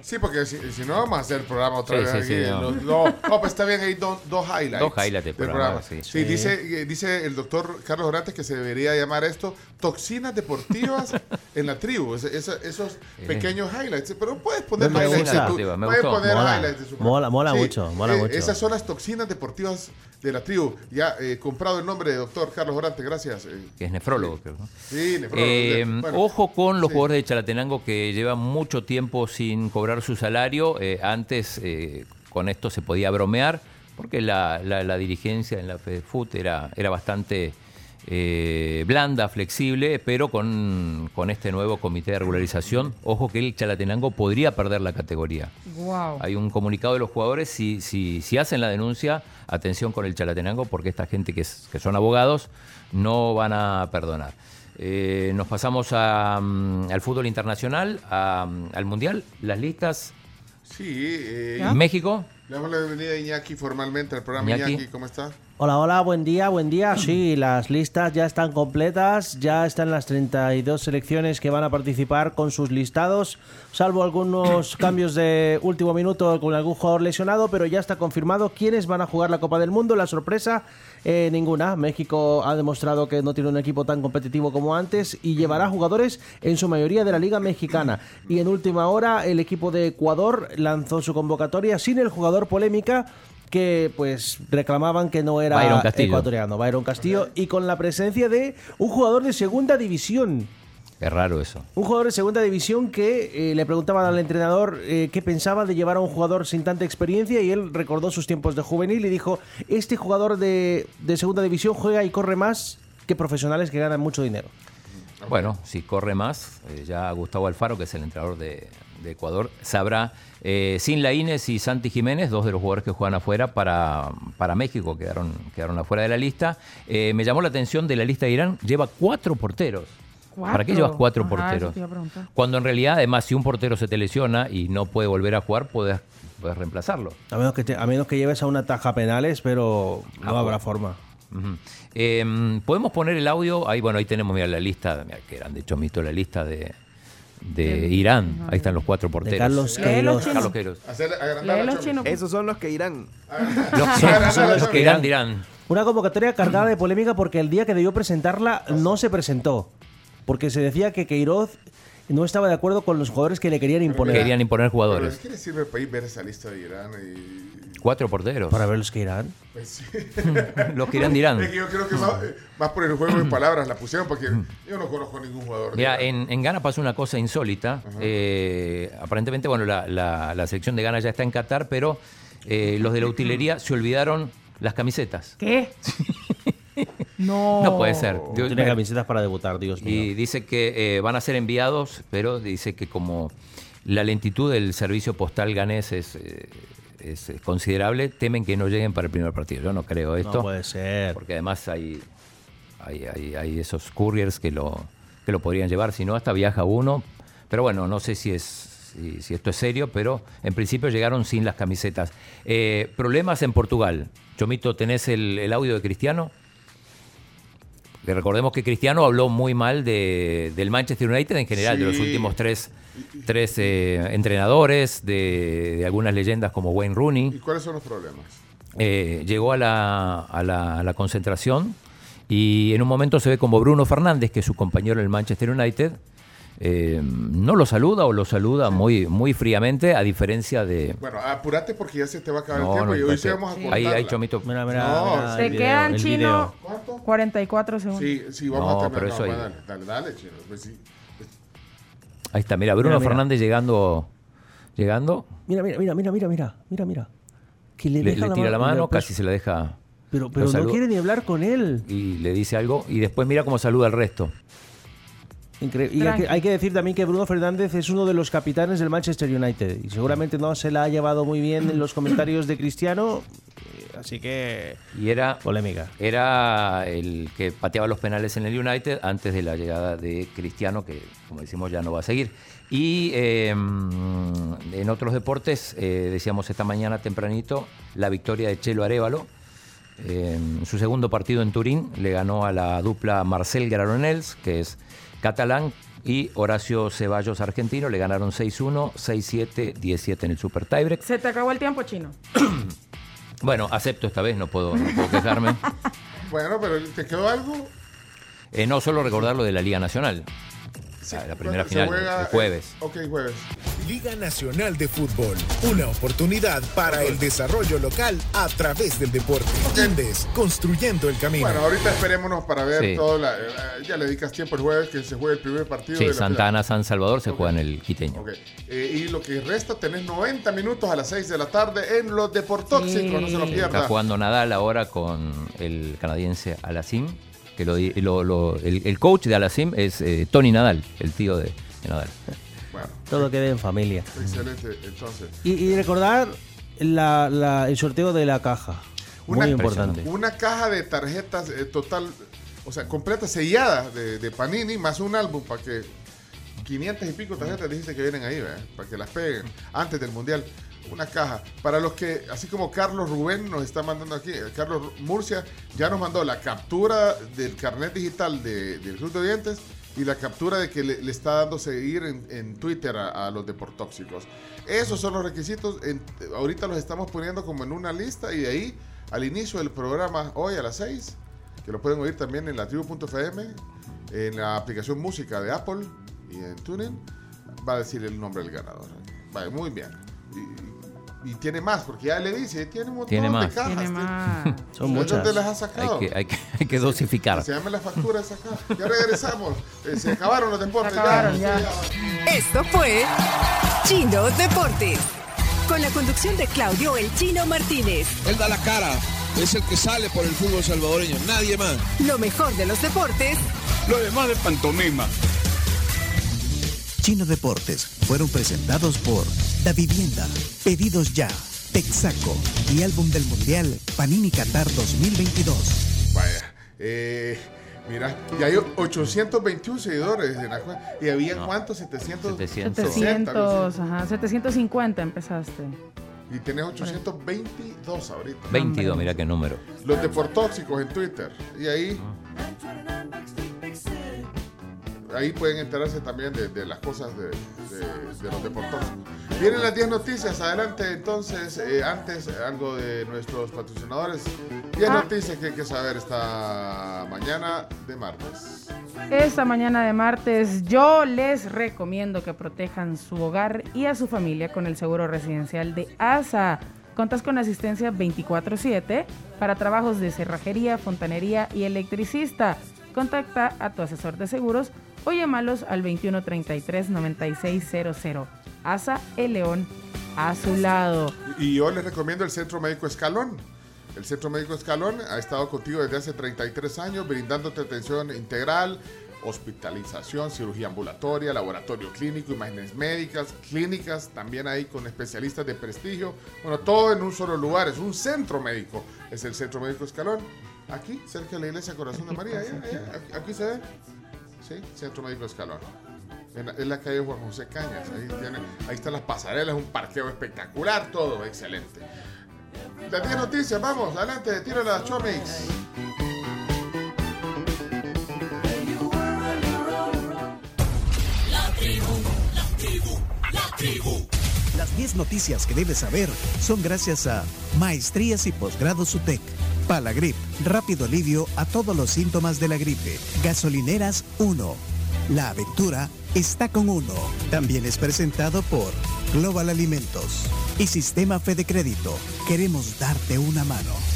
Speaker 3: Sí, porque si, si no vamos a hacer el programa otra
Speaker 4: Sí,
Speaker 3: vez
Speaker 4: sí,
Speaker 3: aquí.
Speaker 4: sí,
Speaker 3: no. no. No, pues está bien, hay do- dos highlights.
Speaker 4: Dos highlights del programa, sí.
Speaker 3: Sí,
Speaker 4: Sí.
Speaker 3: Dice, eh, dice el doctor Carlos Orantes que se debería llamar esto toxinas deportivas en la tribu. Ese- esa- esos pequeños highlights. Pero puedes poner
Speaker 6: Me
Speaker 3: highlights.
Speaker 6: gusta.
Speaker 3: en tu-
Speaker 4: Me
Speaker 3: puedes
Speaker 4: gustó.
Speaker 3: poner
Speaker 6: Mola.
Speaker 3: highlights de su
Speaker 6: Mola- mola mucho, mola mucho.
Speaker 3: Esas son las toxinas deportivas de la tribu. Ya eh, comprado el nombre de doctor Carlos Orantes, gracias. eh.
Speaker 4: Que es nefrólogo, creo. ¿no?
Speaker 3: Sí, nefrólogo.
Speaker 4: Eh,
Speaker 3: Bueno,
Speaker 4: ojo con los
Speaker 3: sí.
Speaker 4: jugadores de Chalatenango que llevan mucho tiempo sin cobrar su salario. Eh, antes con esto se podía bromear porque la, la- la dirigencia en la FEDFUT era, era bastante eh, blanda, flexible, pero con, con este nuevo comité de regularización, ojo que el Chalatenango podría perder la categoría.
Speaker 5: Wow.
Speaker 4: Hay un comunicado de los jugadores, si, si, si hacen la denuncia, atención con el Chalatenango, porque esta gente que, es- que son abogados no van a perdonar. Eh, nos pasamos a, mm, al fútbol internacional, a, mm, al Mundial, las listas.
Speaker 3: Sí. eh.
Speaker 4: México.
Speaker 3: Le damos la bienvenida a Iñaki formalmente al programa.
Speaker 4: Iñaki.
Speaker 3: Iñaki, ¿cómo está?
Speaker 6: Hola, hola, buen día, buen día. Sí, las listas ya están completas, ya están las 32 selecciones que van a participar con sus listados, salvo algunos cambios de último minuto con algún jugador lesionado, pero ya está confirmado quiénes van a jugar la Copa del Mundo. La sorpresa, eh, ninguna. México ha demostrado que no tiene un equipo tan competitivo como antes y llevará jugadores en su mayoría de la Liga Mexicana. Y en última hora, el equipo de Ecuador lanzó su convocatoria sin el jugador polémica que pues reclamaban que no era
Speaker 4: Byron
Speaker 6: ecuatoriano, Byron Castillo, y con la presencia de un jugador de segunda división.
Speaker 4: Es raro eso.
Speaker 6: Un jugador de segunda división que eh, le preguntaban al entrenador eh, qué pensaba de llevar a un jugador sin tanta experiencia y él recordó sus tiempos de juvenil y dijo, este jugador de, de segunda división juega y corre más que profesionales que ganan mucho dinero.
Speaker 4: Bueno, si corre más, eh, ya Gustavo Alfaro, que es el entrenador de, de Ecuador, sabrá, eh, sin Laínez y Santi Jiménez, dos de los jugadores que juegan afuera para, para México, quedaron, quedaron afuera de la lista. Eh, me llamó la atención de la lista de Irán, lleva cuatro porteros. ¿Para qué llevas cuatro
Speaker 5: Ajá,
Speaker 4: porteros? Cuando en realidad, además, si un portero se te lesiona y no puede volver a jugar, puedes, puedes reemplazarlo.
Speaker 6: A menos que, te- a menos que lleves a una taja penales, pero no
Speaker 4: Ah,
Speaker 6: habrá
Speaker 4: bueno.
Speaker 6: forma.
Speaker 4: Eh, Podemos poner el audio, ahí bueno, ahí tenemos mira, la lista, mira, que eran de hecho mito la lista de, de Irán, ahí están los cuatro porteros.
Speaker 6: Carlos
Speaker 5: Léelo, Queiroz.
Speaker 4: Carlos Queiroz.
Speaker 53: Esos son los que irán.
Speaker 4: Los que,
Speaker 6: son los
Speaker 4: que Irán dirán.
Speaker 6: Una convocatoria cargada de polémica porque el día que debió presentarla no se presentó. Porque se decía que Queiroz no estaba de acuerdo con los jugadores que le querían imponer.
Speaker 4: Querían imponer
Speaker 3: Pero
Speaker 4: jugadores.
Speaker 3: ¿qué le sirve al país ver esa lista de Irán? Y...
Speaker 4: Cuatro porteros.
Speaker 6: Para ver los que irán.
Speaker 3: Pues sí.
Speaker 4: Los que Irán.
Speaker 3: Es que yo creo que más, eh, más por el juego de palabras la pusieron porque yo no conozco a ningún jugador. de
Speaker 4: Mira, en, en Ghana pasó una cosa insólita. Eh, aparentemente, bueno, la, la- la selección de Ghana ya está en Qatar, pero eh, los de la utilería se olvidaron las camisetas.
Speaker 5: ¿Qué? no.
Speaker 4: No puede ser.
Speaker 6: No tiene camisetas para debutar, Dios mío.
Speaker 4: Y dice que eh, van a ser enviados, pero dice que como la lentitud del servicio postal ganés es, eh, es, eh, considerable, temen que no lleguen para el primer partido. Yo no creo esto.
Speaker 6: No puede ser.
Speaker 4: Porque además hay, hay, hay- hay esos couriers que lo, que lo podrían llevar, si no, hasta viaja uno. Pero bueno, no sé si es. Si, si esto es serio, pero en principio llegaron sin las camisetas. Eh, problemas en Portugal. Chomito, ¿tenés el, el audio de Cristiano? Recordemos que Cristiano habló muy mal de, del Manchester United en general, de los últimos tres, tres eh, entrenadores, de, de algunas leyendas como Wayne Rooney.
Speaker 3: ¿Y cuáles son los problemas?
Speaker 4: Eh, llegó a la, a, la, a la concentración y en un momento se ve como Bruno Fernández, que es su compañero en el Manchester United, eh, no lo saluda o lo saluda muy, muy fríamente, a diferencia de...
Speaker 3: Bueno, apúrate porque ya se te va a acabar
Speaker 4: No,
Speaker 3: el tiempo
Speaker 4: no,
Speaker 3: y hoy
Speaker 4: espérate.
Speaker 3: vamos a cortarla.
Speaker 4: Ahí hay Chomito.
Speaker 6: Mira, mira,
Speaker 3: No,
Speaker 6: mira
Speaker 5: Se quedan chino
Speaker 6: video.
Speaker 3: ¿Cuánto?
Speaker 5: 44 segundos.
Speaker 3: Sí, sí, vamos
Speaker 4: No,
Speaker 3: a terminar.
Speaker 4: pero
Speaker 3: No,
Speaker 4: eso ahí-
Speaker 3: dale, dale, dale, chino. Pues sí.
Speaker 4: Ahí está, mira, Bruno
Speaker 6: Mira, mira.
Speaker 4: Fernández llegando... Llegando,
Speaker 6: Mira, mira, mira, mira, mira, mira, mira, mira. Que le,
Speaker 4: le,
Speaker 6: deja
Speaker 4: le tira la mano,
Speaker 6: pero-
Speaker 4: casi se la deja...
Speaker 6: Pero, pero no quiere ni hablar con él.
Speaker 4: Y le dice algo y después mira cómo saluda al resto.
Speaker 6: Y hay que, hay que decir también que Bruno Fernández es uno de los capitanes del Manchester United y seguramente no se la ha llevado muy bien en los comentarios de Cristiano, eh, así que
Speaker 4: Y era
Speaker 6: polémica.
Speaker 4: Era el que pateaba los penales en el United antes de la llegada de Cristiano, que como decimos ya no va a seguir. Y eh, en otros deportes, eh, decíamos esta mañana tempranito, la victoria de Chelo Arevalo. En su segundo partido en Turín le ganó a la dupla Marcel Graronels, que es catalán, y Horacio Ceballos argentino. Le ganaron 6-1, 6-7, 17 en el Super Tiebreak.
Speaker 5: Se te acabó el tiempo, chino.
Speaker 4: Bueno, acepto esta vez, no puedo, no puedo quejarme.
Speaker 3: Bueno, pero ¿te quedó algo?
Speaker 4: Eh, no solo recordar lo de la Liga Nacional. La, la primera
Speaker 3: Se
Speaker 4: final,
Speaker 3: juega,
Speaker 4: el jueves.
Speaker 3: eh, ok, jueves.
Speaker 54: Liga Nacional de Fútbol, una oportunidad para el desarrollo local a través del deporte. Indes, construyendo el camino.
Speaker 3: Bueno, ahorita esperémonos para ver
Speaker 4: Sí.
Speaker 3: todo. La, eh, ya le dedicas tiempo el jueves que se juegue el primer partido.
Speaker 4: Sí,
Speaker 3: de
Speaker 4: Santa Ana, San Salvador se juega en el quiteño.
Speaker 3: Ok. Eh, y lo que resta, tenés 90 minutos a las 6 de la tarde en los Deportóxicos, no se lo
Speaker 4: Está
Speaker 3: pierda.
Speaker 4: jugando Nadal ahora con el canadiense Alasim, que lo, di- lo- lo- el, el coach de Alasim es eh, Tony Nadal, el tío de, de Nadal.
Speaker 3: Bueno,
Speaker 6: Todo quede en familia.
Speaker 3: excelente, entonces.
Speaker 6: Y, y recordar la- la- el sorteo de la caja.
Speaker 3: Una,
Speaker 6: Muy importante.
Speaker 3: Una caja de tarjetas eh, total, o sea, completa, sellada de, de Panini, más un álbum para que 500 y pico tarjetas dijiste que vienen ahí, ¿verdad? Para que las peguen antes del mundial. Una caja. Para los que, así como Carlos Rubén nos está mandando aquí, eh, Carlos Murcia ya nos mandó la captura del carnet digital de- del Club de Oyentes y la captura de que le, está dando seguir en, Twitter a, los deportóxicos. Esos son los requisitos. ahorita los estamos poniendo como en una lista y de ahí al inicio del programa hoy a las 6, que lo pueden oír también en la tribu.fm, en la aplicación música de Apple y en TuneIn, va a decir el nombre del ganador. Vale, muy bien. Y tiene más, porque ya le dice, tiene un montón
Speaker 4: Tiene
Speaker 3: de cajas.
Speaker 5: Tiene
Speaker 3: tiene-
Speaker 5: más.
Speaker 4: Son
Speaker 3: ¿De
Speaker 4: muchas.
Speaker 3: dónde las ha sacado?
Speaker 4: Hay que, hay que, hay que dosificar.
Speaker 3: Se llama la factura esa acá. Ya regresamos. Eh, se acabaron los deportes.
Speaker 5: Se ya.
Speaker 49: Esto fue Chino Deportes. Con la conducción de Claudio El Chino Martínez.
Speaker 55: Él da la cara, es el que sale por el fútbol salvadoreño, nadie más.
Speaker 49: Lo mejor de los deportes
Speaker 55: Lo demás de pantomima.
Speaker 10: Chino Deportes fueron presentados por Da Vivienda, Pedidos Ya, Texaco y Álbum del Mundial Panini Qatar 2022.
Speaker 3: Vaya. Eh, mira, y hay 821 seguidores en la cuenta. ¿Y había cuántos? 700.
Speaker 5: 700, ajá, 750 empezaste.
Speaker 3: Y tenés 822 ahorita.
Speaker 4: 22, mira qué número.
Speaker 3: Los deportóxicos en Twitter. Y ahí. Ahí pueden enterarse también de, de las cosas de, de- de los deportóxicos. Vienen las 10 noticias. Adelante, entonces. eh, antes, algo de nuestros patrocinadores. 10
Speaker 5: Ah.
Speaker 3: noticias que hay que saber esta mañana de martes.
Speaker 5: Esta mañana de martes yo les recomiendo que protejan su hogar y a su familia con el seguro residencial de ASA. Contas con asistencia 24/7 para trabajos de cerrajería, fontanería y electricista. Contacta a tu asesor de seguros o llámalos al 2133-9600. ASA El León a su lado.
Speaker 3: Y yo les recomiendo el Centro Médico Escalón. El Centro Médico Escalón ha estado contigo desde hace 33 años, brindándote atención integral, hospitalización, cirugía ambulatoria, laboratorio clínico, imágenes médicas, clínicas, también ahí con especialistas de prestigio. Bueno, todo en un solo lugar, es un centro médico. Es el Centro Médico Escalón. Aquí, cerca de la iglesia Corazón de María, allá, allá, aquí, aquí se ve. Sí, Centro Médico Escalón. En la, en la calle Juan José Cañas. Ahí, tiene, ahí están las pasarelas, un parqueo espectacular, todo excelente. Las 10 noticias, vamos, adelante, tira la Chomix.
Speaker 45: La tribu, la tribu, la tribu.
Speaker 10: Las 10 noticias que debes saber son gracias a Maestrías y Posgrados UTEC, Palagrip, rápido alivio a todos los síntomas de la gripe, Gasolineras 1. La aventura está con uno. También es presentado por Global Alimentos y Sistema Fede Crédito. Queremos darte una mano.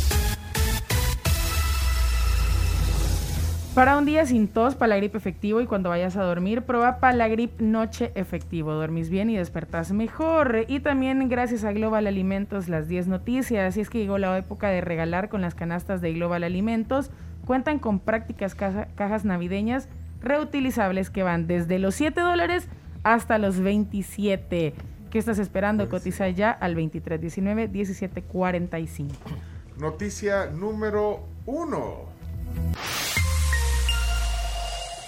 Speaker 5: Para un día sin tos, Palagrip efectivo y cuando vayas a dormir, prueba Palagrip Noche efectivo. Dormís bien y despertás mejor. Y también gracias a Global Alimentos las 10 noticias. Y es que llegó la época de regalar con las canastas de Global Alimentos. Cuentan con prácticas caja- cajas navideñas reutilizables que van desde los 7 dólares hasta los 27. ¿Qué estás esperando? Cotiza ya al 2319-1745.
Speaker 3: Noticia número 1.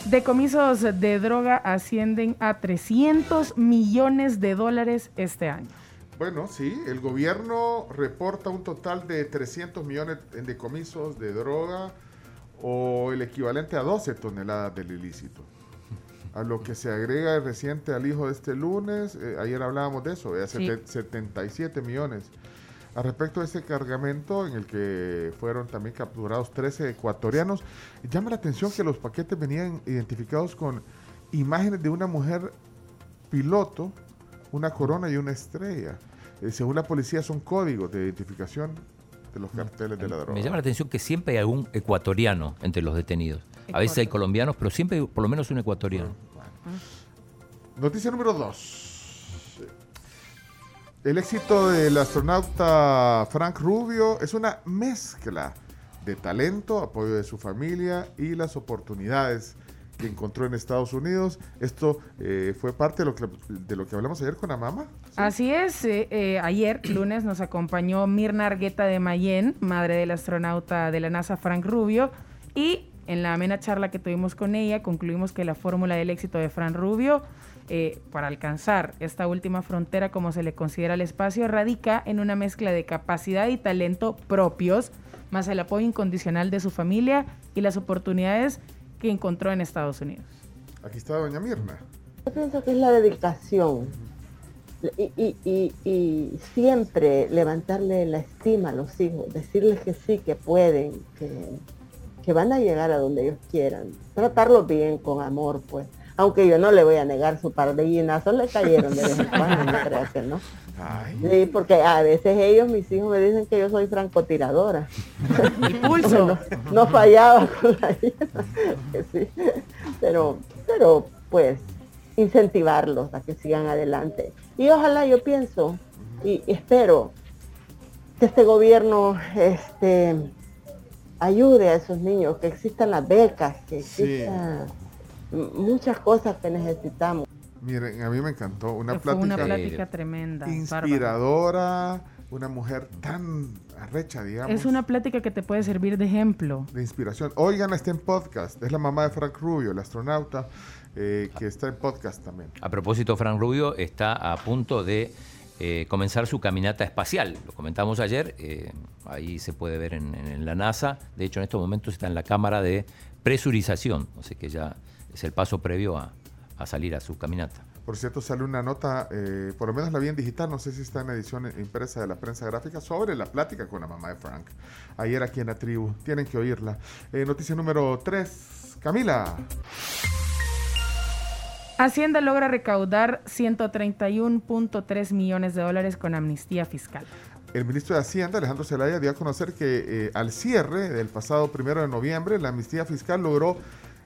Speaker 5: Decomisos de droga ascienden a 300 millones de dólares este año.
Speaker 3: Bueno, sí, el gobierno reporta un total de 300 millones en decomisos de droga o el equivalente a 12 toneladas del ilícito. A lo que se agrega el reciente al hijo de este lunes, eh, ayer hablábamos de eso, eh,
Speaker 5: Sí.
Speaker 3: sete- 77 millones. Al respecto de este cargamento en el que fueron también capturados 13 ecuatorianos, llama la atención que los paquetes venían identificados con imágenes de una mujer piloto, una corona y una estrella. Eh, según la policía son códigos de identificación de los carteles de la droga.
Speaker 4: Me llama la atención que siempre hay algún ecuatoriano entre los detenidos. A veces hay colombianos, pero siempre hay por lo menos un ecuatoriano.
Speaker 3: Noticia número 2. El éxito del astronauta Frank Rubio es una mezcla de talento, apoyo de su familia y las oportunidades que encontró en Estados Unidos. Esto eh, fue parte de lo, que, de lo que hablamos ayer con la mamá.
Speaker 5: Así es, eh, eh, ayer, lunes, nos acompañó Mirna Argueta de Mayen, madre del astronauta de la NASA Frank Rubio, y En la amena charla que tuvimos con ella, concluimos que la fórmula del éxito de Fran Rubio eh, para alcanzar esta última frontera, como se le considera el espacio, radica en una mezcla de capacidad y talento propios, más el apoyo incondicional de su familia y las oportunidades que encontró en Estados Unidos.
Speaker 3: Aquí está doña Mirna.
Speaker 53: Yo pienso que es la dedicación y, y- y- y siempre levantarle la estima a los hijos, decirles que sí, que pueden, que, que van a llegar a donde ellos quieran. Tratarlos bien, con amor, pues. Aunque yo no le voy a negar su par de guinazos, le cayeron de vez en cuando, no creas que no. Sí, porque a veces ellos, mis hijos, me dicen que yo soy francotiradora.
Speaker 5: pulso.
Speaker 53: no, no fallaba con la sí. Pero, pero pues incentivarlos a que sigan adelante. Y ojalá yo pienso y espero que este gobierno este ayude a esos niños, que existan las becas, que existan muchas cosas que necesitamos.
Speaker 3: Miren, a mí me encantó. Una plática,
Speaker 5: una plática tremenda.
Speaker 3: inspiradora, una mujer tan arrecha, digamos.
Speaker 5: Es una plática que te puede servir de ejemplo.
Speaker 3: de inspiración. Oigan, está en podcast. Es la mamá de Frank Rubio, el astronauta, eh, que está en podcast también.
Speaker 4: A propósito, Fran Rubio está a punto de eh, comenzar su caminata espacial. Lo comentamos ayer, eh, ahí se puede ver en, en la NASA. De hecho, en estos momentos está en la cámara de presurización, o sea que ya es el paso previo a, a salir a su caminata.
Speaker 3: Por cierto, sale una nota, eh, por lo menos la vi en digital, no sé si está en edición impresa de la prensa gráfica, sobre la plática con la mamá de Frank. Ayer aquí en la tribu. Tienen que oírla. Eh, noticia número 3. Camila.
Speaker 5: Hacienda logra recaudar 131.3 millones de dólares con amnistía fiscal.
Speaker 3: El ministro de Hacienda, Alejandro Zelaya, dio a conocer que eh, al cierre del pasado primero de noviembre, la amnistía fiscal logró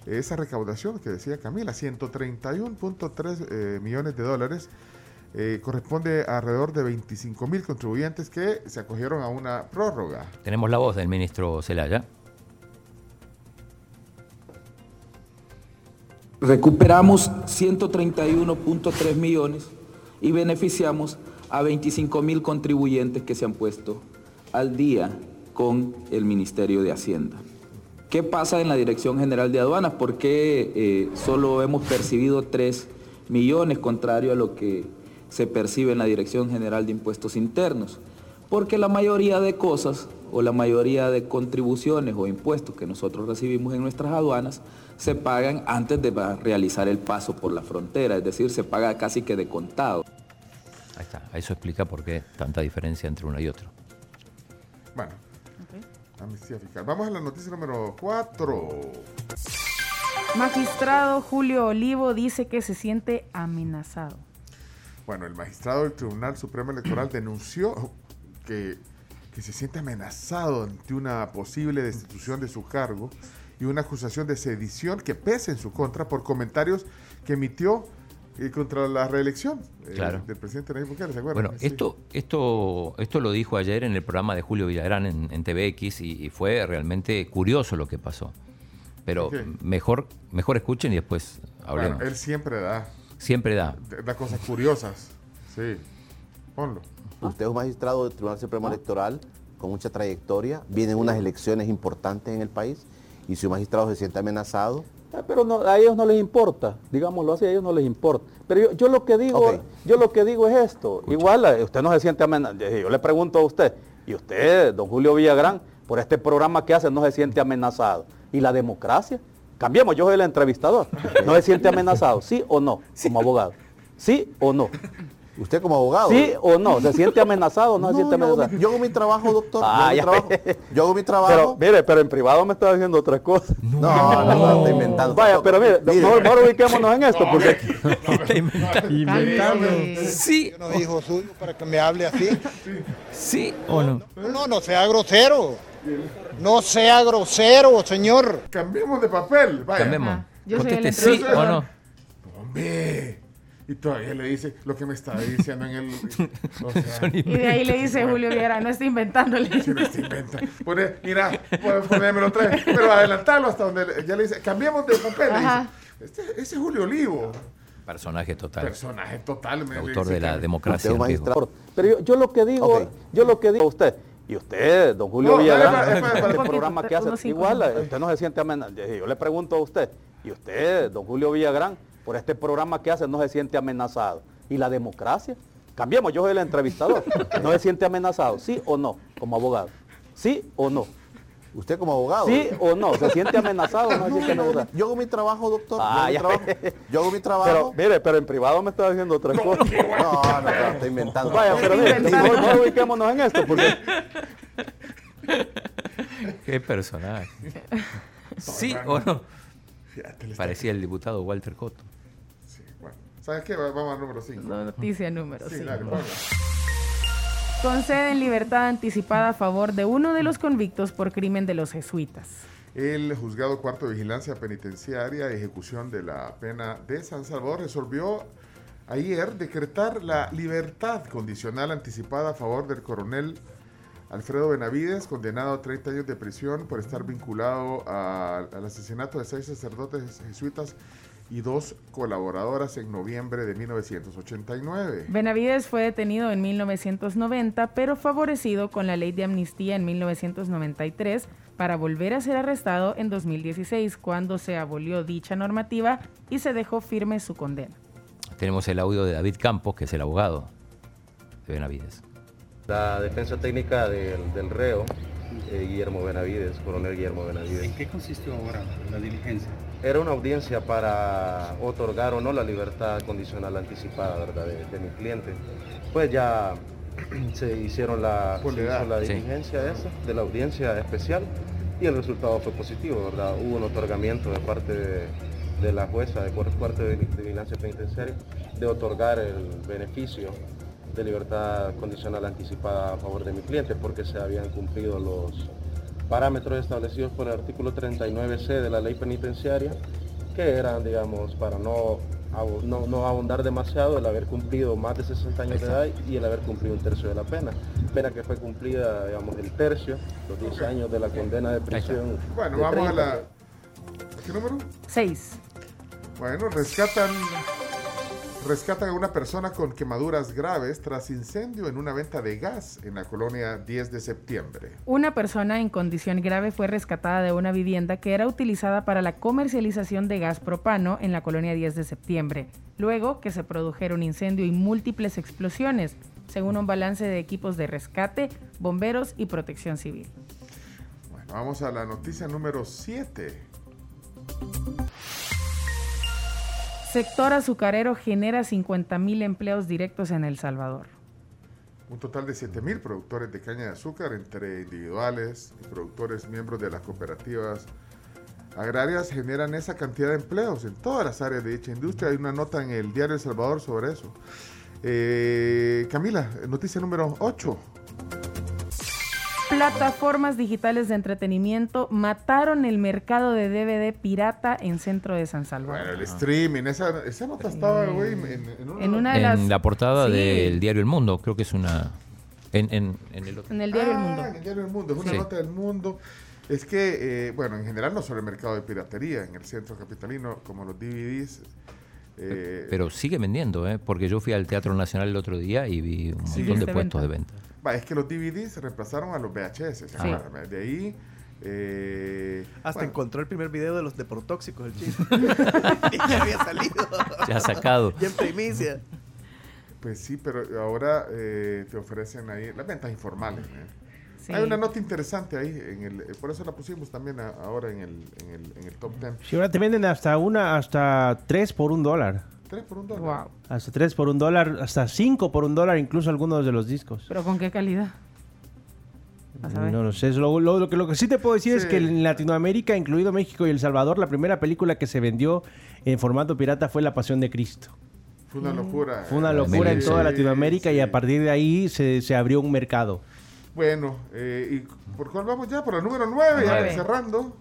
Speaker 3: esa recaudación que decía Camila, 131.3 eh, millones de dólares. eh, corresponde a alrededor de 25 mil contribuyentes que se acogieron a una prórroga.
Speaker 4: Tenemos la voz del ministro Zelaya.
Speaker 56: Recuperamos 131.3 millones y beneficiamos a 25 mil contribuyentes que se han puesto al día con el Ministerio de Hacienda. ¿Qué pasa en la Dirección General de Aduanas? ¿Por qué eh, solo hemos percibido 3 millones contrario a lo que se percibe en la Dirección General de Impuestos Internos? Porque la mayoría de cosas o la mayoría de contribuciones o impuestos que nosotros recibimos en nuestras aduanas se pagan antes de realizar el paso por la frontera, es decir, se paga casi que de contado.
Speaker 4: Ahí está, eso explica por qué tanta diferencia entre uno y otro.
Speaker 3: Bueno, amnistía fiscal. Vamos a la noticia número 4.
Speaker 5: Magistrado Julio Olivo dice que se siente amenazado.
Speaker 3: Bueno, el magistrado del Tribunal Supremo Electoral denunció que, que se siente amenazado ante una posible destitución de su cargo y una acusación de sedición que pesa en su contra por comentarios que emitió eh, contra la reelección eh,
Speaker 4: Claro.
Speaker 3: del presidente Nayib Bukele, ¿se acuerdan?
Speaker 4: Bueno,
Speaker 3: Sí.
Speaker 4: esto, esto, esto lo dijo ayer en el programa de Julio Villagrán en, en TVX y, y fue realmente curioso lo que pasó. Pero
Speaker 3: ¿Qué?
Speaker 4: mejor, mejor escuchen y después hablemos.
Speaker 3: Bueno, él siempre da,
Speaker 4: Siempre da.
Speaker 3: da cosas curiosas. Sí, ponlo.
Speaker 57: Usted es un magistrado del Tribunal Supremo Electoral con mucha trayectoria, vienen unas elecciones importantes en el país y si un magistrado se siente amenazado,
Speaker 58: Pero no, a ellos no les importa, digámoslo así, a ellos no les importa. Pero yo, yo lo que digo, yo lo que digo es esto. Igual eh, usted no se siente amenazado. Yo le pregunto a usted, y usted, don Julio Villagrán, por este programa que hace, no se siente amenazado. ¿Y la democracia? Cambiemos, yo soy el entrevistador. ¿No se siente amenazado? ¿Sí o no? Como abogado. ¿Sí o no?
Speaker 57: ¿Usted como abogado?
Speaker 58: ¿Sí o no? ¿Se siente amenazado o no, se siente
Speaker 57: yo hago
Speaker 58: amenazado?
Speaker 57: mi- yo hago mi trabajo, doctor.
Speaker 58: Ah,
Speaker 57: yo, hago mi trabajo.
Speaker 58: ve.
Speaker 57: yo hago mi trabajo.
Speaker 58: Pero, mire, pero en privado me está diciendo otras cosas.
Speaker 57: No, no, no, está inventando.
Speaker 58: Vaya, pero mire,
Speaker 57: Mire.
Speaker 58: mejor, mejor ubiquémonos en esto, porque
Speaker 59: Sí. Yo no hijo suyo para que me hable así.
Speaker 4: Sí o no.
Speaker 59: No, no sea grosero. No sea grosero, señor.
Speaker 3: Cambiemos de papel. Vaya.
Speaker 4: Cambiemos.
Speaker 5: Yo soy el
Speaker 4: sí o no.
Speaker 3: Hombre. Y todavía le dice lo que me estaba diciendo en el... o sea,
Speaker 5: Y de ahí le dice Julio Viera, no está inventándole.
Speaker 3: Sí, no está inventa. Pone- mira, puedes ponérmelo otra vez, pero adelantarlo hasta donde le- ya le dice, cambiemos de papel. le
Speaker 5: Ajá.
Speaker 3: dice. Este- ese es Julio Olivo.
Speaker 4: Personaje total.
Speaker 3: Personaje total. me-
Speaker 4: Autor
Speaker 3: dice
Speaker 4: de la
Speaker 3: que-
Speaker 4: democracia.
Speaker 58: Pero yo, yo lo que digo, yo lo que digo a usted, Y usted, don Julio
Speaker 3: No, epa, epa,
Speaker 58: este programa que hace, igual, usted no se siente amenazado. Yo le pregunto a usted, y usted, don Julio Villagrán, por este programa que hace, no se siente amenazado. ¿Y la democracia? Cambiemos, yo soy el entrevistador. ¿No se siente amenazado? ¿Sí o no? Como abogado. ¿Sí o no?
Speaker 57: ¿Usted como abogado?
Speaker 58: ¿Sí o no? ¿Se siente amenazado o no se siente amenazado?
Speaker 57: Yo hago mi trabajo, doctor.
Speaker 58: Ah,
Speaker 57: yo,
Speaker 58: ya.
Speaker 57: hago mi trabajo. yo hago mi
Speaker 58: Pero, mire, pero en privado me está diciendo otra cosa.
Speaker 57: No, no, no, estoy inventando.
Speaker 58: Vaya, pero mire, mejor ubiquémonos en esto, porque
Speaker 4: Qué personaje. ¿Sí o no? Parecía el diputado Walter Cotto.
Speaker 3: Bueno, ¿sabes qué? Va- Vamos al número 5.
Speaker 5: Noticia número
Speaker 3: Sí,
Speaker 5: 5.
Speaker 3: dale, ponla.
Speaker 5: Conceden libertad anticipada a favor de uno de los convictos por crimen de los jesuitas.
Speaker 3: El juzgado cuarto de vigilancia penitenciaria y ejecución de la pena de San Salvador resolvió ayer decretar la libertad condicional anticipada a favor del coronel Alfredo Benavides, condenado a 30 años de prisión por estar vinculado a- al asesinato de seis sacerdotes jesuitas y dos colaboradoras en noviembre de 1989.
Speaker 5: Benavides fue detenido en 1990, pero favorecido con la ley de amnistía en 1993 para volver a ser arrestado en 2016, cuando se abolió dicha normativa y se dejó firme su condena.
Speaker 4: Tenemos el audio de David Campos, que es el abogado de Benavides.
Speaker 60: La defensa técnica del, del reo, eh, Guillermo Benavides, coronel Guillermo Benavides.
Speaker 61: ¿En qué consistió ahora la diligencia?
Speaker 60: Era una audiencia para otorgar o no la libertad condicional anticipada ¿verdad? De, de mi cliente. Pues ya se hicieron la, se hizo la
Speaker 3: Sí.
Speaker 60: diligencia esa, de la audiencia especial y el resultado fue positivo, ¿verdad? Hubo un otorgamiento de parte de, de la jueza de cuarto cuarto de de vigilancia penitenciaria de otorgar el beneficio de libertad condicional anticipada a favor de mi cliente porque se habían cumplido los parámetros establecidos por el artículo 39C de la ley penitenciaria, que eran, digamos, para no, no, no abundar demasiado, el haber cumplido más de 60 años de edad y el haber cumplido un tercio de la pena. Pena que fue cumplida, digamos, el tercio, los 10 años de la condena de prisión.
Speaker 3: Bueno,
Speaker 60: de
Speaker 3: vamos a
Speaker 60: 30.
Speaker 3: la... ¿Qué número?
Speaker 5: 6.
Speaker 3: Bueno, rescatan, rescatan a una persona con quemaduras graves tras incendio en una venta de gas en la colonia 10 de septiembre.
Speaker 5: Una persona en condición grave fue rescatada de una vivienda que era utilizada para la comercialización de gas propano en la colonia 10 de septiembre, luego que se produjeron incendio y múltiples explosiones, según un balance de equipos de rescate, bomberos y protección civil.
Speaker 3: Bueno, vamos a la noticia número 7.
Speaker 5: Sector azucarero genera 50.000 empleos directos en El Salvador.
Speaker 3: Un total de 7.000 productores de caña de azúcar entre individuales y productores miembros de las cooperativas agrarias generan esa cantidad de empleos en todas las áreas de dicha industria. Hay una nota en el diario El Salvador sobre eso. Eh, Camila, noticia número 8.
Speaker 5: Plataformas digitales de entretenimiento mataron el mercado de DVD pirata en centro de San Salvador.
Speaker 3: El streaming, esa, esa nota estaba, güey, en, en una,
Speaker 5: En una de
Speaker 4: En
Speaker 5: las-
Speaker 4: la portada
Speaker 5: Sí.
Speaker 4: del diario El Mundo, creo que es una... En, en- en el otro.
Speaker 5: En el diario El
Speaker 3: Ah,
Speaker 5: Mundo.
Speaker 3: en el diario El Mundo, es una
Speaker 4: Sí.
Speaker 3: nota del Mundo. Es que, eh, bueno, en general no solo el mercado de piratería, en el centro capitalino, como los DVDs. eh,
Speaker 4: Pero sigue vendiendo, ¿eh? porque yo fui al Teatro Nacional el otro día y vi un
Speaker 3: Sí.
Speaker 4: montón de
Speaker 3: De
Speaker 4: puestos de venta.
Speaker 3: Va, es que los DVDs reemplazaron a los VHS. ¿se
Speaker 4: Sí.
Speaker 3: De ahí. eh,
Speaker 62: Hasta
Speaker 3: bueno,
Speaker 62: encontró el primer video de los deportóxicos, el chino. y ya había salido.
Speaker 4: Ya sacado.
Speaker 62: Ya en primicia.
Speaker 3: Pues sí, pero ahora eh, te ofrecen ahí las ventas informales. ¿eh?
Speaker 5: Sí.
Speaker 3: Hay una nota interesante ahí, en el, eh, por eso la pusimos también a- ahora en el, en el, en el top 10.
Speaker 6: Si ahora te venden hasta una, hasta tres por un dólar.
Speaker 3: Tres por un dólar.
Speaker 6: Hasta tres por un dólar, hasta cinco por un dólar, incluso algunos de los discos.
Speaker 5: ¿Pero con qué calidad?
Speaker 6: No lo sé. Lo, lo- lo que, lo que sí te puedo decir es que en Latinoamérica, incluido México y El Salvador, la primera película que se vendió en formato pirata fue La Pasión de Cristo.
Speaker 3: Fue una locura.
Speaker 6: Fue una
Speaker 3: eh,
Speaker 6: locura en toda
Speaker 3: sí,
Speaker 6: Latinoamérica y a partir de ahí se, se abrió un mercado.
Speaker 3: Bueno, eh, ¿y por cuál vamos ya? Por el número 9, ya
Speaker 5: Nueve.
Speaker 3: cerrando.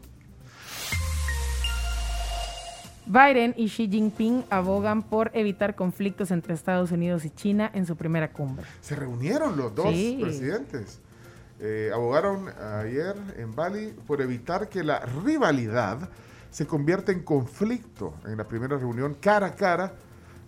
Speaker 5: Biden y Xi Jinping abogan por evitar conflictos entre Estados Unidos y China en su primera cumbre.
Speaker 3: Se reunieron los dos
Speaker 5: Sí.
Speaker 3: presidentes. Eh, abogaron ayer en Bali por evitar que la rivalidad se convierta en conflicto en la primera reunión cara a cara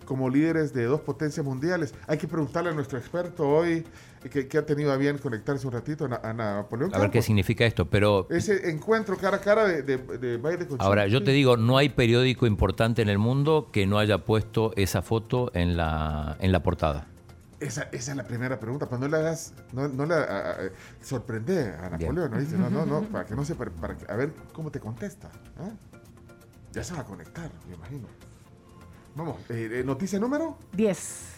Speaker 3: como líderes de dos potencias mundiales. Hay que preguntarle a nuestro experto hoy, que, que ha tenido a bien conectarse un ratito, a, a Napoleón
Speaker 4: A ver qué significa esto, pero
Speaker 3: Ese encuentro cara a cara de, de, de Biden con
Speaker 4: ahora yo te digo, no hay periódico importante en el mundo que no haya puesto esa foto en la, en la portada.
Speaker 3: Esa, esa es la primera pregunta. Pero no le hagas, no, no le a- a- a- sorprende a Napoleón. ¿no? Dice, no, no, no, para que no se, para, para que- a ver cómo te contesta. Ya se va a conectar, me imagino. Vamos, eh, eh, noticia número.
Speaker 5: 10.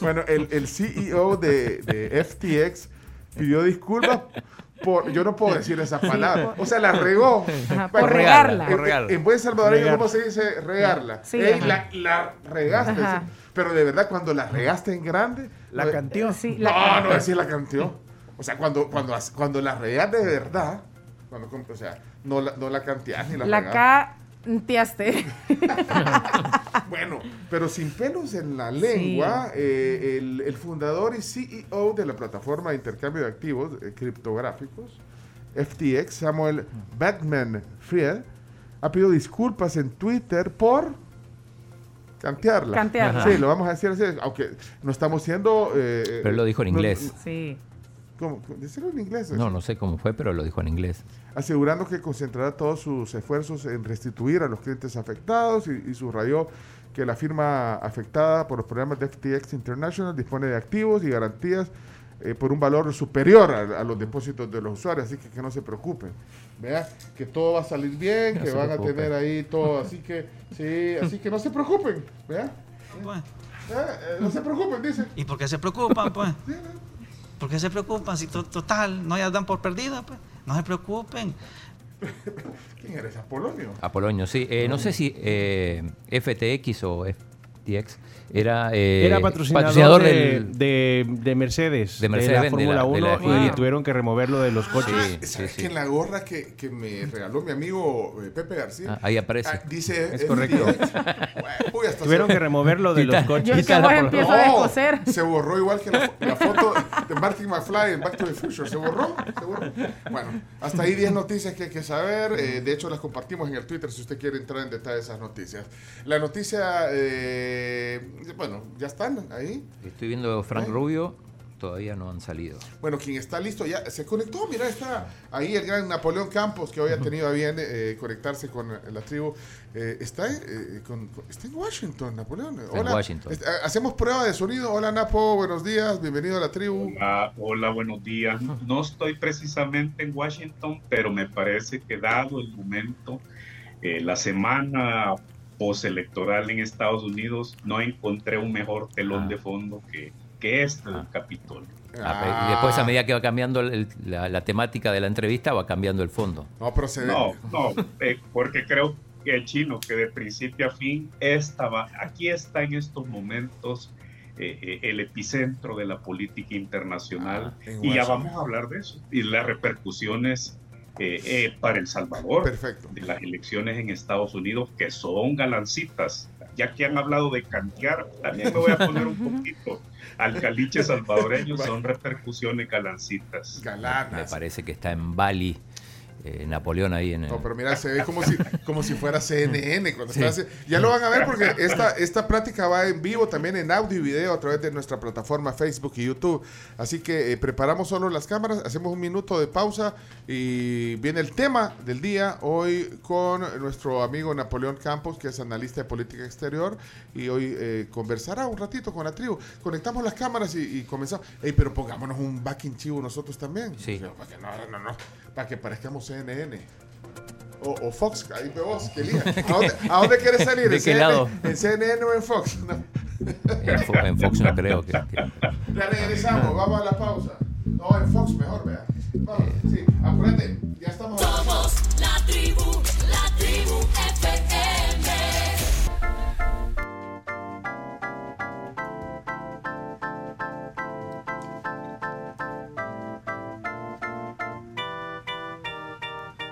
Speaker 3: Bueno, el, el CEO de, de FTX pidió disculpas por. Yo no puedo decir esa palabra. O sea, la regó.
Speaker 5: Ajá,
Speaker 3: Bueno,
Speaker 5: por regarla.
Speaker 3: En, en buen salvadoreño,
Speaker 5: Regar.
Speaker 3: ¿cómo se dice regarla?
Speaker 5: Sí,
Speaker 3: Ey, la, la regaste.
Speaker 5: Ajá.
Speaker 3: Pero de verdad, cuando la regaste en grande.
Speaker 62: La
Speaker 3: no-
Speaker 62: canteó.
Speaker 5: Sí,
Speaker 3: No,
Speaker 5: la-
Speaker 3: no decir la canteó. O sea, cuando, cuando, cuando la regas de verdad. Cuando, o sea, no la, no la canteas ni la,
Speaker 5: La
Speaker 3: regas.
Speaker 5: Canteaste.
Speaker 3: Bueno, pero sin pelos en la lengua, eh, el, el fundador y CEO de la plataforma de intercambio de activos eh, criptográficos, FTX, Samuel Batman Fried, ha pedido disculpas en Twitter por cantearla.
Speaker 5: Cantearla.
Speaker 3: Sí, lo vamos a decir así, aunque no estamos siendo... eh,
Speaker 4: Pero él lo dijo en
Speaker 3: no-
Speaker 4: inglés.
Speaker 5: Sí.
Speaker 3: ¿Cómo? Decirlo en inglés.
Speaker 4: No, no sé cómo fue, pero lo dijo en inglés.
Speaker 3: Asegurando que concentrará todos sus esfuerzos en restituir a los clientes afectados y, y subrayó que la firma afectada por los programas de FTX International dispone de activos y garantías eh, por un valor superior a, a los depósitos de los usuarios, así que que no se preocupen. Vea que todo va a salir bien,
Speaker 63: No
Speaker 3: que van a tener ahí todo, así que sí, así que no se preocupen, vea.
Speaker 63: Pues,
Speaker 3: eh, no se preocupen, dice.
Speaker 63: ¿Y por qué se preocupan, pues? ¿Por qué se preocupan? Si to- total, no ya dan por perdida, pues. No se preocupen.
Speaker 3: ¿Quién eres? Apolonio.
Speaker 4: Apolonio, sí. Eh, no sé si eh, FTX o FTX era, eh,
Speaker 6: Era patrocinador, de,
Speaker 4: del-
Speaker 6: de- de Mercedes,
Speaker 4: de
Speaker 6: de,
Speaker 4: Mercedes,
Speaker 6: la
Speaker 4: de
Speaker 6: Fórmula
Speaker 4: la- de
Speaker 6: 1
Speaker 4: la
Speaker 6: y
Speaker 4: F1.
Speaker 6: tuvieron que removerlo de los coches.
Speaker 4: Sí,
Speaker 3: ¿Sabes que en la gorra que, que me regaló mi amigo eh, Pepe García?
Speaker 4: Ah, ahí aparece.
Speaker 3: ah, dice.
Speaker 6: Es correcto.
Speaker 3: Uy, hasta
Speaker 6: Tuvieron que removerlo de los coches.
Speaker 5: Yo que vos empiezo a descoser.
Speaker 3: Se borró igual que la, fo- la foto de Martin McFly en Back to the Future. Se borró, se borró. Bueno, hasta ahí 10 noticias que hay que saber. Eh, de hecho, las compartimos en el Twitter si usted quiere entrar en detalle de esas noticias. La noticia, eh, bueno, ya están ahí.
Speaker 4: Estoy viendo Frank
Speaker 3: Ay.
Speaker 4: Rubio, todavía no han salido.
Speaker 3: Bueno, quien está listo ya se conectó. Mira, está ahí el gran Napoleón Campos, que hoy ha tenido a bien eh, conectarse con eh, la tribu. Eh, está, eh, con- con- está en Washington, Napoleón.
Speaker 4: Está en Washington.
Speaker 3: Hacemos prueba de sonido. Hola, Napo. Buenos días. Bienvenido a la tribu.
Speaker 64: Hola, hola, buenos días. No estoy precisamente en Washington, pero me parece que dado el momento, eh, la semana postelectoral en Estados Unidos, no encontré un mejor telón de fondo que, que este del Capitolio.
Speaker 4: Ah, Y después, a medida que va cambiando el- la, la temática de la entrevista, va cambiando el fondo.
Speaker 3: No procede.
Speaker 64: No, no, eh, porque creo que el chino, que de principio a fin estaba, aquí está en estos momentos eh, eh, el epicentro de la política internacional
Speaker 3: Ah,
Speaker 64: y ya vamos a hablar de eso y las repercusiones eh, eh, para El Salvador
Speaker 3: Perfecto.
Speaker 64: de las elecciones en Estados Unidos que son galancitas. Ya que han hablado de cantear, también me voy a poner un poquito al caliche salvadoreño, son repercusiones galancitas.
Speaker 4: Me parece que está en Bali, eh, Napoleón ahí en el...
Speaker 3: No, pero mira, se ve como si, como si fuera CNN. Cuando
Speaker 4: Sí.
Speaker 3: está haci- ya lo van a ver porque esta, esta plática va en vivo también en audio y video a través de nuestra plataforma Facebook y YouTube. Así que eh, preparamos solo las cámaras, hacemos un minuto de pausa y viene el tema del día hoy con nuestro amigo Napoleón Campos, que es analista de política exterior y hoy eh, conversará un ratito con la tribu. Conectamos las cámaras y, y comenzamos. Ey, pero pongámonos un backing chivo nosotros también.
Speaker 4: Sí.
Speaker 3: No, no, no, para que parezcamos CNN. O, o Fox, ahí ve vos, que elija. ¿A dónde, a dónde quieres salir?
Speaker 4: ¿De
Speaker 3: ¿En
Speaker 4: qué
Speaker 3: CNN,
Speaker 4: lado?
Speaker 3: ¿En CNN o en Fox? No.
Speaker 4: En, Fo- en Fox no creo que... que-
Speaker 3: Ya regresamos, vamos a la pausa. No, en Fox mejor, vea. Vamos, sí, acuérdate, ya estamos.
Speaker 45: Somos la tribu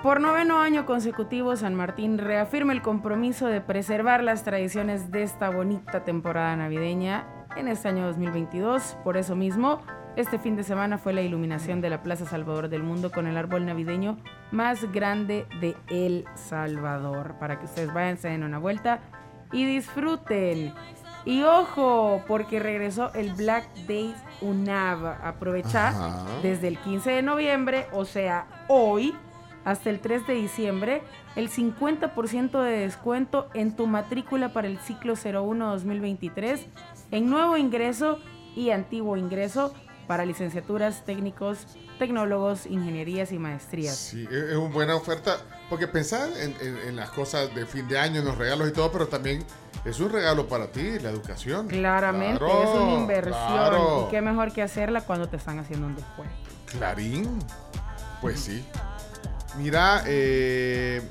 Speaker 5: Por noveno año consecutivo, San Martín reafirma el compromiso de preservar las tradiciones de esta bonita temporada navideña en este año 2022. Por eso mismo, Este fin de semana fue la iluminación de la Plaza Salvador del Mundo con el árbol navideño más grande de El Salvador. Para que ustedes vayan, se den una vuelta y disfruten. Y ojo, porque regresó el Black Days UNAV. Aprovecha
Speaker 45: Ajá.
Speaker 5: desde el 15 de noviembre, o sea, hoy, hasta el 3 de diciembre, el 50% de descuento en tu matrícula para el ciclo 01-2023 en nuevo ingreso y antiguo ingreso para licenciaturas, técnicos, tecnólogos, ingenierías y maestrías.
Speaker 3: Sí, es es una buena oferta, porque pensar en, en- en las cosas de fin de año, en los regalos y todo, pero también es un regalo para ti, la educación.
Speaker 5: Claramente,
Speaker 3: Claro,
Speaker 5: es una inversión.
Speaker 3: claro.
Speaker 5: Y qué mejor que hacerla cuando te están haciendo un descuento.
Speaker 3: Clarín, pues sí. Mira, eh,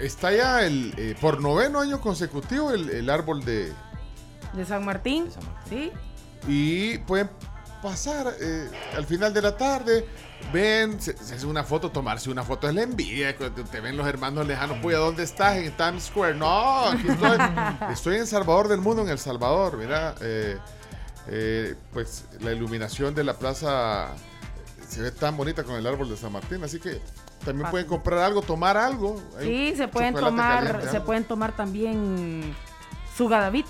Speaker 3: está ya el, eh, por noveno año consecutivo el, el árbol de...
Speaker 5: De San Martín, ¿sí?
Speaker 3: Y pueden pasar eh, al final de la tarde, ven, se, se hace una foto, tomarse una foto es la envidia, cuando te ven los hermanos lejanos, pues ¿a dónde estás? En Times Square. No, aquí estoy, estoy en Salvador del Mundo, en El Salvador, mira, eh, eh, pues la iluminación de la plaza se ve tan bonita con el árbol de San Martín, así que también pueden comprar algo, tomar algo. Hay
Speaker 5: Sí, se pueden tomar,
Speaker 3: caliente,
Speaker 5: se pueden tomar también su Gadavit.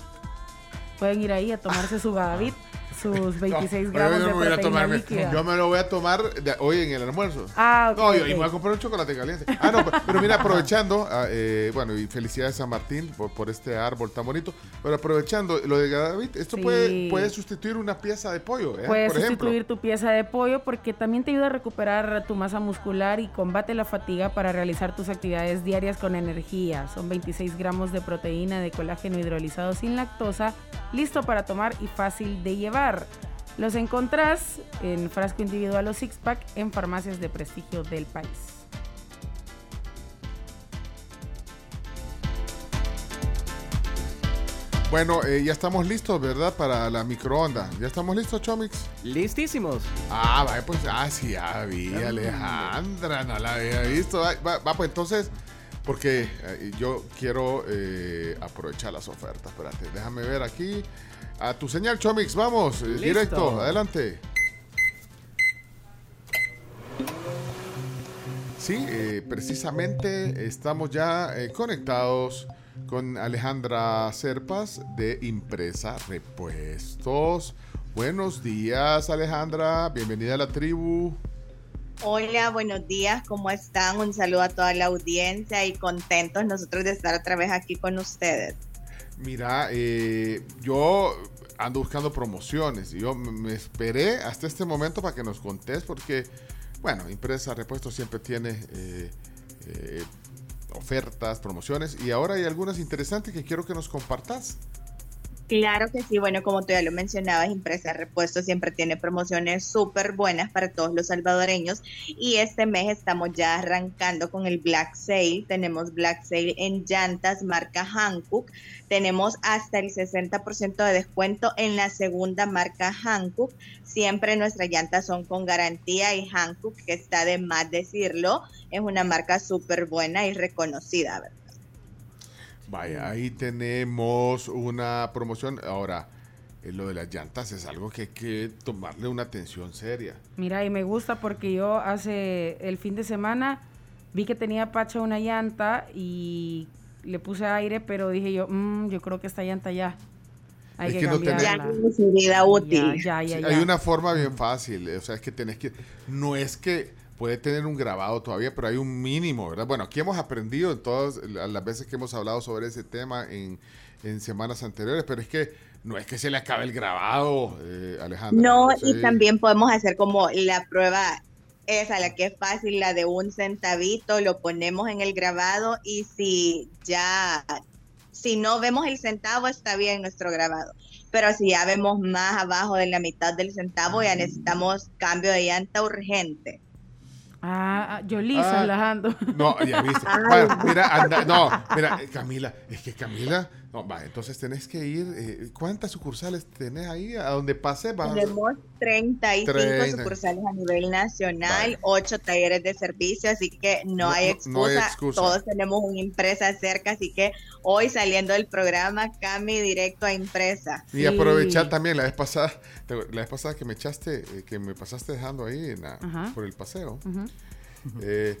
Speaker 5: Pueden ir ahí a tomarse su Gadavit, sus 26
Speaker 3: No,
Speaker 5: gramos
Speaker 3: yo
Speaker 5: de
Speaker 3: me voy a tomar,
Speaker 5: líquida.
Speaker 3: Yo me lo voy a tomar de- hoy en el almuerzo.
Speaker 5: Ah, ok,
Speaker 3: No, yo
Speaker 5: ok.
Speaker 3: y me voy a comprar un chocolate caliente. Ah, no, pero- pero mira, aprovechando, ah, eh, bueno, y felicidades a San Martín por, por este árbol tan bonito. Pero aprovechando lo de David, esto
Speaker 5: Sí.
Speaker 3: puede, puede sustituir una pieza de pollo, ¿eh?
Speaker 5: Puedes
Speaker 3: por ejemplo.
Speaker 5: sustituir tu pieza de pollo porque también te ayuda a recuperar tu masa muscular y combate la fatiga para realizar tus actividades diarias con energía. Son 26 gramos de proteína de colágeno hidrolizado sin lactosa, listo para tomar y fácil de llevar. Los encontrás en frasco individual o six pack en farmacias de prestigio del país.
Speaker 3: Bueno, eh, ya estamos listos, ¿verdad? Para la microonda. ¿Ya estamos listos, Chomix?
Speaker 62: Listísimos.
Speaker 3: Ah, va, pues, ah, sí, ya vi, Alejandra, no la había visto. Va, va, va, pues entonces, porque eh, yo quiero eh, aprovechar las ofertas. Espérate, déjame ver aquí. A tu señal, Chomix, vamos, eh,
Speaker 62: Listo.
Speaker 3: directo, adelante. Sí, eh, precisamente estamos ya eh, conectados con Alejandra Serpas de Impresa Repuestos. Buenos días, Alejandra. Bienvenida a la tribu.
Speaker 65: Hola, buenos días, ¿cómo están? Un saludo a toda la audiencia y contentos nosotros de estar otra vez aquí con ustedes.
Speaker 3: Mira, eh, yo ando buscando promociones y yo me esperé hasta este momento para que nos contés porque, bueno, Impresa Repuestos siempre tiene eh, eh, ofertas, promociones y ahora hay algunas interesantes que quiero que nos compartas.
Speaker 65: Claro que sí, bueno, como tú ya lo mencionabas, Impresa Repuesto siempre tiene promociones súper buenas para todos los salvadoreños y este mes estamos ya arrancando con el Black Sale. Tenemos Black Sale en llantas marca Hankook. Tenemos hasta el 60% de descuento en la segunda marca Hankook. Siempre nuestras llantas son con garantía y Hankook, que está de más decirlo, es una marca súper buena y reconocida, ¿verdad?
Speaker 3: Vaya, ahí tenemos una promoción. Ahora, eh, lo de las llantas es algo que hay que tomarle una atención seria.
Speaker 5: Mira, y me gusta porque yo hace el fin de semana vi que tenía pacha una llanta y le puse aire, pero dije yo, "Mm, yo creo que esta llanta ya. Hay
Speaker 3: Es
Speaker 5: que,
Speaker 3: que no tenés-
Speaker 65: Ya útil.
Speaker 5: Ya, ya,
Speaker 3: Sí,
Speaker 5: ya,
Speaker 3: Hay una forma bien fácil, o sea, es que tenés que, no es que puede tener un grabado todavía, pero hay un mínimo, ¿verdad? Bueno, aquí hemos aprendido en todas la- las veces que hemos hablado sobre ese tema en, en semanas anteriores, pero es que no es que se le acabe el grabado, eh, Alejandro.
Speaker 65: No, y también podemos hacer como la prueba esa, la que es fácil, la de un centavito, lo ponemos en el grabado y si ya, si no vemos el centavo, está bien nuestro grabado. Pero si ya vemos más abajo de la mitad del centavo, ya necesitamos cambio de llanta urgente.
Speaker 5: Ah, ah, yo lisa
Speaker 3: Ah.
Speaker 5: las ando.
Speaker 3: No, ya viste. Va, mira, anda, no, mira, eh, Camila, es que Camila, no, va, entonces tenés que ir, eh, ¿cuántas sucursales tenés ahí? A donde pase, vas
Speaker 65: Tenemos 35
Speaker 3: 30.
Speaker 65: sucursales a nivel nacional, 8 talleres de servicio, así que no,
Speaker 3: No-
Speaker 65: hay excusa.
Speaker 3: no hay excusa.
Speaker 65: Todos tenemos una impresa cerca, así que hoy saliendo del programa, Cami directo a impresa.
Speaker 3: Y aprovechar también la vez pasada, la vez pasada que me echaste, eh, que me pasaste dejando ahí en la-
Speaker 5: Ajá.
Speaker 3: por el paseo, eh,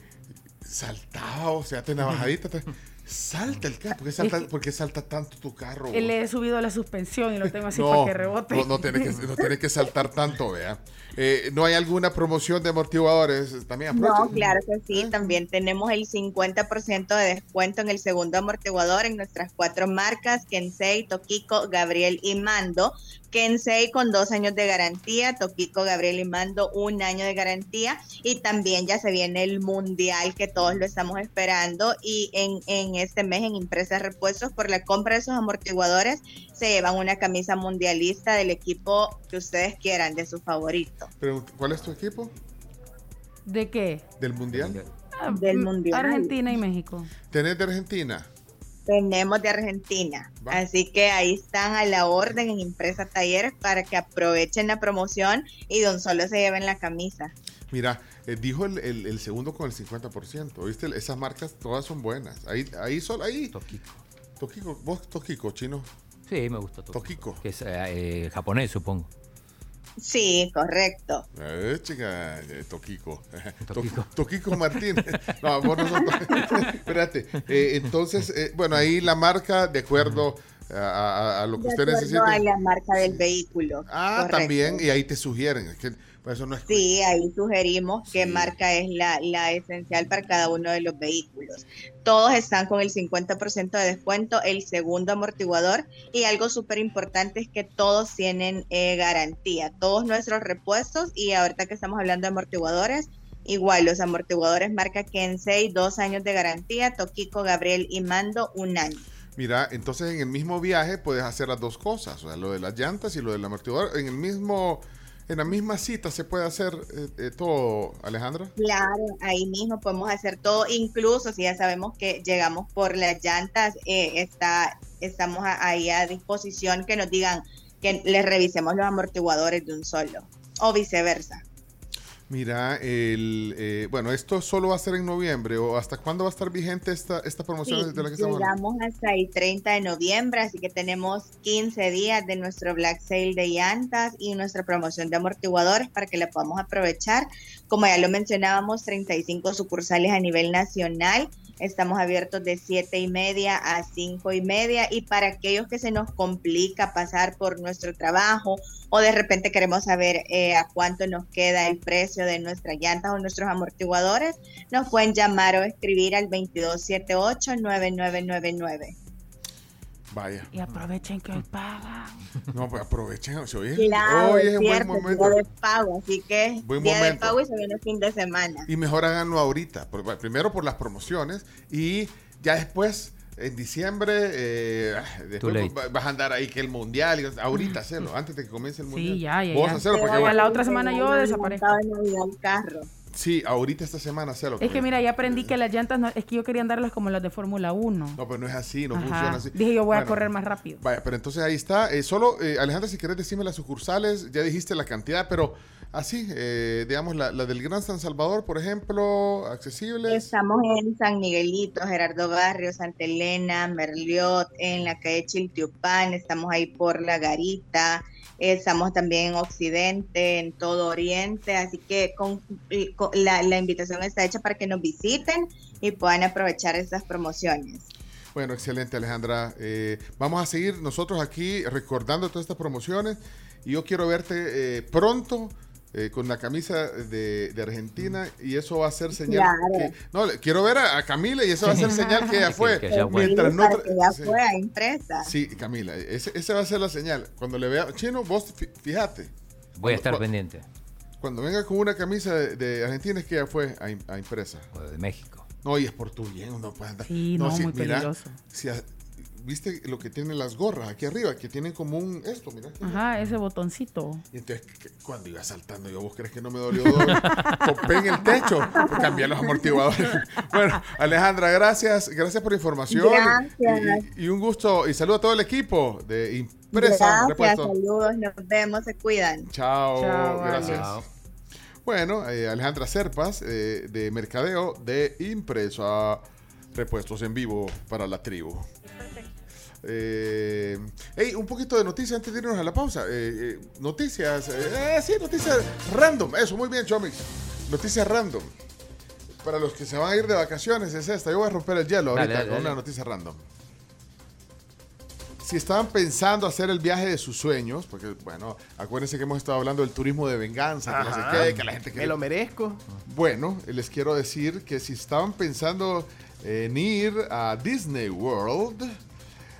Speaker 3: saltaba, o sea, te navajadita, te- salta el carro, ¿por qué salta, por qué salta tanto tu carro?
Speaker 5: Le he subido la suspensión y lo tengo así
Speaker 3: No,
Speaker 5: para que rebote.
Speaker 3: no, no tiene que, no tiene que saltar tanto, vea. Eh, ¿No hay alguna promoción de amortiguadores? También
Speaker 65: No, claro que sí. También tenemos el 50% de descuento en el segundo amortiguador en nuestras cuatro marcas, Kensei, Tokiko, Gabriel y Mando. Kensei con dos años de garantía, Tokiko, Gabriel y Mando un año de garantía. Y también ya se viene el mundial que todos lo estamos esperando. Y en, en este mes en Impresas Repuestos, por la compra de esos amortiguadores, se llevan una camisa mundialista del equipo que ustedes quieran, de su favorito.
Speaker 3: ¿Cuál es tu equipo?
Speaker 5: ¿De qué?
Speaker 3: ¿Del Mundial?
Speaker 5: Ah,
Speaker 65: Del
Speaker 5: mm,
Speaker 65: mundial.
Speaker 5: Argentina y México.
Speaker 3: ¿Tenés de Argentina?
Speaker 65: Tenemos de Argentina. Así que ahí están a la orden en Impresa Talleres para que aprovechen la promoción y de un solo se lleven la camisa.
Speaker 3: Mira, eh, dijo el, el- el segundo con el 50%. ¿Viste? Esas marcas todas son buenas. Ahí, ahí solo, ahí.
Speaker 4: Toquico.
Speaker 3: Toquico, vos Toquico, chino.
Speaker 4: Sí, me gusta. Toquico. Que es eh, japonés, supongo.
Speaker 65: Sí, correcto.
Speaker 3: Eh, chica, eh, Toquico.
Speaker 4: Toquico.
Speaker 3: To- Toquico Martínez. No, vos no sos To- Espérate. eh, entonces, eh, bueno, ahí la marca, de acuerdo a, a- a lo que
Speaker 65: De
Speaker 3: usted necesite.
Speaker 65: a la marca del vehículo.
Speaker 3: Ah,
Speaker 65: correcto.
Speaker 3: también, y ahí te sugieren. Es que eso no es
Speaker 65: Sí, ahí sugerimos qué marca es la, la esencial para cada uno de los vehículos. Todos están con el 50% de descuento, el segundo amortiguador y algo súper importante es que todos tienen eh, garantía, todos nuestros repuestos y ahorita que estamos hablando de amortiguadores, igual los amortiguadores marca Kensei, dos años de garantía, Tokiko, Gabriel y Mando, un año.
Speaker 3: Mira, entonces en el mismo viaje puedes hacer las dos cosas, o sea, lo de las llantas y lo del amortiguador. En el mismo, en la misma cita se puede hacer eh, eh, todo, Alejandra.
Speaker 65: Claro, ahí mismo podemos hacer todo, incluso si ya sabemos que llegamos por las llantas, eh, está, estamos ahí a disposición que nos digan que les revisemos los amortiguadores de un solo, o viceversa.
Speaker 3: Mira, el, eh, bueno, esto solo va a ser en noviembre o hasta cuándo va a estar vigente esta, esta promoción
Speaker 65: Sí,
Speaker 3: de la que estamos
Speaker 65: llegamos hasta el 30 de noviembre, así que tenemos 15 días de nuestro Black Sale de llantas y nuestra promoción de amortiguadores para que la podamos aprovechar. Como ya lo mencionábamos, 35 sucursales a nivel nacional. Estamos abiertos de 7 y media a 5 y media y para aquellos que se nos complica pasar por nuestro trabajo o de repente queremos saber eh, a cuánto nos queda el precio de nuestras llantas o nuestros amortiguadores, nos pueden llamar o escribir al 2278-9999.
Speaker 3: Vaya.
Speaker 5: Y aprovechen que hoy pagan.
Speaker 3: No, pues aprovechen. Se oye,
Speaker 65: Claro,
Speaker 3: hoy
Speaker 65: es
Speaker 3: es buen
Speaker 65: cierto,
Speaker 3: momento.
Speaker 65: día de pago, así que
Speaker 3: Buen
Speaker 65: día de
Speaker 3: momento.
Speaker 65: pago y se viene fin de semana.
Speaker 3: Y mejor háganlo ahorita. por- primero por las promociones y ya después, en diciembre, eh, ah, después vas a andar ahí que el mundial. y- ahorita hacerlo, antes de que comience el mundial.
Speaker 5: Sí, ya, ya.
Speaker 3: Vos
Speaker 5: ya.
Speaker 3: hacelo porque
Speaker 5: Ya
Speaker 3: vos-
Speaker 5: la otra semana yo desaparezco.
Speaker 65: El carro.
Speaker 3: Sí, ahorita esta semana hacelo.
Speaker 5: Es que mira, ya aprendí que las llantas, no, es que yo quería andarlas como las de Fórmula 1.
Speaker 3: No, pero no es así, no
Speaker 5: Ajá.
Speaker 3: funciona así.
Speaker 5: Dije yo voy a correr más rápido.
Speaker 3: Vaya, pero entonces ahí está. Eh, solo, eh, Alejandra, si querés decirme las sucursales, ya dijiste la cantidad, pero así, eh, digamos, la, la del Gran San Salvador, por ejemplo, accesibles.
Speaker 65: Estamos en San Miguelito, Gerardo Barrio, Santa Elena, Merliot, en la calle Chiltiupán, estamos ahí por La Garita, estamos también en Occidente, en todo Oriente, así que con, la invitación está hecha para que nos visiten y puedan aprovechar estas promociones.
Speaker 3: Bueno, excelente, Alejandra. Eh, vamos a seguir nosotros aquí recordando todas estas promociones y yo quiero verte eh, pronto. Eh, con la camisa de, de Argentina y eso va a ser señal
Speaker 65: Claro.
Speaker 3: que- no quiero ver a, a Camila y eso va a ser señal que ella fue
Speaker 4: Que ya fue.
Speaker 3: mientras no
Speaker 65: que ya
Speaker 3: sí.
Speaker 65: fue a impresa.
Speaker 3: Sí, Camila, ese, ese va a ser la señal. Cuando le vea, chino, vos fíjate.
Speaker 4: Voy a estar
Speaker 3: Cuando-
Speaker 4: pendiente.
Speaker 3: Cuando venga con una camisa de, de Argentina es que ya fue a, a impresa.
Speaker 4: O de México.
Speaker 3: No, y es por tu bien, no puede andar.
Speaker 5: Sí, no, muy
Speaker 3: mira,
Speaker 5: peligroso.
Speaker 3: si ¿viste lo que tienen las gorras aquí arriba? Que tienen como un, esto, mira.
Speaker 5: Ajá, ese botoncito.
Speaker 3: Y entonces, ¿qué- cuando iba saltando yo, ¿vos crees que no me dolió? doble? Topé en el techo, cambié los amortiguadores. Bueno, Alejandra, gracias, gracias por la información.
Speaker 65: Gracias.
Speaker 3: Y, y un gusto, y saludo a todo el equipo de Impresa
Speaker 65: Gracias,
Speaker 3: Repuesto.
Speaker 65: saludos, nos vemos, se cuidan.
Speaker 3: Chao,
Speaker 65: Chao,
Speaker 3: gracias. Bueno, eh, Alejandra Serpas, eh, de Mercadeo de Impresa Repuestos en vivo para la tribu. Eh, hey, un poquito de noticias antes de irnos a la pausa. Eh, eh, noticias, eh, eh, sí, noticias random. Eso, muy bien, Chomix. Noticias random. Para los que se van a ir de vacaciones es esta. Yo voy a romper el hielo
Speaker 4: Dale,
Speaker 3: ahorita
Speaker 4: dale,
Speaker 3: con
Speaker 4: dale.
Speaker 3: una noticia random. Si estaban pensando hacer el viaje de sus sueños, porque bueno, acuérdense que hemos estado hablando del turismo de venganza, que no
Speaker 62: Ajá.
Speaker 3: sé qué, que la gente
Speaker 62: Me lo merezco.
Speaker 3: Bueno, les quiero decir que si estaban pensando en ir a Disney World,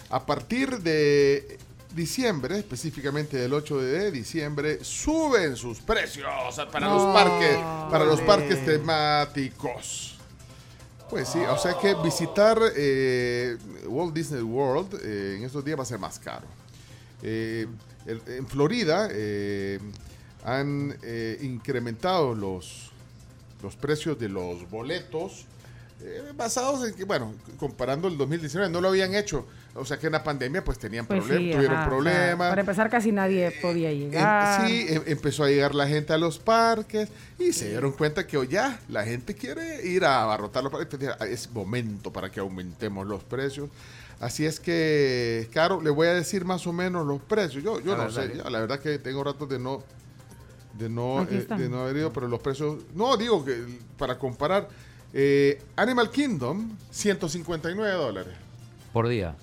Speaker 3: a partir de diciembre, específicamente del 8 de diciembre, suben sus precios para los parques, para los parques temáticos. Pues sí, o sea que visitar eh, Walt Disney World eh, en estos días va a ser más caro. Eh, en Florida eh, han incrementado los, los precios de los boletos basados en que, bueno, comparando el 2019, no lo habían hecho. O sea que en la pandemia pues tenían
Speaker 5: Pues
Speaker 3: problemas,
Speaker 5: sí,
Speaker 3: tuvieron
Speaker 5: ajá, o sea,
Speaker 3: problemas.
Speaker 5: para empezar, casi nadie podía
Speaker 3: Em-
Speaker 5: llegar.
Speaker 3: sí, em- empezó a llegar la gente a los parques y se dieron cuenta que oh, ya la gente quiere ir a abarrotar los parques. Ah, Es momento para que aumentemos los precios. Así es que, Caro, le voy a decir más o menos los precios. Yo, yo
Speaker 62: A
Speaker 3: no
Speaker 62: ver,
Speaker 3: sé, la verdad que tengo ratos de no de no, eh, de no haber ido, pero los precios... No, digo que para comparar, eh, Animal Kingdom, 159 dólares.
Speaker 4: Por día.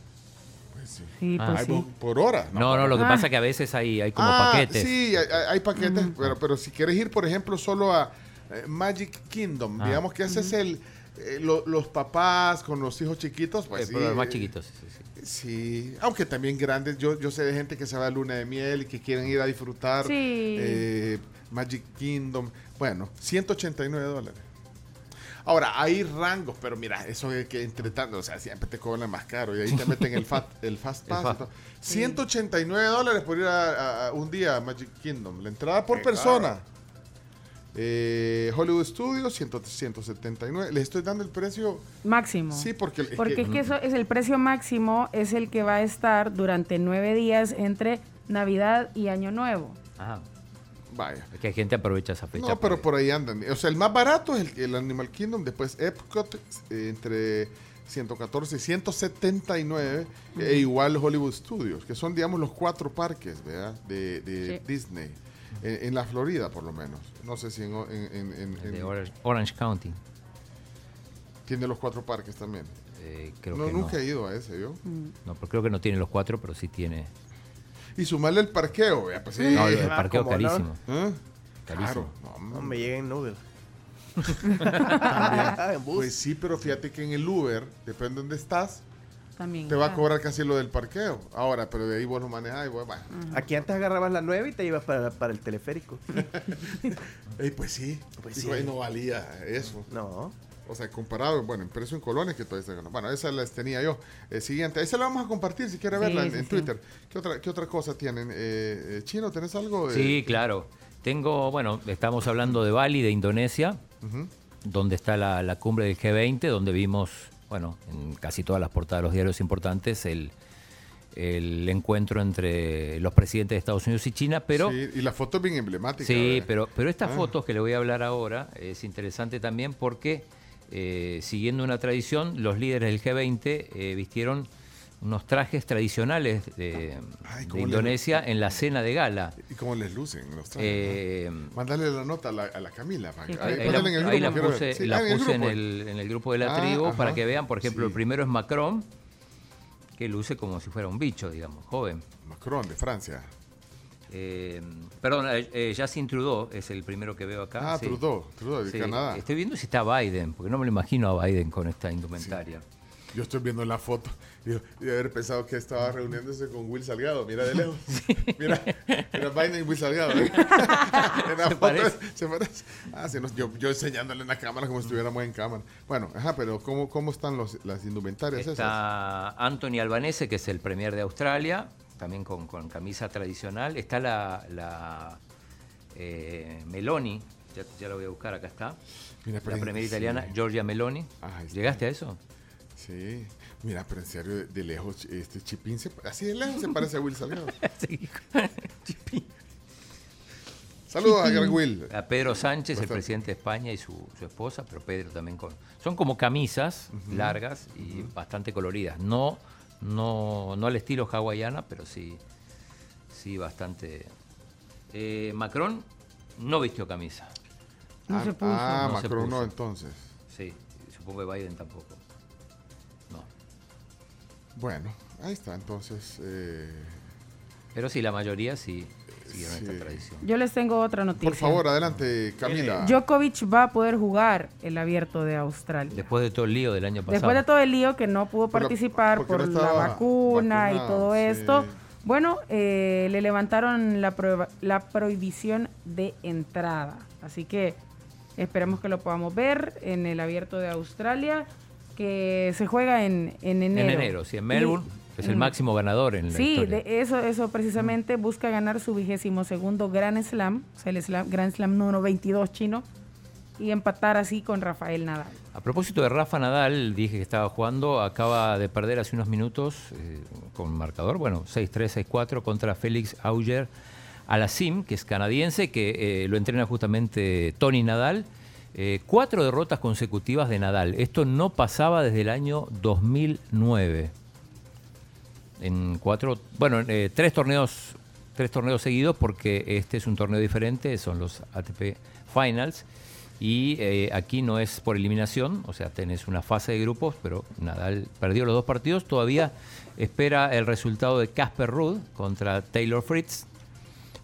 Speaker 5: Sí,
Speaker 4: Ah.
Speaker 5: pues.
Speaker 3: Por hora.
Speaker 4: No, no, lo que
Speaker 5: Ah.
Speaker 4: pasa es que a veces hay, hay como
Speaker 3: Ah,
Speaker 4: paquetes.
Speaker 3: Sí, hay, paquetes, pero, pero si quieres ir, por ejemplo, solo a eh, Magic Kingdom,
Speaker 4: Ah.
Speaker 3: digamos que ese es el eh, lo- los papás con los hijos chiquitos, pues
Speaker 4: Eh,
Speaker 3: sí.
Speaker 4: pero los más chiquitos. sí, sí.
Speaker 3: Sí, aunque también grandes. Yo, yo sé de gente que se va a luna de miel y que quieren ir a disfrutar
Speaker 5: Sí.
Speaker 3: eh, Magic Kingdom. Bueno, 189 dólares. Ahora, hay rangos, pero mira, eso de que entre tanto, o sea, siempre te cobran más caro y ahí te meten el, fat, el Fast
Speaker 4: El
Speaker 3: Pass. y
Speaker 4: Fast.
Speaker 3: todo. 189 dólares por ir a, a- a un día a Magic Kingdom. La entrada por
Speaker 62: Qué
Speaker 3: persona. Eh, Hollywood Studios, 100 179. Les estoy dando el precio.
Speaker 5: Máximo.
Speaker 3: Sí, porque, es
Speaker 5: Porque
Speaker 3: que-
Speaker 5: es que eso es el precio máximo, es el que va a estar durante nueve días entre Navidad y Año Nuevo.
Speaker 4: Ajá.
Speaker 3: Vaya.
Speaker 4: Es que hay gente que aprovecha esa fecha.
Speaker 3: No, pero por ahí andan. O sea, el más barato es el, el Animal Kingdom, después Epcot eh, entre 114 y 179, e igual Hollywood Studios, que son, digamos, los cuatro parques ¿verdad? de, de
Speaker 4: Sí.
Speaker 3: Disney. En, en la Florida, por lo menos. No sé si en, en- en- en-
Speaker 4: El de
Speaker 3: en-
Speaker 4: Orange, Orange County.
Speaker 3: tiene los cuatro parques también.
Speaker 4: Eh, creo
Speaker 3: no,
Speaker 4: que
Speaker 3: nunca
Speaker 4: no.
Speaker 3: he ido a ese, yo.
Speaker 4: No, pero creo que no tiene los cuatro, pero sí tiene.
Speaker 3: Y sumarle el parqueo, vea, pues sí.
Speaker 4: No, el parqueo
Speaker 62: ¿cómo no?
Speaker 4: carísimo.
Speaker 3: ¿Eh?
Speaker 4: Carísimo.
Speaker 3: Claro.
Speaker 62: No me llega en Uber.
Speaker 3: También. Pues sí, pero fíjate que en el Uber, depende de dónde estás,
Speaker 5: También.
Speaker 3: te va a
Speaker 5: Ah.
Speaker 3: cobrar casi lo del parqueo. Ahora, pero de ahí vos lo manejás y vos, bueno.
Speaker 62: Aquí antes agarrabas la 9 y te ibas para, para el teleférico.
Speaker 3: Ey, pues sí.
Speaker 62: Pues
Speaker 3: Digo,
Speaker 62: sí.
Speaker 3: ahí no valía eso.
Speaker 62: No.
Speaker 3: O sea, comparado, bueno, en precio en colones que todavía está ganando. Bueno, esas las tenía yo. Eh, siguiente, esa la vamos a compartir si quiere
Speaker 5: Sí,
Speaker 3: verla en,
Speaker 5: sí,
Speaker 3: en
Speaker 5: sí.
Speaker 3: Twitter. ¿Qué otra, ¿Qué otra cosa tienen? Eh, eh, Chino, ¿tenés algo? Eh,
Speaker 4: Sí, claro. Tengo, bueno, estamos hablando de Bali, de Indonesia, donde está la, la cumbre del G20, donde vimos, bueno, en casi todas las portadas de los diarios importantes, el, el encuentro entre los presidentes de Estados Unidos y China, pero...
Speaker 3: Sí, y la foto es bien emblemática.
Speaker 4: Sí, pero, pero estas
Speaker 3: Ah.
Speaker 4: fotos que le voy a hablar ahora es interesante también porque, eh, siguiendo una tradición, los líderes del G20 eh, vistieron unos trajes tradicionales de,
Speaker 3: Ay,
Speaker 4: Indonesia en la cena de gala.
Speaker 3: ¿Y cómo les lucen los trajes?
Speaker 4: Eh,
Speaker 3: Mándale la nota a la, a la Camila.
Speaker 5: Sí,
Speaker 3: ahí,
Speaker 4: Ahí la,
Speaker 3: en el
Speaker 4: ahí
Speaker 3: grupo,
Speaker 4: puse,
Speaker 3: Sí,
Speaker 4: la
Speaker 3: ah, en el
Speaker 4: puse en,
Speaker 3: grupo.
Speaker 4: el, en el grupo de la
Speaker 3: Ah,
Speaker 4: tribu para que vean, por ejemplo,
Speaker 3: Sí.
Speaker 4: el primero es Macron, que luce como si fuera un bicho, digamos, joven.
Speaker 3: Macron, de Francia.
Speaker 4: Eh, perdón, eh, eh, Justin Trudeau es el primero que veo acá.
Speaker 3: Ah, Trudeau, Trudeau, de
Speaker 4: Sí,
Speaker 3: Canadá.
Speaker 4: Estoy viendo si está Biden, porque no me lo imagino a Biden con esta indumentaria.
Speaker 3: Yo estoy viendo la foto y, y haber pensado que estaba reuniéndose con Will Salgado. Mira de lejos. Mira, mira Biden y Will Salgado. ¿eh? En la
Speaker 4: Se
Speaker 3: foto
Speaker 4: parece.
Speaker 3: se parece. Ah, sí, no, yo, yo enseñándole en la cámara como si estuviéramos en cámara. Bueno, ajá, pero ¿cómo, cómo están los, las indumentarias esas?
Speaker 4: Está Anthony Albanese, que es el premier de Australia, también con, con camisa tradicional. Está la, la eh, Meloni, ya, ya la voy a buscar, acá está.
Speaker 3: Mira,
Speaker 4: la
Speaker 3: sí.
Speaker 4: italiana, Giorgia Meloni.
Speaker 3: Ah.
Speaker 4: ¿Llegaste a eso?
Speaker 3: Sí. Mira, pero en serio, de, lejos, este Chipín, se, así de lejos se parece a Will Salgado. Saludos a Greg Will.
Speaker 4: A Pedro Sánchez, el presidente de España, y su, su esposa, pero Pedro también con. Son como camisas largas y bastante coloridas. No, no, no al estilo hawaiana, pero sí, sí bastante. Eh, Macron no vistió camisa.
Speaker 5: No
Speaker 3: ah,
Speaker 5: se puso.
Speaker 3: Ah,
Speaker 4: No se
Speaker 3: Macron no, entonces.
Speaker 4: Sí, supongo que Biden tampoco. No.
Speaker 3: Bueno, ahí está, entonces. eh,
Speaker 4: Pero sí, la mayoría sí siguieron
Speaker 3: Sí.
Speaker 4: esta tradición.
Speaker 5: Yo les tengo otra noticia.
Speaker 3: por favor, adelante, Camila.
Speaker 5: Djokovic va a poder jugar el abierto de Australia.
Speaker 4: Después de todo el lío del año pasado.
Speaker 5: Después de todo el lío que no pudo
Speaker 3: Pero,
Speaker 5: participar por
Speaker 3: no
Speaker 5: la vacuna y todo
Speaker 3: sí.
Speaker 5: esto, bueno, eh, le levantaron la, prohiba- la prohibición de entrada. Así que esperemos que lo podamos ver en el abierto de Australia, que se juega en, en enero.
Speaker 4: En enero, sí, en Melbourne,
Speaker 5: Y-
Speaker 4: es el
Speaker 5: en-
Speaker 4: máximo ganador en la
Speaker 5: Sí,
Speaker 4: historia.
Speaker 5: de eso, eso precisamente busca ganar su vigésimo segundo Grand Slam, o sea, el Slam- Grand Slam número 22 chino, y empatar así con Rafael Nadal.
Speaker 4: A propósito de Rafa Nadal, dije que estaba jugando, acaba de perder hace unos minutos eh, con marcador, bueno, 6-3, 6-4 contra Félix Auger Alassim, que es canadiense, que eh, lo entrena justamente Tony Nadal. Eh, cuatro derrotas consecutivas de Nadal. Esto no pasaba desde el año 2009. En cuatro, bueno, eh, tres torneos, tres torneos seguidos porque este es un torneo diferente, son los ATP Finals. Y eh, aquí no es por eliminación, o sea, tenés una fase de grupos, pero Nadal perdió los dos partidos. Todavía espera el resultado de Casper Ruud contra Taylor Fritz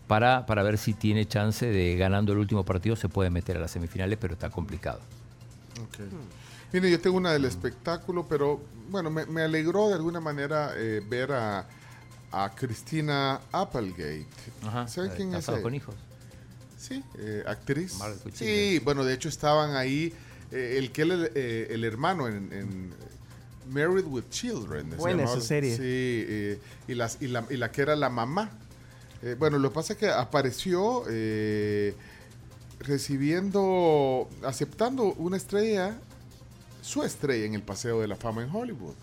Speaker 4: para, para ver si tiene chance de ganando el último partido se puede meter a las semifinales, pero está complicado.
Speaker 3: Ok. Mire, yo tengo una del espectáculo, pero bueno, me, me alegró de alguna manera eh, ver a, a Cristina Applegate.
Speaker 4: Ajá,
Speaker 3: ¿Saben
Speaker 4: la de
Speaker 3: quién es?
Speaker 4: Con hijos.
Speaker 3: Sí, eh, actriz. Sí, bueno, de hecho estaban ahí, eh, el que el, eh, el hermano en, en Married with Children.
Speaker 62: Buena esa serie.
Speaker 3: Sí, eh, y, las, y, la, y la que era la mamá. Eh, bueno, lo que pasa es que apareció eh, recibiendo, aceptando una estrella, su estrella en el Paseo de la Fama en Hollywood.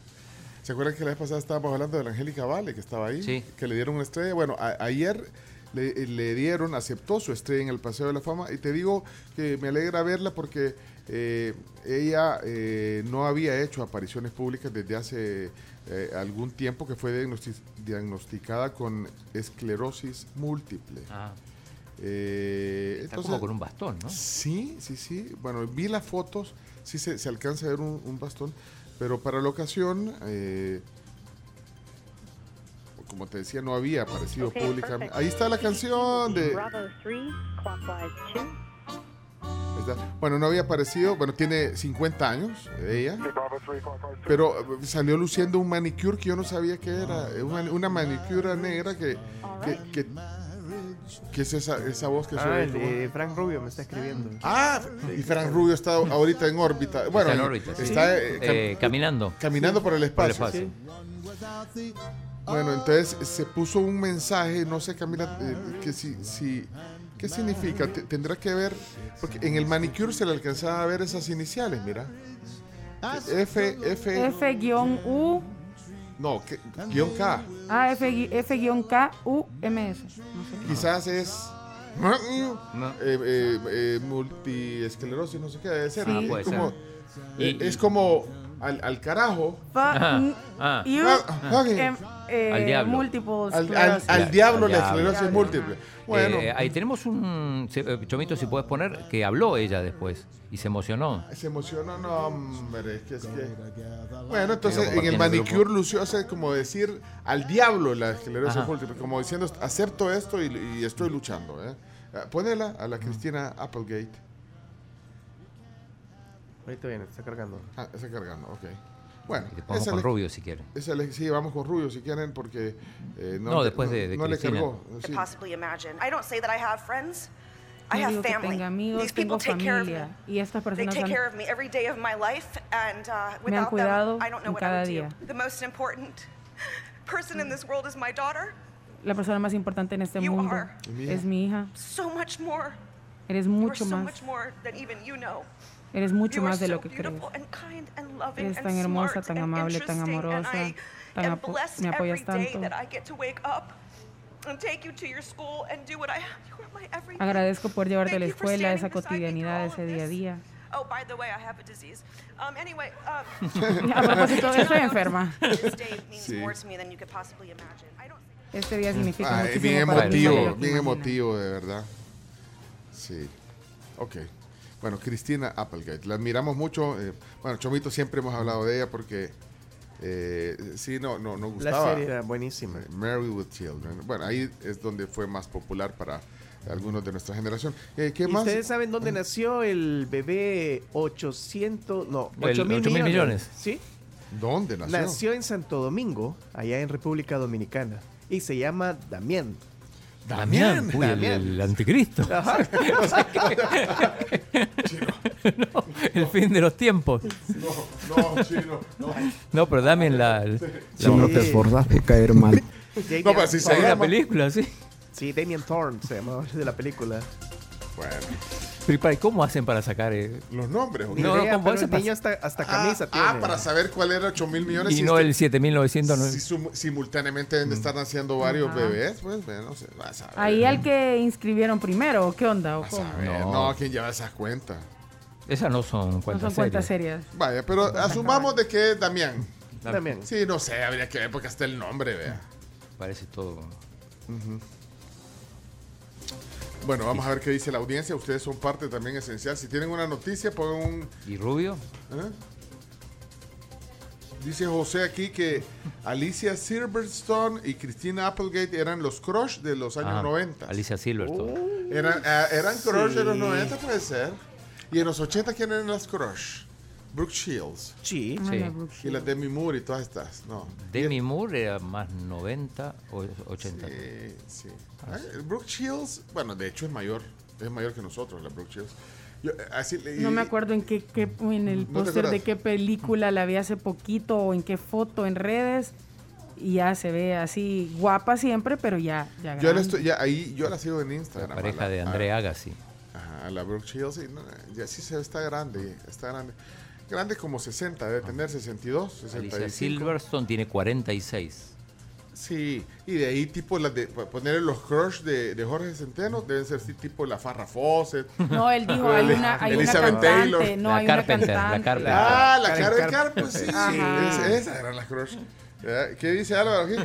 Speaker 3: ¿Se acuerdan que la vez pasada estábamos hablando de la Angélica Vale, que estaba ahí?
Speaker 4: Sí.
Speaker 3: Que le dieron una estrella. Bueno, a- ayer le, le dieron, aceptó su estrella en el Paseo de la Fama. Y te digo que me alegra verla porque eh, ella eh, no había hecho apariciones públicas desde hace eh, algún tiempo que fue diagnosti- diagnosticada con esclerosis múltiple.
Speaker 4: Ah, está
Speaker 3: entonces-
Speaker 4: como con un bastón, ¿no?
Speaker 3: Sí, sí, sí. Bueno, vi las fotos, sí se, se alcanza a ver un, un bastón, pero para la ocasión, eh, como te decía, no había aparecido
Speaker 66: Okay,
Speaker 3: públicamente.
Speaker 66: perfect.
Speaker 3: Ahí está la canción de...
Speaker 66: Bravo 3, clockwise 2.
Speaker 3: ahí está. Bueno, no había aparecido, bueno, tiene 50 años ella, pero eh, salió luciendo un manicure que yo no sabía que era, eh, una, una manicura negra que... que, que- que es esa, esa voz que se
Speaker 62: Ah, el de Frank Rubio me está escribiendo.
Speaker 3: Ah, y Fran Rubio está ahorita en órbita. Bueno,
Speaker 4: Está en órbita, sí.
Speaker 3: está eh, cam-
Speaker 4: Eh, caminando.
Speaker 3: caminando por el
Speaker 4: Por el
Speaker 3: espacio. Bueno, entonces se puso un mensaje, no sé, Camila, eh, que si, si, ¿qué significa? Te- Tendrá que ver, porque en el manicure se le alcanzaba a ver esas iniciales, mira. F, F,
Speaker 5: F-U,
Speaker 3: no, que- guion K.
Speaker 5: ah, F- F-K-U-M-S. No sé.
Speaker 3: Quizás es eh, eh, eh, multiesclerosis, no sé qué debe ser.
Speaker 4: Ah,
Speaker 3: Es
Speaker 4: puede
Speaker 3: como-
Speaker 4: ser.
Speaker 3: eh,
Speaker 4: Y-
Speaker 3: es como al, al carajo.
Speaker 4: Ajá, ah.
Speaker 5: Eh,
Speaker 4: Al diablo.
Speaker 3: Al, al- al diablo
Speaker 4: Al
Speaker 3: la esclerosis múltiple. Bueno,
Speaker 4: Eh, ahí tenemos un. eh, Chomito, si puedes poner, que habló ella después y se emocionó.
Speaker 3: se emocionó, no, hombre, es que es que. Bueno, entonces en el manicure
Speaker 4: grupo.
Speaker 3: lució hace como decir al diablo la esclerosis
Speaker 4: Ajá.
Speaker 3: múltiple, como diciendo acepto esto y, y estoy luchando. ¿eh? Ah, Ponela a la Cristina Applegate.
Speaker 62: Ahorita viene, está cargando.
Speaker 3: Ah, está cargando, ok. Bueno,
Speaker 4: Y
Speaker 3: esa
Speaker 4: con
Speaker 3: le-
Speaker 4: Rubio si quieren.
Speaker 3: esa le- sí, vamos con Rubio si quieren, porque eh, no,
Speaker 4: No, después de- de
Speaker 3: no le cargó.
Speaker 67: could
Speaker 3: sí.
Speaker 67: possibly imagine. I don't say that I have friends. I
Speaker 5: No
Speaker 67: have
Speaker 5: digo que
Speaker 67: family.
Speaker 5: tenga amigos,
Speaker 67: These
Speaker 5: tengo
Speaker 67: people take care of me.
Speaker 5: familia. Y estas
Speaker 67: They
Speaker 5: personas
Speaker 67: take
Speaker 5: han-
Speaker 67: care of me every day of my life, and uh,
Speaker 5: Me han
Speaker 67: without
Speaker 5: cuidado
Speaker 67: them, I don't know
Speaker 5: en
Speaker 67: what I
Speaker 5: cada
Speaker 67: would
Speaker 5: día.
Speaker 67: do. The most important person in this world is my daughter.
Speaker 5: La persona más importante en este
Speaker 67: You
Speaker 5: mundo
Speaker 67: are.
Speaker 5: es mi hija.
Speaker 67: So much more.
Speaker 5: Eres mucho
Speaker 67: so
Speaker 5: más.
Speaker 67: much more than even you know.
Speaker 5: Eres mucho más de lo que
Speaker 67: loving
Speaker 5: Eres tan hermosa, tan amable, tan amorosa, tan apo- me apoyas tanto. Agradezco por llevarte a la escuela, esa cotidianidad, ese día a día.
Speaker 67: Oh, by the way, I have a disease. Um, anyway, um,
Speaker 5: A propósito, estoy enferma.
Speaker 3: Sí.
Speaker 67: more to me than you could possibly imagine. I don't
Speaker 5: Este día significa
Speaker 3: Ay,
Speaker 5: muchísimo
Speaker 3: bien
Speaker 5: para mí,
Speaker 3: emotivo,
Speaker 5: que
Speaker 3: bien emotivo, de verdad. Sí. Ok. Bueno, Cristina Applegate. La admiramos mucho. eh, bueno, Chomito siempre hemos hablado de ella porque eh, sí, no, no, nos
Speaker 62: La
Speaker 3: gustaba.
Speaker 62: serie era buenísima.
Speaker 3: Mary with Children. Bueno, ahí es donde fue más popular para algunos de nuestra generación. Eh, ¿Qué
Speaker 62: ¿Y
Speaker 3: más?
Speaker 62: ¿Ustedes saben dónde nació el bebé 800, no,
Speaker 4: El
Speaker 62: 8 mil
Speaker 4: 8.000
Speaker 62: millones?
Speaker 4: millones.
Speaker 62: ¿Sí?
Speaker 3: ¿Dónde nació?
Speaker 62: Nació en Santo Domingo, allá en República Dominicana. Y se llama Damián.
Speaker 4: Damián, uy, el, el anticristo. No, el fin de los tiempos.
Speaker 3: No, no, chino, no.
Speaker 4: No, pero Damián la... la-
Speaker 62: Si no te
Speaker 68: esforzas por caer mal.
Speaker 62: Damian
Speaker 3: No, pero si se llama-
Speaker 4: película, sí.
Speaker 62: Sí, Damien Thorne se llamaba de la película.
Speaker 3: Bueno.
Speaker 4: Pero ¿y para- ¿cómo hacen para sacar eh?
Speaker 3: Los nombres. ¿o
Speaker 62: Ni
Speaker 3: qué?
Speaker 4: No, no,
Speaker 62: idea,
Speaker 4: ¿cómo
Speaker 62: pero
Speaker 4: se
Speaker 62: el
Speaker 4: pasa?
Speaker 62: niño hasta, hasta
Speaker 3: Ah,
Speaker 62: camisa
Speaker 3: ah,
Speaker 62: tiene.
Speaker 3: para saber cuál era 8 mil millones.
Speaker 4: Y
Speaker 3: si
Speaker 4: no
Speaker 3: este-
Speaker 4: el 7909.
Speaker 3: si sum- simultáneamente deben de estar naciendo varios
Speaker 5: Ajá.
Speaker 3: bebés, pues, bueno, no sé, vas a ver.
Speaker 5: Ahí al que inscribieron primero, ¿o ¿qué onda? ¿O
Speaker 3: a
Speaker 5: cómo?
Speaker 3: ver.
Speaker 4: No.
Speaker 3: No, ¿quién lleva esas cuentas?
Speaker 4: Esas no son
Speaker 5: No
Speaker 4: cuentas
Speaker 5: son cuentas
Speaker 4: serias.
Speaker 5: serias.
Speaker 3: Vaya, pero asumamos de que es Damián.
Speaker 62: Damián.
Speaker 3: Sí, no sé, habría que ver porque hasta el nombre, vea.
Speaker 4: Parece todo.
Speaker 3: Bueno, vamos a ver qué dice la audiencia. Ustedes son parte también esencial. Si tienen una noticia, pongan un...
Speaker 4: ¿Y Rubio?
Speaker 3: ¿eh? Dice José aquí que Alicia Silverstone y Christina Applegate eran los crush de los años
Speaker 4: Ah,
Speaker 3: 90.
Speaker 4: Alicia Silverstone.
Speaker 3: Eran, ah, eran crush de los
Speaker 62: Sí.
Speaker 3: 90, puede ser. Y en los 80, ¿quién eran las crush? Brooke Shields.
Speaker 62: Sí.
Speaker 5: Ah,
Speaker 4: Sí.
Speaker 5: la
Speaker 3: Y las Demi Moore y todas estas. No.
Speaker 4: Demi Moore era más 90 o 80.
Speaker 3: Sí, sí. Ah, Brooke Shields, bueno, de hecho es mayor. Es mayor que nosotros, la Brooke Shields. Yo, eh, así,
Speaker 5: No me acuerdo en qué, qué- en el
Speaker 3: ¿No te
Speaker 5: póster de qué película la vi hace poquito o en qué foto en redes y ya se ve así guapa siempre, pero ya ya
Speaker 3: Yo la estoy, ya ahí, yo la sigo en Instagram.
Speaker 4: La pareja
Speaker 3: la-
Speaker 4: de André Agassi.
Speaker 3: Ajá, la Brooke Shields. y no, ya sí se está grande, está grande. Grande como 60, debe tener 62, 65.
Speaker 4: Alicia Silverstone tiene 46.
Speaker 3: Sí, y de ahí tipo las de ponerle los crush de, de Jorge Centeno, deben ser tipo la Farra Fawcett.
Speaker 5: No, él dijo, hay una, hay una
Speaker 3: Elizabeth
Speaker 5: cantante,
Speaker 3: Taylor.
Speaker 5: no,
Speaker 4: La
Speaker 5: hay
Speaker 4: Carpenter,
Speaker 5: una
Speaker 4: la
Speaker 5: cantante.
Speaker 4: Carpenter.
Speaker 3: Ah, la
Speaker 62: Karen
Speaker 3: Karen
Speaker 62: Carp-
Speaker 3: Carp, pues sí,
Speaker 5: Ajá.
Speaker 3: es- esas eran las crush. ¿Qué dice Álvaro aquí?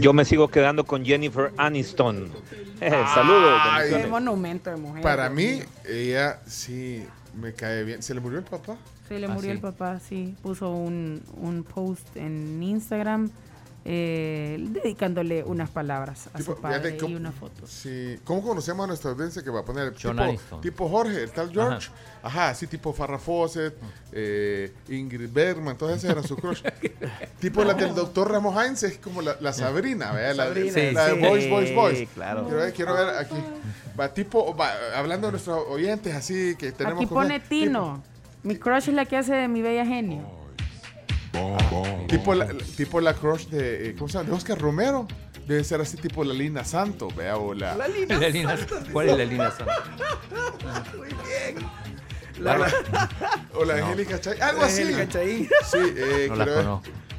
Speaker 69: Yo me sigo quedando con Jennifer Aniston. Saludos.
Speaker 3: Ay,
Speaker 5: Qué monumento de mujer.
Speaker 3: Para mí, ella sí me cae bien. ¿Se le murió el papá?
Speaker 5: Se le
Speaker 4: Ah,
Speaker 5: murió
Speaker 4: sí.
Speaker 5: el papá, sí. Puso un, un post en Instagram eh, dedicándole unas palabras a
Speaker 3: Tipo,
Speaker 5: su padre
Speaker 3: fíjate
Speaker 5: y una foto.
Speaker 3: Sí. ¿Cómo conocemos a nuestra audiencia que va a poner
Speaker 4: John
Speaker 3: tipo, tipo Jorge, el tal George? Ajá, así tipo Farrah Fawcett, eh, Ingrid Bergman, todas esas eran sus crush. tipo la del doctor Ramos Hines, es como la, la Sabrina, ¿verdad? La,
Speaker 62: Sabrina,
Speaker 3: la- la de
Speaker 62: sí,
Speaker 3: Boys, Boys, Boys.
Speaker 62: claro.
Speaker 3: Quiero ver, quiero ver aquí. Va, tipo, va, hablando de nuestros oyentes, así que tenemos
Speaker 5: Aquí
Speaker 3: con-
Speaker 5: pone Tino. Mi crush es la que hace de mi bella genio.
Speaker 3: Tipo la, tipo la crush de, eh, ¿cómo se llama? De Oscar Romero. Debe ser así tipo la Lina Santo, vea, o la...
Speaker 62: La Lina
Speaker 4: La Lina-
Speaker 62: Santos.
Speaker 4: ¿Cuál es la línea Santos?
Speaker 62: Muy bien.
Speaker 3: La- o la
Speaker 4: No.
Speaker 3: Angélica Chay, algo
Speaker 62: La
Speaker 3: así.
Speaker 62: Angélica Chaín.
Speaker 3: Sí, eh,
Speaker 4: No la
Speaker 3: ver.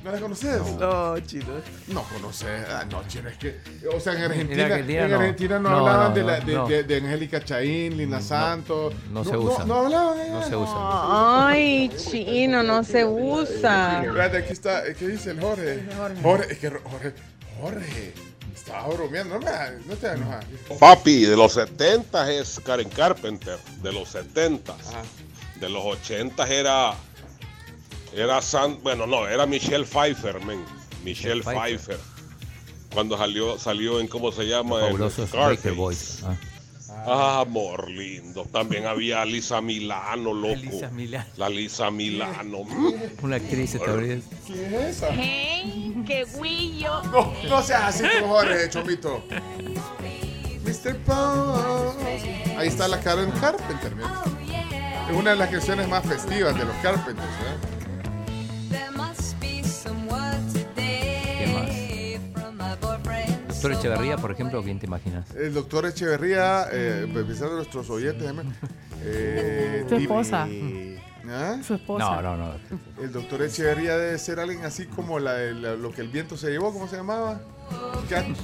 Speaker 3: ¿No la conoces?
Speaker 62: No, chino.
Speaker 3: No conoces. Ah, no, chino, es que. O sea, en Argentina,
Speaker 4: En Argentina
Speaker 3: en
Speaker 4: no.
Speaker 3: Argentina no,
Speaker 4: No,
Speaker 3: hablaban
Speaker 4: no,
Speaker 3: de, la,
Speaker 4: no,
Speaker 3: de,
Speaker 4: no.
Speaker 3: de- de Angélica Chaín, Lina Santos.
Speaker 4: no se usa.
Speaker 3: No, hablaban allá.
Speaker 4: No se usa.
Speaker 70: Ay, chino, no se usa.
Speaker 3: Espérate, aquí está. ¿Qué dice el Jorge? Jorge, es que Jorge. Jorge. Estaba bromeando. No, me, no te enojas.
Speaker 71: Papi, de los 70 es Karen Carpenter, de los 70. De los 80 era era San, bueno, no, era Michelle Pfeiffer, men. Michelle
Speaker 4: Michelle Pfeiffer.
Speaker 71: Pfeiffer. Cuando salió salió en cómo se llama.
Speaker 4: Baker Boys. Ah.
Speaker 71: Ah, amor lindo. También había Lisa Milano, loco.
Speaker 4: Lisa Milano.
Speaker 71: La Lisa Milano.
Speaker 4: Una actriz estadounidense.
Speaker 3: ¿Quién es esa?
Speaker 70: Hey, qué guillo.
Speaker 3: No, no seas así como Jorge, chomito. Mr. Pose. Ahí está la Karen Carpenter, mira. Es una de las canciones más festivas de los Carpenters, ¿eh?
Speaker 4: Doctor Echeverría, por ejemplo, ¿quién te imaginas?
Speaker 3: El doctor Echeverría, eh, empezando de nuestros oyentes, eh,
Speaker 5: Su
Speaker 3: Dip-
Speaker 5: esposa.
Speaker 3: ¿Ah?
Speaker 5: Su esposa.
Speaker 4: No, no, no.
Speaker 3: El doctor Echeverría debe ser alguien así como la, de la- lo que el viento se llevó, ¿cómo se llamaba?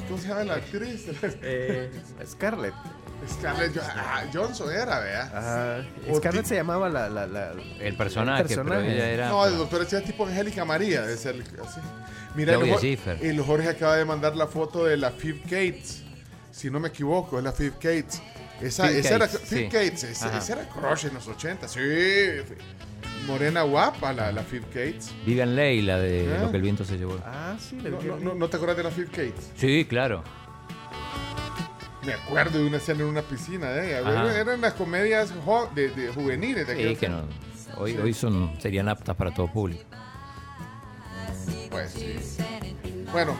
Speaker 3: ¿Cómo se llama la actriz?
Speaker 62: Eh, Scarlett.
Speaker 3: Scarlett ah, Johnson era, vea.
Speaker 62: Ajá.
Speaker 3: O
Speaker 62: Scarlett se llamaba la, la, la-
Speaker 4: El personaje, pero ella era.
Speaker 3: No, el doctor Echeverría es tipo Angélica María, debe ser así. Mira, el,
Speaker 4: Claudia
Speaker 3: Jor-
Speaker 4: Schiffer.
Speaker 3: el Jorge acaba de mandar la foto de la Fifth Gates. Si no me equivoco, es la Fifth Gates. Esa,
Speaker 4: Phil
Speaker 3: esa era
Speaker 4: Gates, sí.
Speaker 3: Gates, esa, era crush en los 80, sí. Morena guapa, la, la Fifth Gates.
Speaker 4: Vivian Leigh, la de
Speaker 3: ¿Eh?
Speaker 4: Lo que el viento se llevó.
Speaker 62: Ah, sí,
Speaker 3: No, no, no- ¿no te acuerdas de la Fifth Gates?
Speaker 4: Sí, claro.
Speaker 3: Me acuerdo de una escena en una piscina.
Speaker 4: Ajá.
Speaker 3: Eran las comedias jo- de, de juveniles de
Speaker 4: Sí, que no. Hoy,
Speaker 3: Sí.
Speaker 4: hoy son, serían aptas para todo público.
Speaker 3: Pues sí. Bueno,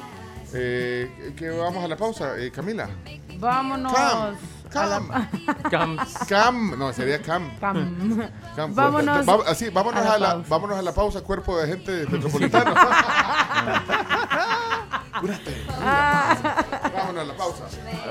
Speaker 3: eh, que vamos a la pausa, eh, Camila.
Speaker 5: Vámonos.
Speaker 3: Cam,
Speaker 5: la-
Speaker 4: Cam.
Speaker 3: Cam, no, sería Cam.
Speaker 5: Cam.
Speaker 3: Cam,
Speaker 5: Vámonos
Speaker 3: va- así, vámonos
Speaker 5: a la
Speaker 3: a la,
Speaker 5: pausa.
Speaker 3: vámonos a la pausa, cuerpo de gente metropolitano. Cúrate. Vámonos a la pausa.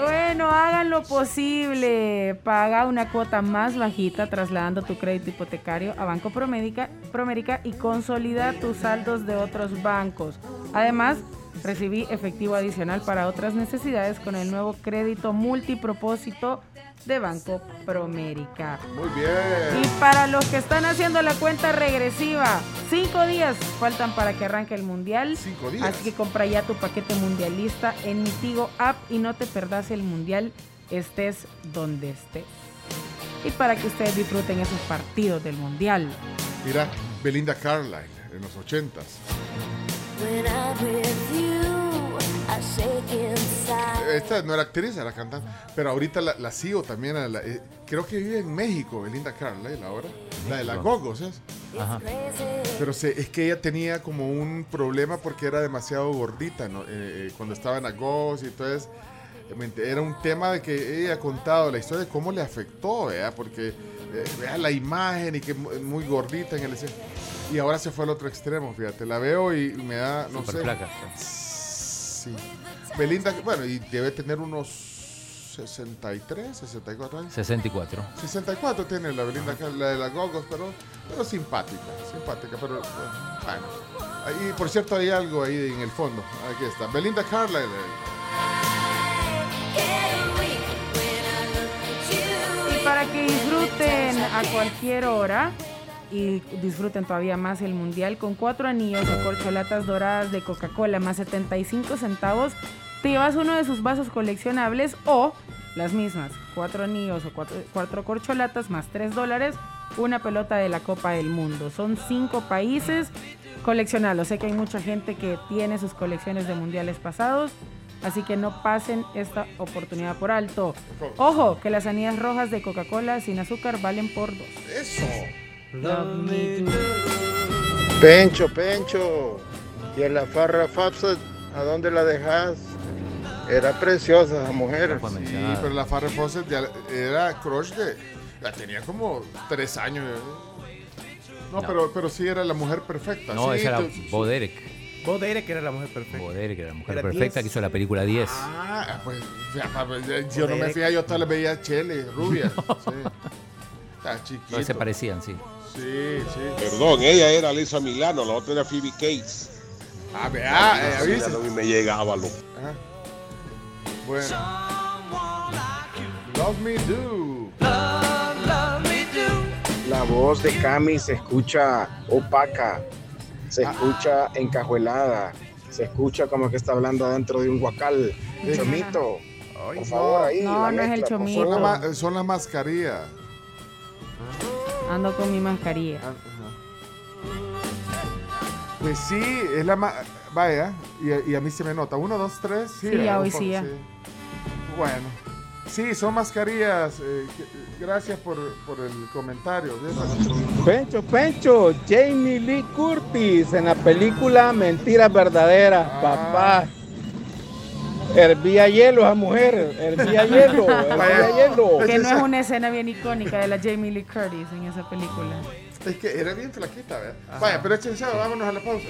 Speaker 5: Bueno, hagan lo posible. Paga una cuota más bajita trasladando tu crédito hipotecario a Banco Promérica, Promérica y consolida tus saldos de otros bancos. Además, recibí efectivo adicional para otras necesidades con el nuevo crédito multipropósito de Banco Promérica.
Speaker 3: Muy bien.
Speaker 5: Y para los que están haciendo la cuenta regresiva, cinco días faltan para que arranque el mundial.
Speaker 3: Cinco días.
Speaker 5: Así que compra ya tu paquete mundialista en mi Tigo app y no te perdas el mundial, estés donde estés. Y para que ustedes disfruten esos partidos del mundial.
Speaker 3: Mira, Belinda Carlisle en los ochentas. Esta no era actriz, era cantante. Pero ahorita la, la sigo también. a la- eh, creo que vive en México, Belinda Carlisle ahora. La de la Gogos.
Speaker 4: Ajá.
Speaker 3: Pero se- es que ella tenía como un problema porque era demasiado gordita ¿no? Eh, eh, cuando estaba en la Gogos y entonces eh, era un tema de que ella ha contado la historia de cómo le afectó, ¿verdad? Porque eh, vea la imagen y que mu- muy gordita en el escenario. Y ahora se fue al otro extremo, fíjate. La veo y me da, no
Speaker 4: Super
Speaker 3: sé.
Speaker 4: flaca.
Speaker 3: Sí. Belinda, bueno, y debe tener unos 63, 64 años.
Speaker 4: 64.
Speaker 3: 64 tiene la Belinda, Car- la de las Gogos, pero, pero simpática, simpática, pero bueno. Ahí, por cierto, hay algo ahí en el fondo. Aquí está. Belinda Carlisle.
Speaker 5: Y para que disfruten a cualquier hora y disfruten todavía más el mundial con cuatro anillos o corcholatas doradas de Coca-Cola más 75 centavos, te llevas uno de sus vasos coleccionables o las mismas, cuatro anillos o cuatro, cuatro corcholatas más 3 dólares, una pelota de la Copa del Mundo. Son cinco países coleccionables. Sé que hay mucha gente que tiene sus colecciones de mundiales pasados. Así que no pasen esta oportunidad por alto. Ojo, que las anillas rojas de Coca-Cola sin azúcar valen por dos.
Speaker 3: Eso.
Speaker 72: Pencho, Pencho. ¿Y en la farra Fapsat, a dónde la dejas? Era preciosa esa mujer.
Speaker 3: Sí, pero la Farrah Fawcett ya era crush de... La tenía como tres años. No,
Speaker 4: No.
Speaker 3: Pero, pero sí era la mujer perfecta.
Speaker 4: No,
Speaker 3: sí,
Speaker 4: esa era
Speaker 3: tú-
Speaker 4: Bo Derek.
Speaker 62: Bo Derek era la mujer perfecta.
Speaker 4: Bo Derek era la mujer
Speaker 62: Era
Speaker 4: perfecta
Speaker 62: 10.
Speaker 4: que hizo la película 10.
Speaker 3: Ah, pues ya, yo no me fijaba, yo todas las veía chele, rubia. Sí. Está chiquito.
Speaker 4: No se parecían, sí.
Speaker 3: Sí, sí.
Speaker 71: Perdón, ella era Lisa Milano, la otra era Phoebe Cates.
Speaker 3: Ah, vea, eh, avisa.
Speaker 71: a mí me llegaba, loco.
Speaker 3: Ajá. Bueno. Love me do.
Speaker 72: La voz de Cami se escucha opaca, se
Speaker 3: Ah.
Speaker 72: escucha encajuelada, se escucha como que está hablando adentro de un guacal. Chomito, por favor, ahí.
Speaker 5: No, no es el chomito.
Speaker 3: Son, la son las mascarillas.
Speaker 5: Ando con mi mascarilla.
Speaker 3: Pues sí, es la más. Vaya, y, y a mí se me nota. Uno, dos, tres. Sí,
Speaker 5: Sí, ya hoy
Speaker 3: poco,
Speaker 5: sí, ya.
Speaker 3: Bueno. Sí, son mascarillas. eh, gracias por, por el comentario.
Speaker 73: Pencho, Pencho, Jamie Lee Curtis en la película Mentiras Verdaderas, papá. Hervía hielo esa mujer, hervía hielo, hervía hielo.
Speaker 5: Que no es una escena bien icónica de la Jamie Lee Curtis en esa película.
Speaker 3: Es que era bien flaquita, ¿verdad? Vaya, pero échense, vámonos a la pausa.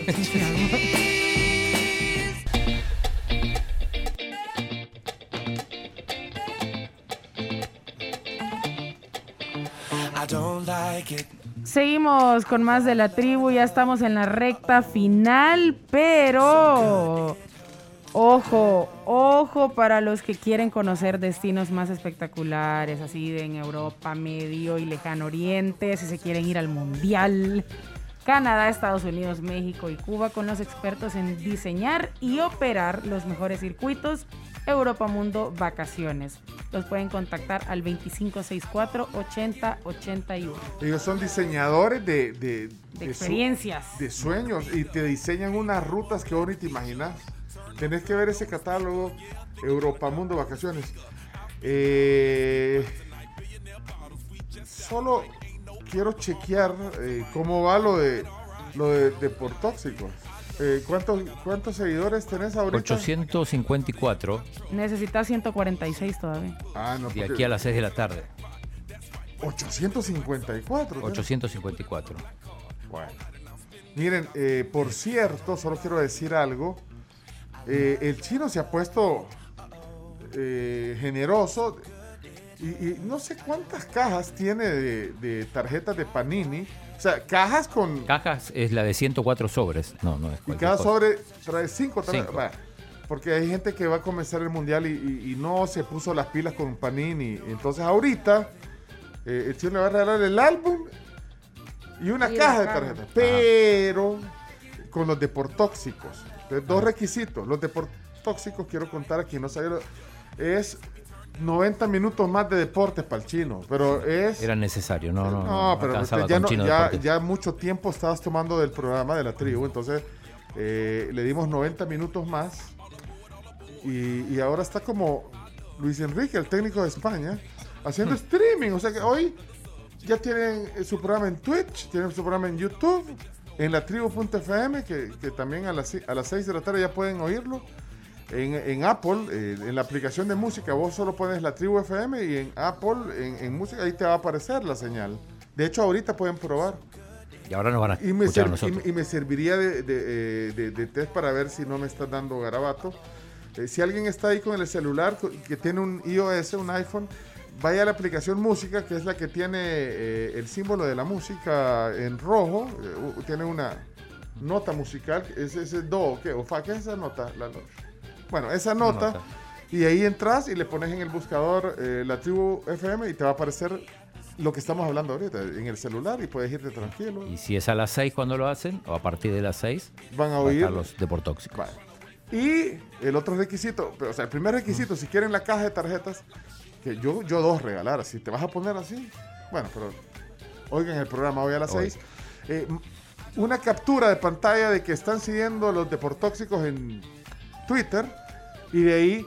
Speaker 5: Seguimos con más de la tribu, ya estamos en la recta final, pero ojo, ojo para los que quieren conocer destinos más espectaculares, así de en Europa, Medio y Lejano Oriente, si se quieren ir al Mundial. Canadá, Estados Unidos, México y Cuba con los expertos en diseñar y operar los mejores circuitos Europa Mundo Vacaciones. Los pueden contactar al 2564-8081.
Speaker 3: Ellos son diseñadores de, de,
Speaker 5: De
Speaker 3: su-
Speaker 5: experiencias.
Speaker 3: de sueños y te diseñan unas rutas que ni te imaginas. Tenés que ver ese catálogo Europa Mundo Vacaciones. Eh, solo quiero chequear eh, cómo va lo de lo de, de por tóxicos. Eh, ¿cuántos, ¿Cuántos seguidores tenés ahorita?
Speaker 4: 854
Speaker 5: Necesitas 146 todavía.
Speaker 3: Ah, no,
Speaker 4: de aquí a las 6 de la tarde.
Speaker 3: 854. tenés.
Speaker 4: 854.
Speaker 3: Bueno. Miren, eh, por cierto, solo quiero decir algo. Eh, el chino se ha puesto eh, generoso y, y no sé cuántas cajas tiene de, de tarjetas de Panini. O sea, cajas con...
Speaker 4: Cajas es la de 104 sobres. No, no es
Speaker 3: Y cada
Speaker 4: cosa.
Speaker 3: sobre trae cinco. trae-
Speaker 4: Cinco.
Speaker 3: va. porque hay gente que va a comenzar el mundial y, y- y no se puso las pilas con Panini. Entonces ahorita eh, el chino le va a regalar el álbum y una caja de tarjetas. Pero con los deportóxicos. Entonces, dos requisitos. Los deportóxicos, quiero contar a quien no sabe, es 90 minutos más de deportes para el chino. Pero es...
Speaker 4: Era necesario, no, no.
Speaker 3: No, pero ya, no- ya,
Speaker 4: Deportes.
Speaker 3: ya mucho tiempo estabas tomando del programa de la tribu, entonces eh, le dimos 90 minutos más y, y ahora está como Luis Enrique, el técnico de España, haciendo streaming. O sea que hoy ya tienen eh, su programa en Twitch, tienen su programa en YouTube, en la tribu.fm, que, que también a las, a las 6 de la tarde ya pueden oírlo. En, en Apple, eh, en la aplicación de música, vos solo pones la tribu FM y en Apple, en, en música, ahí te va a aparecer la señal. De hecho, ahorita pueden probar.
Speaker 4: Y ahora nos van a
Speaker 3: Y me,
Speaker 4: escuchar a nosotros.
Speaker 3: y me- y me serviría de, de, eh, de- de test para ver si no me estás dando garabato. Eh, si alguien está ahí con el celular que tiene un iOS, un iPhone, vaya a la aplicación música, que es la que tiene eh, el símbolo de la música en rojo. eh, tiene una nota musical, es ese do, ¿qué? O fa, ¿qué es esa nota? La no- bueno, esa nota.
Speaker 4: nota.
Speaker 3: Y ahí entras y le pones en el buscador eh, la tribu FM y te va a aparecer lo que estamos hablando ahorita en el celular y puedes irte tranquilo.
Speaker 4: Y si es a las 6 cuando lo hacen, o a partir de las 6,
Speaker 3: Van a oír.
Speaker 4: estar los deportóxicos.
Speaker 3: Y el otro requisito, pero, o sea, el primer requisito, si quieren la caja de tarjetas, que yo, yo dos regalar, si te vas a poner así, bueno, pero oigan el programa hoy a las
Speaker 4: Hoy.
Speaker 3: 6. una captura de pantalla de que están siguiendo los deportóxicos en Twitter y de ahí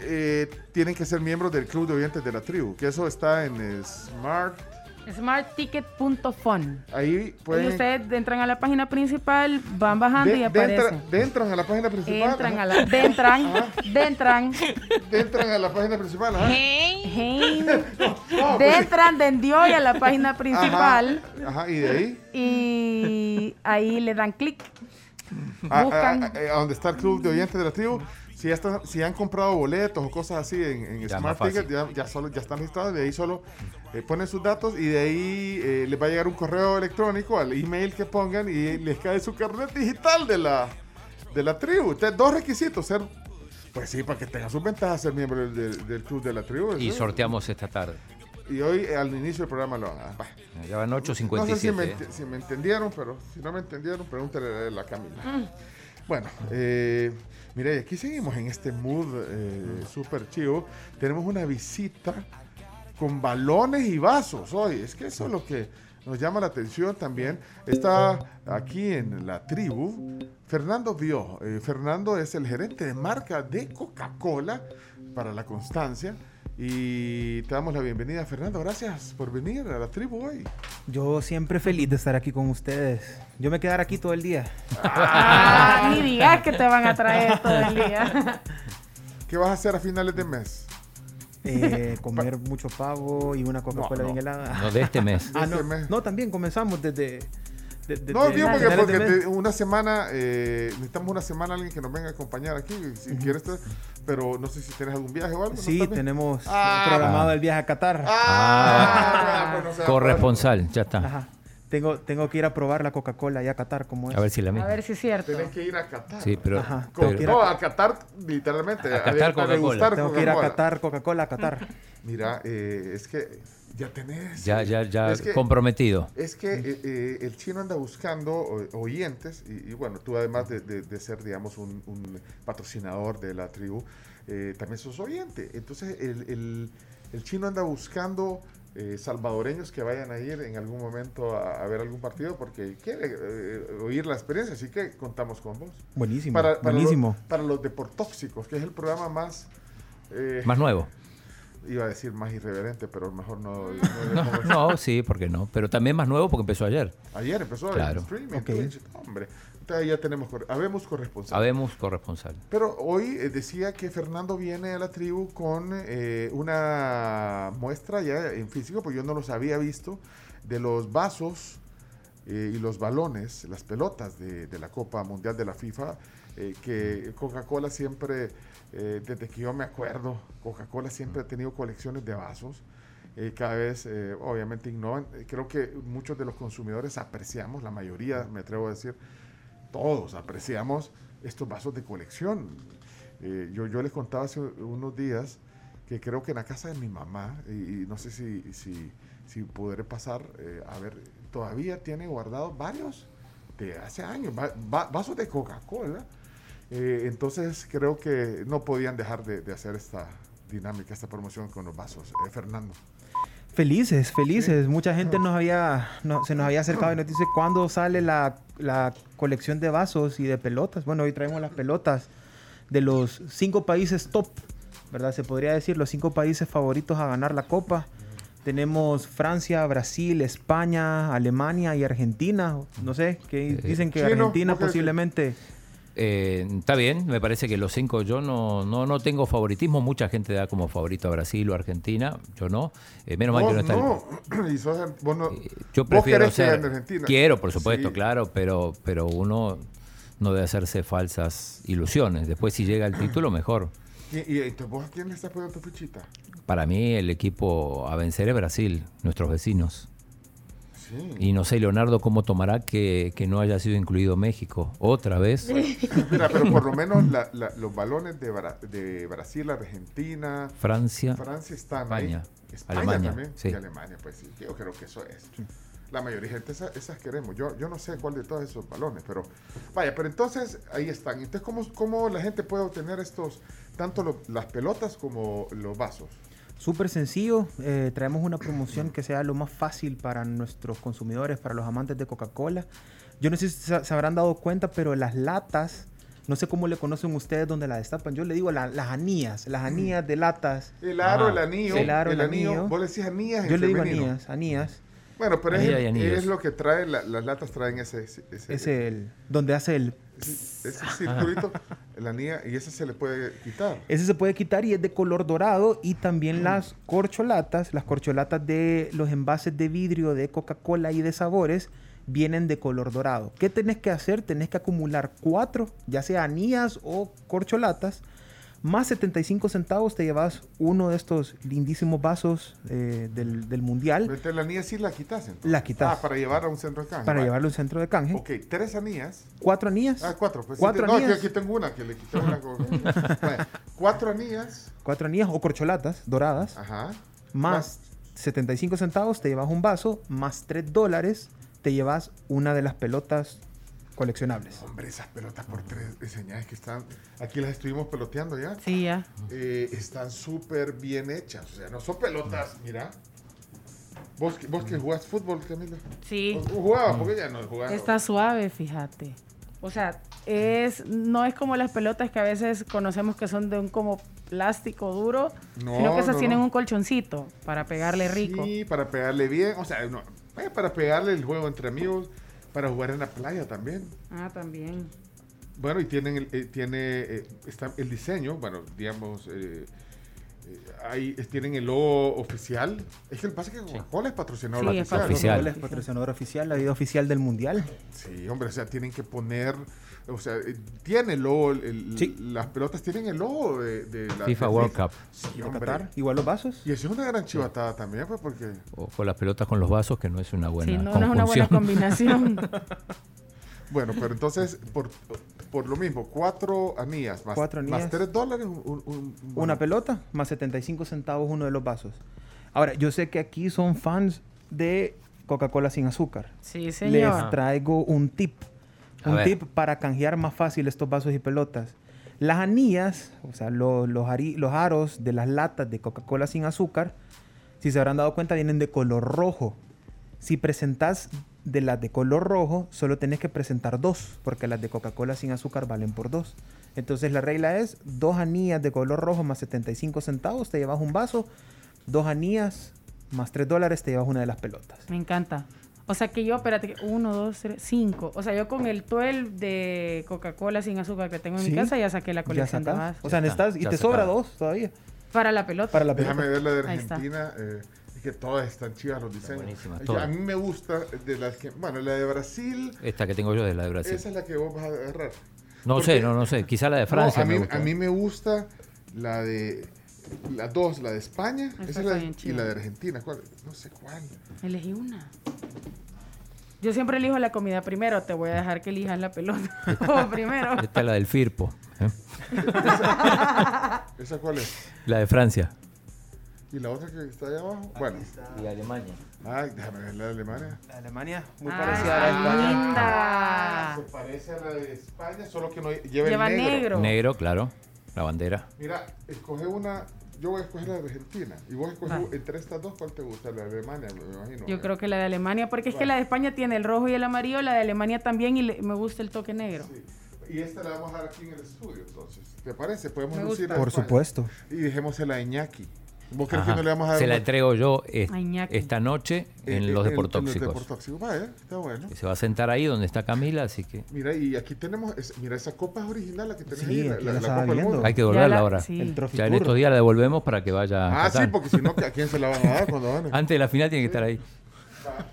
Speaker 3: eh, tienen que ser miembros del club de oyentes de la tribu, que eso está en eh, Smart.
Speaker 5: Smartticket.fun.
Speaker 3: Ahí pueden...
Speaker 5: Y ustedes entran a la página principal, van bajando
Speaker 3: de-
Speaker 5: y aparecen.
Speaker 3: entra- de entran a la página principal.
Speaker 5: Entran
Speaker 3: ajá.
Speaker 5: a la, de entran, de entran.
Speaker 3: De entran a la página principal. ajá.
Speaker 5: Hey.
Speaker 3: No,
Speaker 5: De
Speaker 3: pues-
Speaker 5: entran de y a la página principal
Speaker 3: Ajá, y de ahí.
Speaker 5: y ahí le dan clic.
Speaker 3: a,
Speaker 5: Buscan.
Speaker 3: a- a- a donde está el club de oyentes de la tribu. Si, ya están- si han comprado boletos o cosas así en, en
Speaker 4: Ya,
Speaker 3: Smart Ticket, ya, ya solo, ya están registrados. De ahí solo eh, ponen sus datos y de ahí eh, les va a llegar un correo electrónico al email que pongan y les cae su carnet digital de la, de la tribu. Entonces, dos requisitos: ser, pues sí, para que tengan sus ventajas, ser miembro del, del- del club de la tribu.
Speaker 4: Y
Speaker 3: ¿sí?
Speaker 4: sorteamos esta tarde.
Speaker 3: Y hoy eh, al inicio del programa lo van a.
Speaker 4: Ya van
Speaker 3: No sé si me,
Speaker 4: 8.57.
Speaker 3: ent- si me entendieron, pero si no me entendieron, pregúntale a la Camila.
Speaker 5: Mm.
Speaker 3: Bueno, eh, mire, y aquí seguimos en este mood eh, súper chivo. Tenemos una visita con balones y vasos hoy. Es que eso es lo que nos llama la atención también. Está aquí en la tribu Fernando Bio. Eh, Fernando es el gerente de marca de Coca-Cola para la constancia. Y te damos la bienvenida, Fernando. Gracias por venir a la tribu hoy.
Speaker 74: Yo siempre feliz de estar aquí con ustedes. Yo me quedaré aquí todo el día.
Speaker 5: Ah, ni digas que te van a traer todo el día.
Speaker 3: ¿Qué vas a hacer a finales de mes?
Speaker 74: Eh, comer mucho pavo y una Coca-Cola
Speaker 3: No, no.
Speaker 74: bien helada.
Speaker 4: No, de este mes.
Speaker 74: Ah,
Speaker 3: este mes.
Speaker 74: no, también comenzamos desde... de- de-
Speaker 3: No, digo porque, te- una semana, eh, necesitamos una semana alguien que nos venga a acompañar aquí, si quieres, pero no sé si tienes algún viaje o algo. ¿no?
Speaker 74: Sí,
Speaker 3: También.
Speaker 74: tenemos
Speaker 3: Ah.
Speaker 74: programado el viaje a Qatar.
Speaker 3: Ah, pues no se va a poder.
Speaker 4: Corresponsal, ya está.
Speaker 74: Ajá. Tengo, tengo que ir a probar la Coca-Cola allá a Qatar, como es.
Speaker 4: A ver si la
Speaker 5: A
Speaker 4: misma.
Speaker 5: ver si es cierto.
Speaker 3: Tenés que ir a Qatar.
Speaker 4: Sí, pero,
Speaker 74: Ajá.
Speaker 3: No, a Qatar, literalmente.
Speaker 4: A Qatar Coca-Cola.
Speaker 74: Tengo que ir a. Qatar, Coca-Cola a Qatar.
Speaker 3: Mira, eh, es que ya tenés.
Speaker 4: ya, ya, ya
Speaker 3: Es que-
Speaker 4: comprometido.
Speaker 3: Es que eh, eh, el chino anda buscando o- oyentes, y, y bueno, tú además de, de- de ser, digamos, un, un patrocinador de la tribu, eh, también sos oyente. Entonces, el, el- el chino anda buscando eh, salvadoreños que vayan a ir en algún momento a, a ver algún partido porque quiere eh, oír la experiencia, así que contamos con vos.
Speaker 74: Buenísimo,
Speaker 3: Para, para
Speaker 74: buenísimo.
Speaker 3: Los, para los deportóxicos, que es el programa más... eh,
Speaker 4: Más nuevo.
Speaker 3: Iba a decir más irreverente, pero mejor no... no-
Speaker 4: No,
Speaker 3: no-
Speaker 4: sí, porque no. Pero también más nuevo porque empezó ayer.
Speaker 3: Ayer empezó
Speaker 4: Claro.
Speaker 3: el streaming. Twitch, hombre. Entonces ya tenemos, habemos corresponsal.
Speaker 4: Habemos corresponsal.
Speaker 3: Pero hoy eh, decía que Fernando viene a la tribu con eh, una muestra ya en físico, pues yo no los había visto, de los vasos eh, y los balones, las pelotas de, de la Copa Mundial de la FIFA, eh, que Coca-Cola siempre, eh, desde que yo me acuerdo, Coca-Cola siempre ha tenido colecciones de vasos. eh, cada vez, eh, obviamente, innovan. Eh, Creo que muchos de los consumidores apreciamos, la mayoría, me atrevo a decir, todos apreciamos estos vasos de colección. Eh, yo, yo les contaba hace unos días que creo que en la casa de mi mamá, y, y no sé si, si, si podré pasar eh, a ver, todavía tiene guardados varios de hace años, va- va- vasos de Coca-Cola. Eh, entonces creo que no podían dejar de, de hacer esta dinámica, esta promoción con los vasos. Eh, Fernando.
Speaker 74: Felices, felices. Mucha gente nos había, no- se nos había acercado y nos dice cuándo sale la, la colección de vasos y de pelotas. Bueno, hoy traemos las pelotas de los cinco países top, ¿verdad? Se podría decir los cinco países favoritos a ganar la Copa. Tenemos Francia, Brasil, España, Alemania y Argentina. No sé, que dicen que Argentina
Speaker 3: ¿vos qué decís?
Speaker 4: Eh, está bien, me parece que los cinco yo no, no, no tengo favoritismo. Mucha gente da como favorito a Brasil o Argentina. Yo no. Eh, menos mal que no está. el-
Speaker 3: no. Y sos- vos no-
Speaker 4: Yo prefiero ser.
Speaker 3: Argentina.
Speaker 4: Quiero, por supuesto,
Speaker 3: Sí.
Speaker 4: claro, pero, pero uno no debe hacerse falsas ilusiones. Después, si llega el título, mejor.
Speaker 3: Y, y entonces, ¿vos a quién le estás poniendo tu fichita?
Speaker 4: Para mí, el equipo a vencer es Brasil, nuestros vecinos.
Speaker 3: Sí.
Speaker 4: Y no sé, Leonardo, cómo tomará que, que no haya sido incluido México otra vez.
Speaker 3: Mira, pero por lo menos la- la- los balones de, Bra- de Brasil, Argentina,
Speaker 4: Francia,
Speaker 3: Francia están
Speaker 4: España,
Speaker 3: ahí. España
Speaker 4: Alemania,
Speaker 3: también.
Speaker 4: sí.
Speaker 3: Y Alemania, pues sí. Yo creo que eso es. La mayoría de gente esa- esas, queremos. Yo, yo no sé cuál de todos esos balones, pero vaya, pero entonces ahí están. Entonces, ¿cómo, cómo la gente puede obtener estos, tanto lo- las pelotas como los vasos?
Speaker 74: Súper sencillo, eh, traemos una promoción que sea lo más fácil para nuestros consumidores, para los amantes de Coca-Cola. Yo no sé si se, se habrán dado cuenta, pero las latas, no sé cómo le conocen ustedes donde la destapan. Yo le digo la- las anillas, las anillas de latas.
Speaker 3: El aro,
Speaker 74: Ajá.
Speaker 3: el anillo.
Speaker 74: El aro, el,
Speaker 3: anillo.
Speaker 74: anillo.
Speaker 3: Vos le decís anillas en
Speaker 74: Yo le digo
Speaker 3: femenino.
Speaker 74: anillas, anillas.
Speaker 3: Bueno, pero es, el- es lo que trae, la- las latas traen ese, ese, ese-
Speaker 74: Es el, donde hace el...
Speaker 3: ese circulito, la anilla, y ese se le puede quitar.
Speaker 74: Ese se puede quitar y es de color dorado y también las corcholatas, las corcholatas de los envases de vidrio de Coca-Cola y de sabores vienen de color dorado. ¿Qué tenés que hacer? Tenés que acumular cuatro, ya sea anillas o corcholatas, más 75 centavos te llevas uno de estos lindísimos vasos eh, del, del mundial
Speaker 3: Entonces, la anilla sí la quitas. entonces.
Speaker 74: La quitas.
Speaker 3: Ah, para llevar a un centro de canje.
Speaker 74: para
Speaker 3: vale.
Speaker 74: llevarlo a un centro de canje.
Speaker 3: Ok, tres anillas.
Speaker 74: Cuatro anillas.
Speaker 3: Ah, cuatro. Pues sí
Speaker 74: Cuatro
Speaker 3: te- no,
Speaker 74: anillas.
Speaker 3: aquí, aquí tengo una que le quité una. con- cuatro anillas.
Speaker 74: Cuatro anillas o corcholatas doradas.
Speaker 3: Ajá.
Speaker 74: Más 75 centavos te llevas un vaso, más 3 dólares te llevas una de las pelotas coleccionables.
Speaker 3: Hombre, esas pelotas por tres diseñadas que están. Aquí las estuvimos peloteando ya.
Speaker 5: Sí, ya.
Speaker 3: Eh, están súper bien hechas. O sea, no son pelotas, mira. ¿Vos, que- vos que jugás fútbol, Camila?
Speaker 5: Sí.
Speaker 3: ¿Vos jugabas? Porque ya no jugás.
Speaker 5: Está suave, fíjate. O sea, es no es como las pelotas que a veces conocemos que son de un como plástico duro,
Speaker 3: No,
Speaker 5: sino que esas
Speaker 3: no,
Speaker 5: tienen
Speaker 3: no.
Speaker 5: un colchoncito para pegarle rico.
Speaker 3: Sí, para pegarle bien. O sea, no, eh, para pegarle el juego entre amigos, para jugar en la playa también.
Speaker 5: Ah, también.
Speaker 3: Bueno, y tienen el, eh, tiene eh, está el diseño, bueno, digamos, eh, eh, ahí tienen el logo oficial. Es que el pasa es que Coca-Cola es patrocinador
Speaker 74: Sí, es
Speaker 3: oficial.
Speaker 74: Coca-Cola es patrocinador oficial, la vida oficial del mundial.
Speaker 3: Sí, hombre, o sea, tienen que poner, o sea, eh, tiene el logo, el- el- las pelotas tienen el logo de, de la
Speaker 4: FIFA
Speaker 3: de
Speaker 4: World Cup.
Speaker 3: Sí,
Speaker 74: De
Speaker 3: hombre.
Speaker 74: Qatar, igual los vasos.
Speaker 3: Y eso es una gran chivatada también, pues, porque...
Speaker 4: O con las pelotas con los vasos, que no es una buena
Speaker 5: Sí, no, no es una buena combinación.
Speaker 3: Bueno, pero entonces, por, por lo mismo, cuatro anillas más,
Speaker 74: Cuatro
Speaker 3: más
Speaker 74: anillas.
Speaker 3: tres dólares, un- un- un-
Speaker 74: Una pelota más 75 centavos uno de los vasos. Ahora, yo sé que aquí son fans de Coca-Cola sin azúcar.
Speaker 5: Sí, señor.
Speaker 74: Les traigo un tip.
Speaker 4: A
Speaker 74: Un
Speaker 4: ver.
Speaker 74: tip para canjear más fácil estos vasos y pelotas. Las anillas, o sea, lo- los, ari- los aros de las latas de Coca-Cola sin azúcar, si se habrán dado cuenta, vienen de color rojo. Si presentas de las de color rojo, solo tenés que presentar dos, porque las de Coca-Cola sin azúcar valen por dos. Entonces la regla es dos anillas de color rojo más 75 centavos, te llevas un vaso, dos anillas más 3 dólares, te llevas una de las pelotas.
Speaker 5: Me encanta. O sea que yo, espérate, que uno, dos, tres, cinco. O sea, yo con el 12 de Coca-Cola sin azúcar que tengo en
Speaker 74: Sí.
Speaker 5: mi casa ya saqué la
Speaker 74: Ya
Speaker 5: colección de vasos.
Speaker 74: O sea, necesitas, y
Speaker 3: ya
Speaker 74: te sobra dos todavía.
Speaker 5: Para la pelota.
Speaker 74: Para la pelota.
Speaker 3: Déjame ver la de. Argentina. eh, es que todas están chivas los diseños.
Speaker 4: todas.
Speaker 3: a mí me gusta de las que. Bueno, la de Brasil.
Speaker 4: Esta que tengo yo de la de Brasil.
Speaker 3: Esa es la que vos vas a agarrar.
Speaker 4: No
Speaker 3: Porque-
Speaker 4: sé, no, no sé. Quizá la de
Speaker 3: No,
Speaker 4: Francia
Speaker 3: a, mí,
Speaker 4: me gusta.
Speaker 3: a mí me gusta la de. Las dos, la de España
Speaker 5: Esa
Speaker 3: es
Speaker 5: está
Speaker 3: la de- y la de Argentina. ¿cuál? No sé cuál.
Speaker 5: Elegí una. Yo siempre elijo la comida primero. Te voy a dejar que elijas la pelota como primero.
Speaker 4: Esta es la del Firpo. ¿eh?
Speaker 3: ¿Esa cuál es?
Speaker 4: La de Francia.
Speaker 3: ¿Y la otra que está ahí abajo? Bueno.
Speaker 4: Y Alemania.
Speaker 3: Ay, déjame ver la de Alemania.
Speaker 74: La Alemania, muy
Speaker 5: Ay,
Speaker 74: parecida a la de España.
Speaker 5: linda.
Speaker 3: Se parece a la de España, solo que no lleva,
Speaker 5: Lleva
Speaker 3: el negro.
Speaker 5: negro.
Speaker 4: Negro, claro. La bandera.
Speaker 3: Mira, escoge una. Yo voy a escoger la de Argentina. Y vos escoges
Speaker 5: Va.
Speaker 3: entre estas dos, ¿cuál te gusta? La de Alemania, me imagino.
Speaker 5: Yo
Speaker 3: ¿eh?
Speaker 5: creo que la de Alemania, porque es que la de España tiene el rojo y el amarillo, la de Alemania también, y le- me gusta el toque negro.
Speaker 3: Y esta la vamos a dar aquí en el estudio, entonces. ¿Te parece? Podemos
Speaker 5: Me
Speaker 3: lucir
Speaker 5: gusta.
Speaker 3: la de
Speaker 74: Por
Speaker 3: España.
Speaker 74: supuesto.
Speaker 3: Y dejémosela a Iñaki. ¿Vos crees
Speaker 4: Ajá.
Speaker 3: que no le vamos a dar
Speaker 4: Se la
Speaker 3: una-
Speaker 4: entrego yo
Speaker 5: A Iñaki.
Speaker 4: esta noche
Speaker 3: Eh,
Speaker 4: en
Speaker 3: eh,
Speaker 4: los
Speaker 3: en-
Speaker 4: deportóxicos.
Speaker 3: En los deportóxicos, vaya, está bueno.
Speaker 4: Que se va a sentar ahí donde está Camila, así que
Speaker 3: Mira, y aquí tenemos, es- mira, esa copa es original, la que tenés
Speaker 74: Sí,
Speaker 3: ahí, la,
Speaker 74: aquí
Speaker 3: la-
Speaker 74: la estaba
Speaker 3: Copa del
Speaker 74: viendo.
Speaker 3: Mundo.
Speaker 4: hay que devolverla
Speaker 5: la-
Speaker 4: ahora.
Speaker 5: sí.
Speaker 74: El Trophy
Speaker 4: Ya en
Speaker 74: Tour.
Speaker 4: estos días la devolvemos para que vaya a
Speaker 3: Ah, sí,
Speaker 4: Qatar.
Speaker 3: porque si no, ¿a quién se la van a dar cuando van?
Speaker 4: Antes de la final tiene que estar ahí.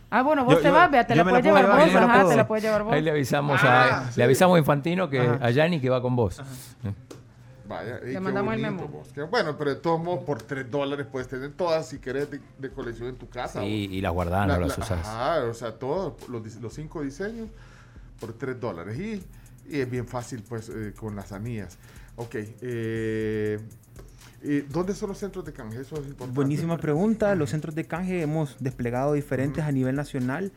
Speaker 5: Ah, bueno, vos
Speaker 74: Yo-
Speaker 5: te
Speaker 74: yo-
Speaker 5: vas, vea, te
Speaker 74: yo
Speaker 5: la
Speaker 74: me la
Speaker 5: puedes
Speaker 74: puedo
Speaker 5: llevar
Speaker 74: llevar,
Speaker 5: vos,
Speaker 74: yo me la
Speaker 5: ajá,
Speaker 74: puedo.
Speaker 5: te la puedes llevar vos.
Speaker 4: Ahí le avisamos
Speaker 3: Ah,
Speaker 4: a
Speaker 3: sí.
Speaker 4: le avisamos a Infantino que
Speaker 74: Ajá.
Speaker 4: a Yanni que va con vos.
Speaker 3: Vaya,
Speaker 5: Le
Speaker 3: qué
Speaker 5: mandamos el
Speaker 3: bonito,
Speaker 5: memo.
Speaker 3: vos. Qué bueno, pero de todos modos, por 3 dólares puedes tener todas si querés de, de colección en tu casa.
Speaker 4: Sí, y las guardás,
Speaker 3: La-
Speaker 4: no las
Speaker 3: la-
Speaker 4: usás.
Speaker 3: Ajá, o sea, todos los, los cinco diseños por 3 dólares. Y, y es bien fácil, pues, eh, con las anillas. Ok, eh, eh, ¿dónde son los centros de canje? Eso es importante.
Speaker 74: Buenísima pregunta. Los centros de canje hemos desplegado diferentes a nivel nacional.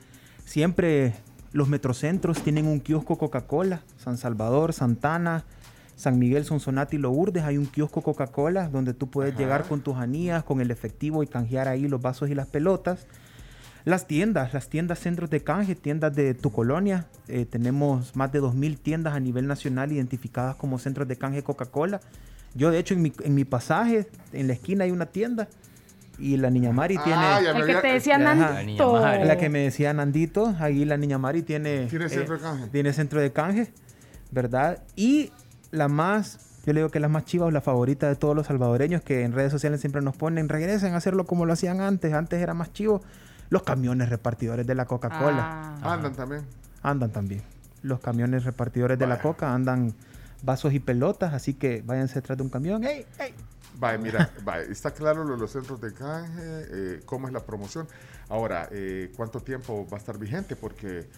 Speaker 74: Siempre los metrocentros tienen un kiosco Coca-Cola. San Salvador, Santana, San Miguel, Sonsonate y Lourdes hay un kiosco Coca-Cola donde tú puedes
Speaker 3: Ajá.
Speaker 74: llegar con tus anillas, con el efectivo y canjear ahí los vasos y las pelotas. Las tiendas, las tiendas centros de canje, tiendas de tu colonia. eh, tenemos más de 2.000 tiendas a nivel nacional identificadas como centros de canje Coca-Cola. Yo, de hecho, en mi, en mi pasaje, en la esquina hay una tienda. Y la niña Mari
Speaker 3: Ah,
Speaker 74: tiene...
Speaker 5: El que
Speaker 3: había-
Speaker 5: te decía.
Speaker 4: La
Speaker 5: Nandito.
Speaker 4: Mari.
Speaker 74: La que me decía Nandito, ahí la niña Mari tiene...
Speaker 3: Tiene
Speaker 74: eh,
Speaker 3: centro de canje.
Speaker 74: Tiene centro de canje, ¿verdad? Y la más, yo le digo que la más chiva o la favorita de todos los salvadoreños que en redes sociales siempre nos ponen, regresen a hacerlo como lo hacían antes, antes era más chivo, los camiones repartidores de la Coca-Cola.
Speaker 5: Ah.
Speaker 3: Andan también.
Speaker 74: Andan también. Los camiones repartidores de la. Coca andan vasos y pelotas, así que váyanse detrás de un camión. ¡Ey, ey!
Speaker 3: Vaya, mira, vaya, está claro lo de los centros de canje, eh, cómo es la promoción. Ahora, eh, ¿cuánto tiempo va a estar vigente? Porque,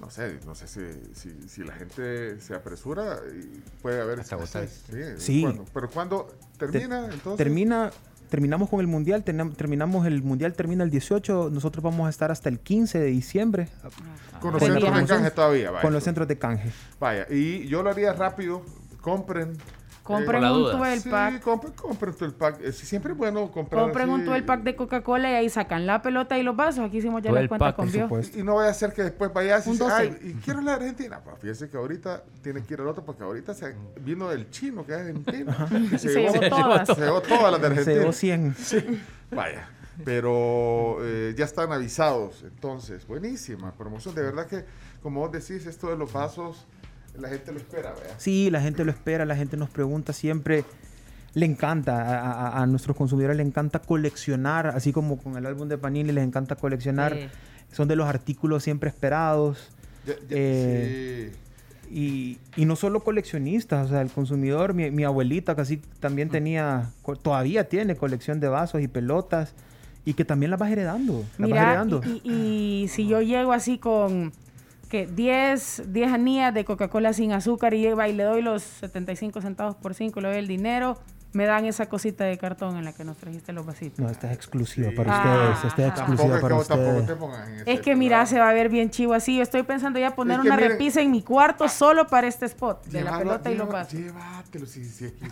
Speaker 3: no sé, no sé si, si, si la gente se apresura, y puede haber...
Speaker 4: Hasta.
Speaker 3: Sí,
Speaker 74: Sí.
Speaker 3: ¿cuándo? Pero ¿cuándo termina entonces?
Speaker 74: Termina, terminamos con el mundial, terminamos el mundial termina el 18, nosotros vamos a estar hasta el 15 de diciembre
Speaker 3: Con los
Speaker 74: Con la
Speaker 3: centros de canje todavía, vaya.
Speaker 74: con los centros de canje.
Speaker 3: Vaya, y yo lo haría rápido, compren
Speaker 5: Compren un
Speaker 4: duda.
Speaker 5: 12
Speaker 3: Sí,
Speaker 5: pack.
Speaker 3: compren, compren el pack. Eh, sí, siempre es bueno comprar
Speaker 5: Compren un
Speaker 3: así.
Speaker 5: 12 pack de Coca-Cola y ahí sacan la pelota y los vasos. Aquí hicimos ya la
Speaker 4: 12
Speaker 5: cuenta
Speaker 4: pack,
Speaker 5: con
Speaker 4: supuesto.
Speaker 3: Y no vaya a ser que después vayas y dices,
Speaker 5: 12.
Speaker 3: ay, y quiero la Argentina. Pues fíjese que ahorita tiene que ir al otro porque ahorita se vino el chino que es argentino. y
Speaker 5: Se llevó todas.
Speaker 3: Se llevó todas las de
Speaker 74: Se
Speaker 3: Argentina.
Speaker 74: llevó 100.
Speaker 3: Sí, vaya. Pero eh, ya están avisados. Entonces, buenísima promoción. De verdad que, como vos decís, esto de los vasos, la gente lo espera, ¿verdad?
Speaker 74: Sí, la gente lo espera, la gente nos pregunta siempre. Le encanta, a, a- a nuestros consumidores le encanta coleccionar, así como con el álbum de Panini les encanta coleccionar.
Speaker 5: Sí.
Speaker 74: Son de los artículos siempre esperados.
Speaker 3: Ya- ya-
Speaker 74: Eh,
Speaker 3: sí.
Speaker 74: Y, y no solo coleccionistas, o sea, el consumidor, mi, mi abuelita casi también tenía, co- todavía tiene colección de vasos y pelotas y que también las vas heredando. Las vas
Speaker 5: Mira,
Speaker 74: heredando.
Speaker 5: y, y- y si yo llego así con que 10, 10 anillas de Coca-Cola sin azúcar y lleva y le doy los 75 centavos por 5, le doy el dinero, me dan esa cosita de cartón en la que nos trajiste los vasitos.
Speaker 74: No, esta es exclusiva para
Speaker 5: Ah,
Speaker 74: ustedes, esta es exclusiva para ustedes.
Speaker 3: te pongas en ese
Speaker 5: Es que mira, se va a ver bien chivo así. Yo estoy pensando ya poner
Speaker 3: Es que
Speaker 5: una
Speaker 3: miren-
Speaker 5: repisa en mi cuarto solo para este spot de la
Speaker 3: Llévalo,
Speaker 5: pelota y los vasos.
Speaker 3: Llévatelo, sí, sí, aquí.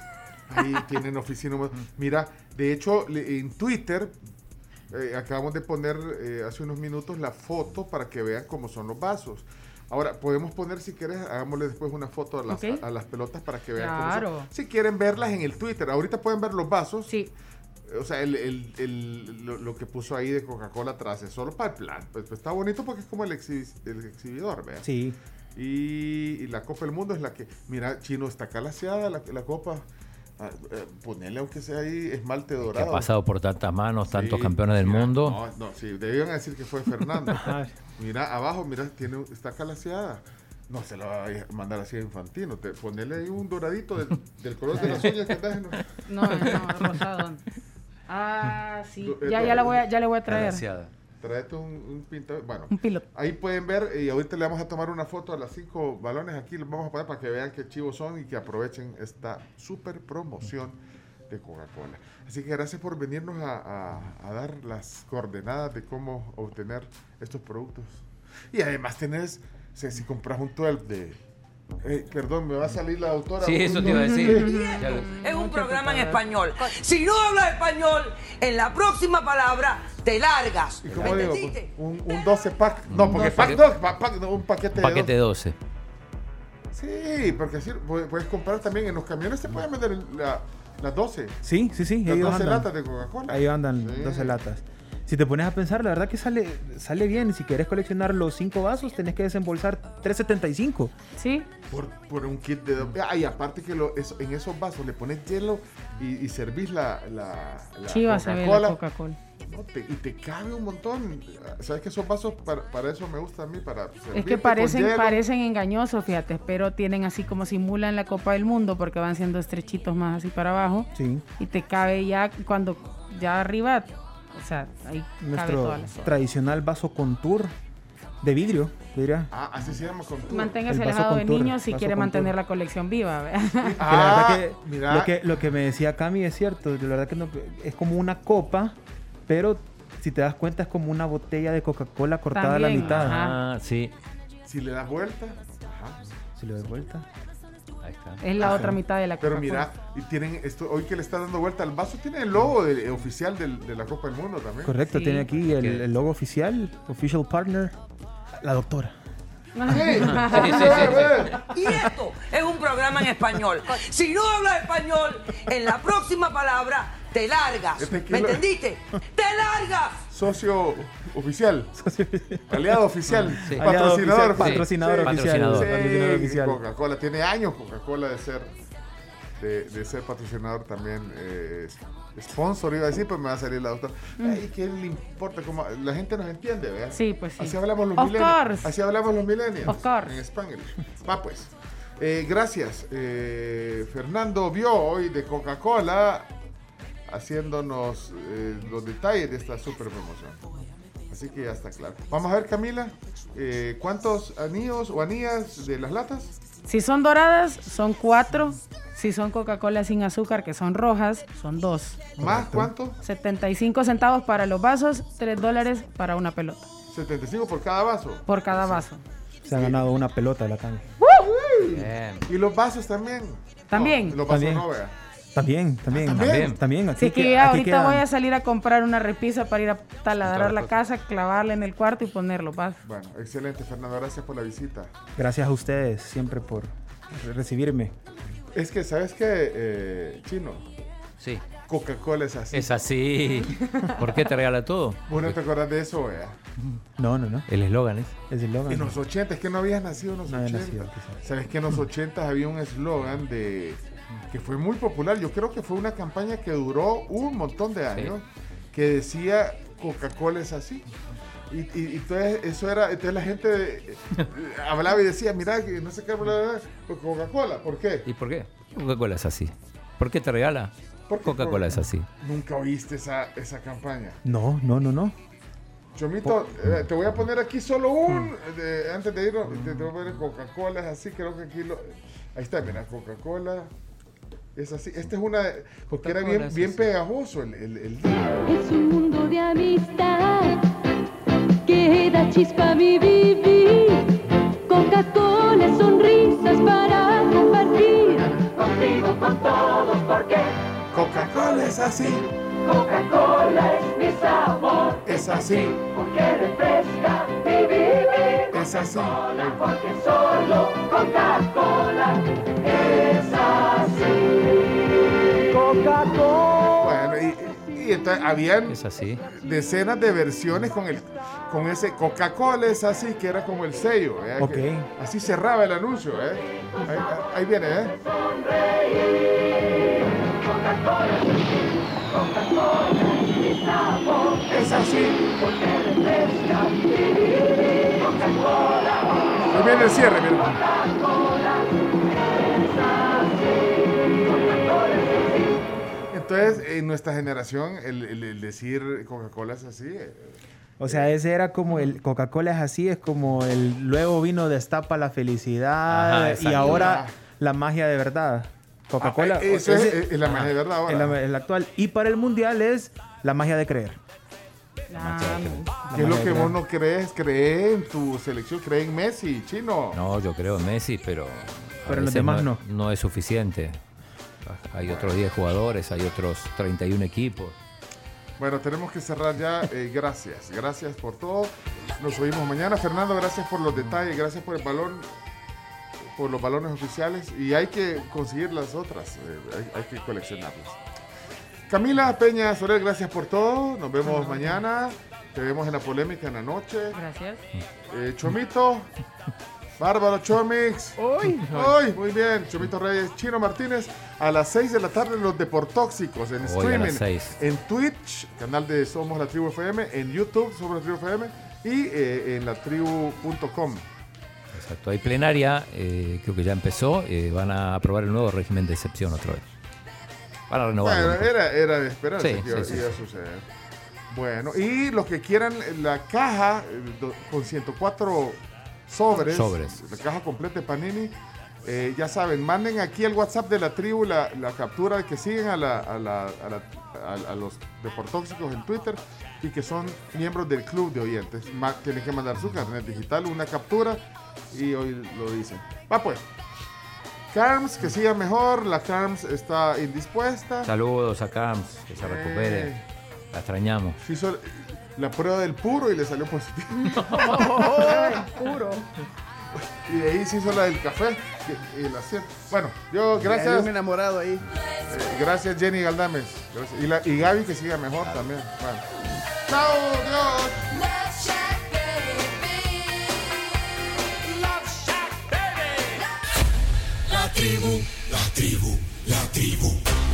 Speaker 3: Ahí tienen oficina. Mira, de hecho, en Twitter eh, acabamos de poner eh, hace unos minutos la foto para que vean cómo son los vasos. Ahora, podemos poner, si quieres, hagámosle después una foto a las, a las pelotas para que vean
Speaker 5: Claro.
Speaker 3: cómo son. Si quieren verlas en el Twitter, ahorita pueden ver los vasos.
Speaker 5: Sí.
Speaker 3: O sea, el, el- el- lo, lo que puso ahí de Coca-Cola atrás es solo para el plan. Pues, pues está bonito porque es como el, exhi- el exhibidor, ¿verdad?
Speaker 74: Sí.
Speaker 3: Y, y la Copa del Mundo es la que, mira, Chino, está calaseada la, la Copa. Ah, eh, ponele aunque sea ahí esmalte
Speaker 4: Que
Speaker 3: dorado.
Speaker 4: ha pasado por tantas manos, tantos
Speaker 3: Sí,
Speaker 4: campeones del
Speaker 3: mira,
Speaker 4: mundo.
Speaker 3: No, no, sí, debían decir que fue Fernando. mira, abajo, mira, tiene, está calaseada. No se la va a mandar así a Infantino. Te, ponele ahí un doradito del, del color de las uñas que andas en-
Speaker 5: No, no, rosado. Ah, sí.
Speaker 3: Do-
Speaker 5: Ya,
Speaker 3: eh,
Speaker 5: ya, la voy a, ya le voy a traer.
Speaker 3: Tráete un, un pinta- Bueno,
Speaker 5: Un piloto.
Speaker 3: ahí pueden ver y ahorita le vamos a tomar una foto a las cinco balones. Aquí los vamos a poner para que vean qué chivos son y que aprovechen esta super promoción de Coca-Cola. Así que gracias por venirnos a, a- a dar las coordenadas de cómo obtener estos productos. Y además tenés, o sea, si compras un 12 de... eh, perdón, me va a salir la autora.
Speaker 4: Sí, eso te iba a decir.
Speaker 75: Es un programa en español. Si no hablas español, en la próxima palabra te largas.
Speaker 3: ¿Y
Speaker 75: ¿Me
Speaker 3: cómo digo? Un, un 12 pack. No, porque
Speaker 4: 12
Speaker 3: pack
Speaker 4: pack.
Speaker 3: no, pa- pack no, un paquete de
Speaker 4: Paquete
Speaker 3: 12.
Speaker 4: 12.
Speaker 3: Sí, porque así puedes, comprar también en los camiones, se pueden vender la- las 12.
Speaker 74: Sí, sí, sí.
Speaker 3: Las
Speaker 74: ellos
Speaker 3: 12
Speaker 74: andan.
Speaker 3: latas de Coca-Cola.
Speaker 74: Ahí andan
Speaker 3: Sí.
Speaker 74: 12 latas. Si te pones a pensar, la verdad que sale, sale bien. Si quieres coleccionar los 5 vasos, tenés que desembolsar 3.75.
Speaker 5: Sí.
Speaker 3: Por, por un kit de... Ah, y aparte que lo- eso- en esos vasos le pones hielo y, y servís la, la, la
Speaker 5: Chiva se ve la Coca-Cola.
Speaker 3: No, te- y te cabe un montón. ¿Sabes que esos vasos, para, para eso me gusta a mí? Para
Speaker 5: Es que parecen, parecen engañosos, fíjate, pero tienen así como simulan la Copa del Mundo porque van siendo estrechitos más así para abajo
Speaker 74: Sí.
Speaker 5: y te cabe ya cuando ya arriba, o sea, ahí cabe
Speaker 74: Nuestro
Speaker 5: toda la
Speaker 74: tradicional vaso contour de vidrio, diría.
Speaker 3: Ah, así se llama con
Speaker 5: Manténgase
Speaker 74: El vaso
Speaker 5: alejado de
Speaker 74: contour,
Speaker 5: niños si
Speaker 74: vaso
Speaker 5: quiere
Speaker 74: contour.
Speaker 5: mantener la colección viva. ¿verdad?
Speaker 74: Que la
Speaker 3: Ah,
Speaker 74: verdad que
Speaker 3: mira.
Speaker 74: lo que lo que me decía Cami es cierto, la verdad que no- es como una copa, pero si te das cuenta es como una botella de Coca-Cola cortada a la
Speaker 5: También,
Speaker 74: mitad.
Speaker 4: Ah, sí.
Speaker 3: Si le das vuelta, ajá.
Speaker 74: Si le das vuelta.
Speaker 4: Ahí está.
Speaker 5: Es la
Speaker 3: Ajá.
Speaker 5: otra mitad de la
Speaker 3: Pero mira, y tienen esto, hoy que le está dando vuelta al vaso, tiene el logo de- oficial del- de la Copa del Mundo también.
Speaker 74: Correcto,
Speaker 5: Sí.
Speaker 74: tiene aquí el, el logo oficial, official partner, la doctora.
Speaker 3: Sí,
Speaker 4: Sí, sí, sí,
Speaker 75: Y esto es un programa en español. Si no hablas español, en la próxima palabra te largas.
Speaker 3: Este
Speaker 75: ¿Me entendiste? ¡Te largas!
Speaker 3: Socio oficial, aliado oficial,
Speaker 4: Sí.
Speaker 3: Patrocinador,
Speaker 74: oficial, patrocinador
Speaker 3: Sí.
Speaker 74: oficial.
Speaker 4: Patrocinador.
Speaker 3: Sí,
Speaker 74: patrocinador oficial.
Speaker 3: Coca-Cola tiene años Coca-Cola de ser de, de ser patrocinador también eh, sponsor iba a decir pues me va a salir la doctora Ay, ¿qué le importa cómo la gente nos entiende ¿verdad?
Speaker 5: Sí, pues sí.
Speaker 3: así hablamos los
Speaker 5: Of
Speaker 3: millennials
Speaker 5: course.
Speaker 3: así hablamos los millennials
Speaker 5: Of course.
Speaker 3: en Spanglish va pues Eh, gracias Eh, Fernando vio hoy de Coca-Cola haciéndonos eh, los detalles de esta super promoción Así que ya está claro. Vamos a ver, Camila, eh, ¿cuántos anillos o anillas de las latas?
Speaker 5: Si son doradas, son cuatro. Si son Coca-Cola sin azúcar, que son rojas, son dos.
Speaker 3: ¿Más cuánto?
Speaker 5: 75 centavos para los vasos, 3 dólares para una pelota.
Speaker 3: 75 por cada vaso.
Speaker 5: Por cada vaso.
Speaker 74: Se ha ganado una pelota la Cami.
Speaker 3: Uy.
Speaker 4: Bien.
Speaker 3: Y los vasos también.
Speaker 5: También.
Speaker 3: No, los vasos
Speaker 74: También.
Speaker 3: no, vea.
Speaker 74: También, también.
Speaker 3: ¿también?
Speaker 74: También. Aquí
Speaker 5: Así que
Speaker 74: aquí
Speaker 5: ahorita voy a salir a comprar una repisa para ir a taladrar la casa, clavarla en el cuarto y ponerlo. Vas.
Speaker 3: Bueno, excelente, Fernando. Gracias por la visita.
Speaker 74: Gracias a ustedes siempre por recibirme.
Speaker 3: Es que, ¿sabes qué, eh, Chino?
Speaker 4: Sí.
Speaker 3: Coca-Cola es así.
Speaker 4: Es así. ¿Por qué te regala todo?
Speaker 3: ¿Vos no te acordás de eso, vea?
Speaker 74: No, no, no.
Speaker 4: El eslogan es.
Speaker 74: Es el logo.
Speaker 3: En los 80, es que no habías nacido en los
Speaker 74: No había
Speaker 3: 80.
Speaker 74: nacido.
Speaker 3: Sabes que en los 80 había un eslogan de que fue muy popular. Yo creo que fue una campaña que duró un montón de años que decía Coca-Cola es así. Y, y- y entonces eso era, entonces la gente eh, hablaba y decía, mira, que no sé qué, Coca-Cola, ¿por qué?
Speaker 4: ¿Y por qué? Coca-Cola es así. ¿Por qué te regala? Coca-Cola es así.
Speaker 3: Nunca oíste esa, esa campaña.
Speaker 74: No, no, no, no.
Speaker 3: Chomito, eh, te voy a poner aquí solo un, de- antes de irnos, te, te voy a poner Coca-Cola, es así, creo que aquí lo... Ahí está, mira, Coca-Cola, es así. Esta es una, de- porque era bien, bien pegajoso el, el, el
Speaker 45: Es un mundo de amistad que da chispa a mi vivir. Coca-Cola, sonrisas para compartir. Contigo, con todos, porque
Speaker 3: Coca-Cola es así,
Speaker 45: Coca-Cola es mi sabor.
Speaker 3: es así,
Speaker 45: Porque refresca mi vivir.
Speaker 3: es así.
Speaker 45: Porque solo. Coca-Cola.
Speaker 3: Bueno, y, y entonces habían
Speaker 4: Es así.
Speaker 3: decenas de versiones con el con ese Coca-Cola es así, que era como el sello. ¿eh?
Speaker 74: Ok.
Speaker 3: Que así cerraba el anuncio. ¿eh? Ahí, ahí viene, ¿eh? Es así. Ahí viene el cierre, mira. Entonces, en nuestra generación, el, el- el decir Coca-Cola es así. eh,
Speaker 74: O sea, ese era como el Coca-Cola es así, es como el luego vino destapa la felicidad
Speaker 4: Ajá,
Speaker 74: y ahora la magia de verdad. Coca-Cola
Speaker 3: Ah, eso es- la magia de verdad ahora.
Speaker 74: es la- el actual. Y para el mundial es la magia de creer.
Speaker 3: ¿Qué es lo que vos no crees? Cree en tu selección, cree en Messi, chino.
Speaker 4: No, yo creo en Messi, pero.
Speaker 74: Pero los demás
Speaker 4: no. No es suficiente. Hay otros 10 jugadores, hay otros 31 equipos.
Speaker 3: Bueno, tenemos que cerrar ya. Eh, gracias, gracias por todo. Nos oímos mañana. Fernando, gracias por los detalles, gracias por el balón, por los balones oficiales. Y hay que conseguir las otras, eh, hay, hay que coleccionarlas. Camila Peña Soler, gracias por todo. Nos vemos mañana. Te vemos en la polémica en la noche.
Speaker 5: Gracias.
Speaker 3: Eh, Chomito, Bárbaro Chomix.
Speaker 5: Uy.
Speaker 3: Uy, muy bien. Chomito Reyes, Chino Martínez. A las 6 de la tarde, los Deportóxicos en
Speaker 4: Hoy a
Speaker 3: streaming.
Speaker 4: las seis.
Speaker 3: En Twitch, canal de Somos la Tribu FM. En YouTube, Somos la Tribu FM. Y eh, en latribu.com.
Speaker 4: Exacto. Hay plenaria, eh, creo que ya empezó. eh, van a aprobar el nuevo régimen de excepción otra vez. Van a renovarlo.
Speaker 3: Bueno, era, era de esperarse
Speaker 4: Sí,
Speaker 3: que iba,
Speaker 4: sí,
Speaker 3: a suceder. Bueno, y los que quieran la caja eh, do- con 104 sobres,
Speaker 4: Sobres.
Speaker 3: la caja completa de Panini, eh, ya saben, manden aquí al WhatsApp de la tribu la, la captura de que siguen a, la, a, la- a la- a- a los deportóxicos en Twitter y que son miembros del club de oyentes. Ma- tienen que mandar su carnet digital, una captura y hoy lo dicen. Va pues. Carms, que siga mejor. La Carms está indispuesta.
Speaker 4: Saludos a Camps, que se recupere.
Speaker 3: Eh.
Speaker 4: La extrañamos.
Speaker 3: Hizo la prueba del puro y le salió positivo.
Speaker 5: puro.
Speaker 3: Y de ahí se hizo la del café y, la cien. Bueno, yo gracias.
Speaker 62: Un enamorado ahí.
Speaker 3: eh, gracias Jenny Galdames. Gracias. Y, la, y Gaby que siga mejor también. Bueno. Chao, Dios.
Speaker 76: La tribu, la tribu, la tribu.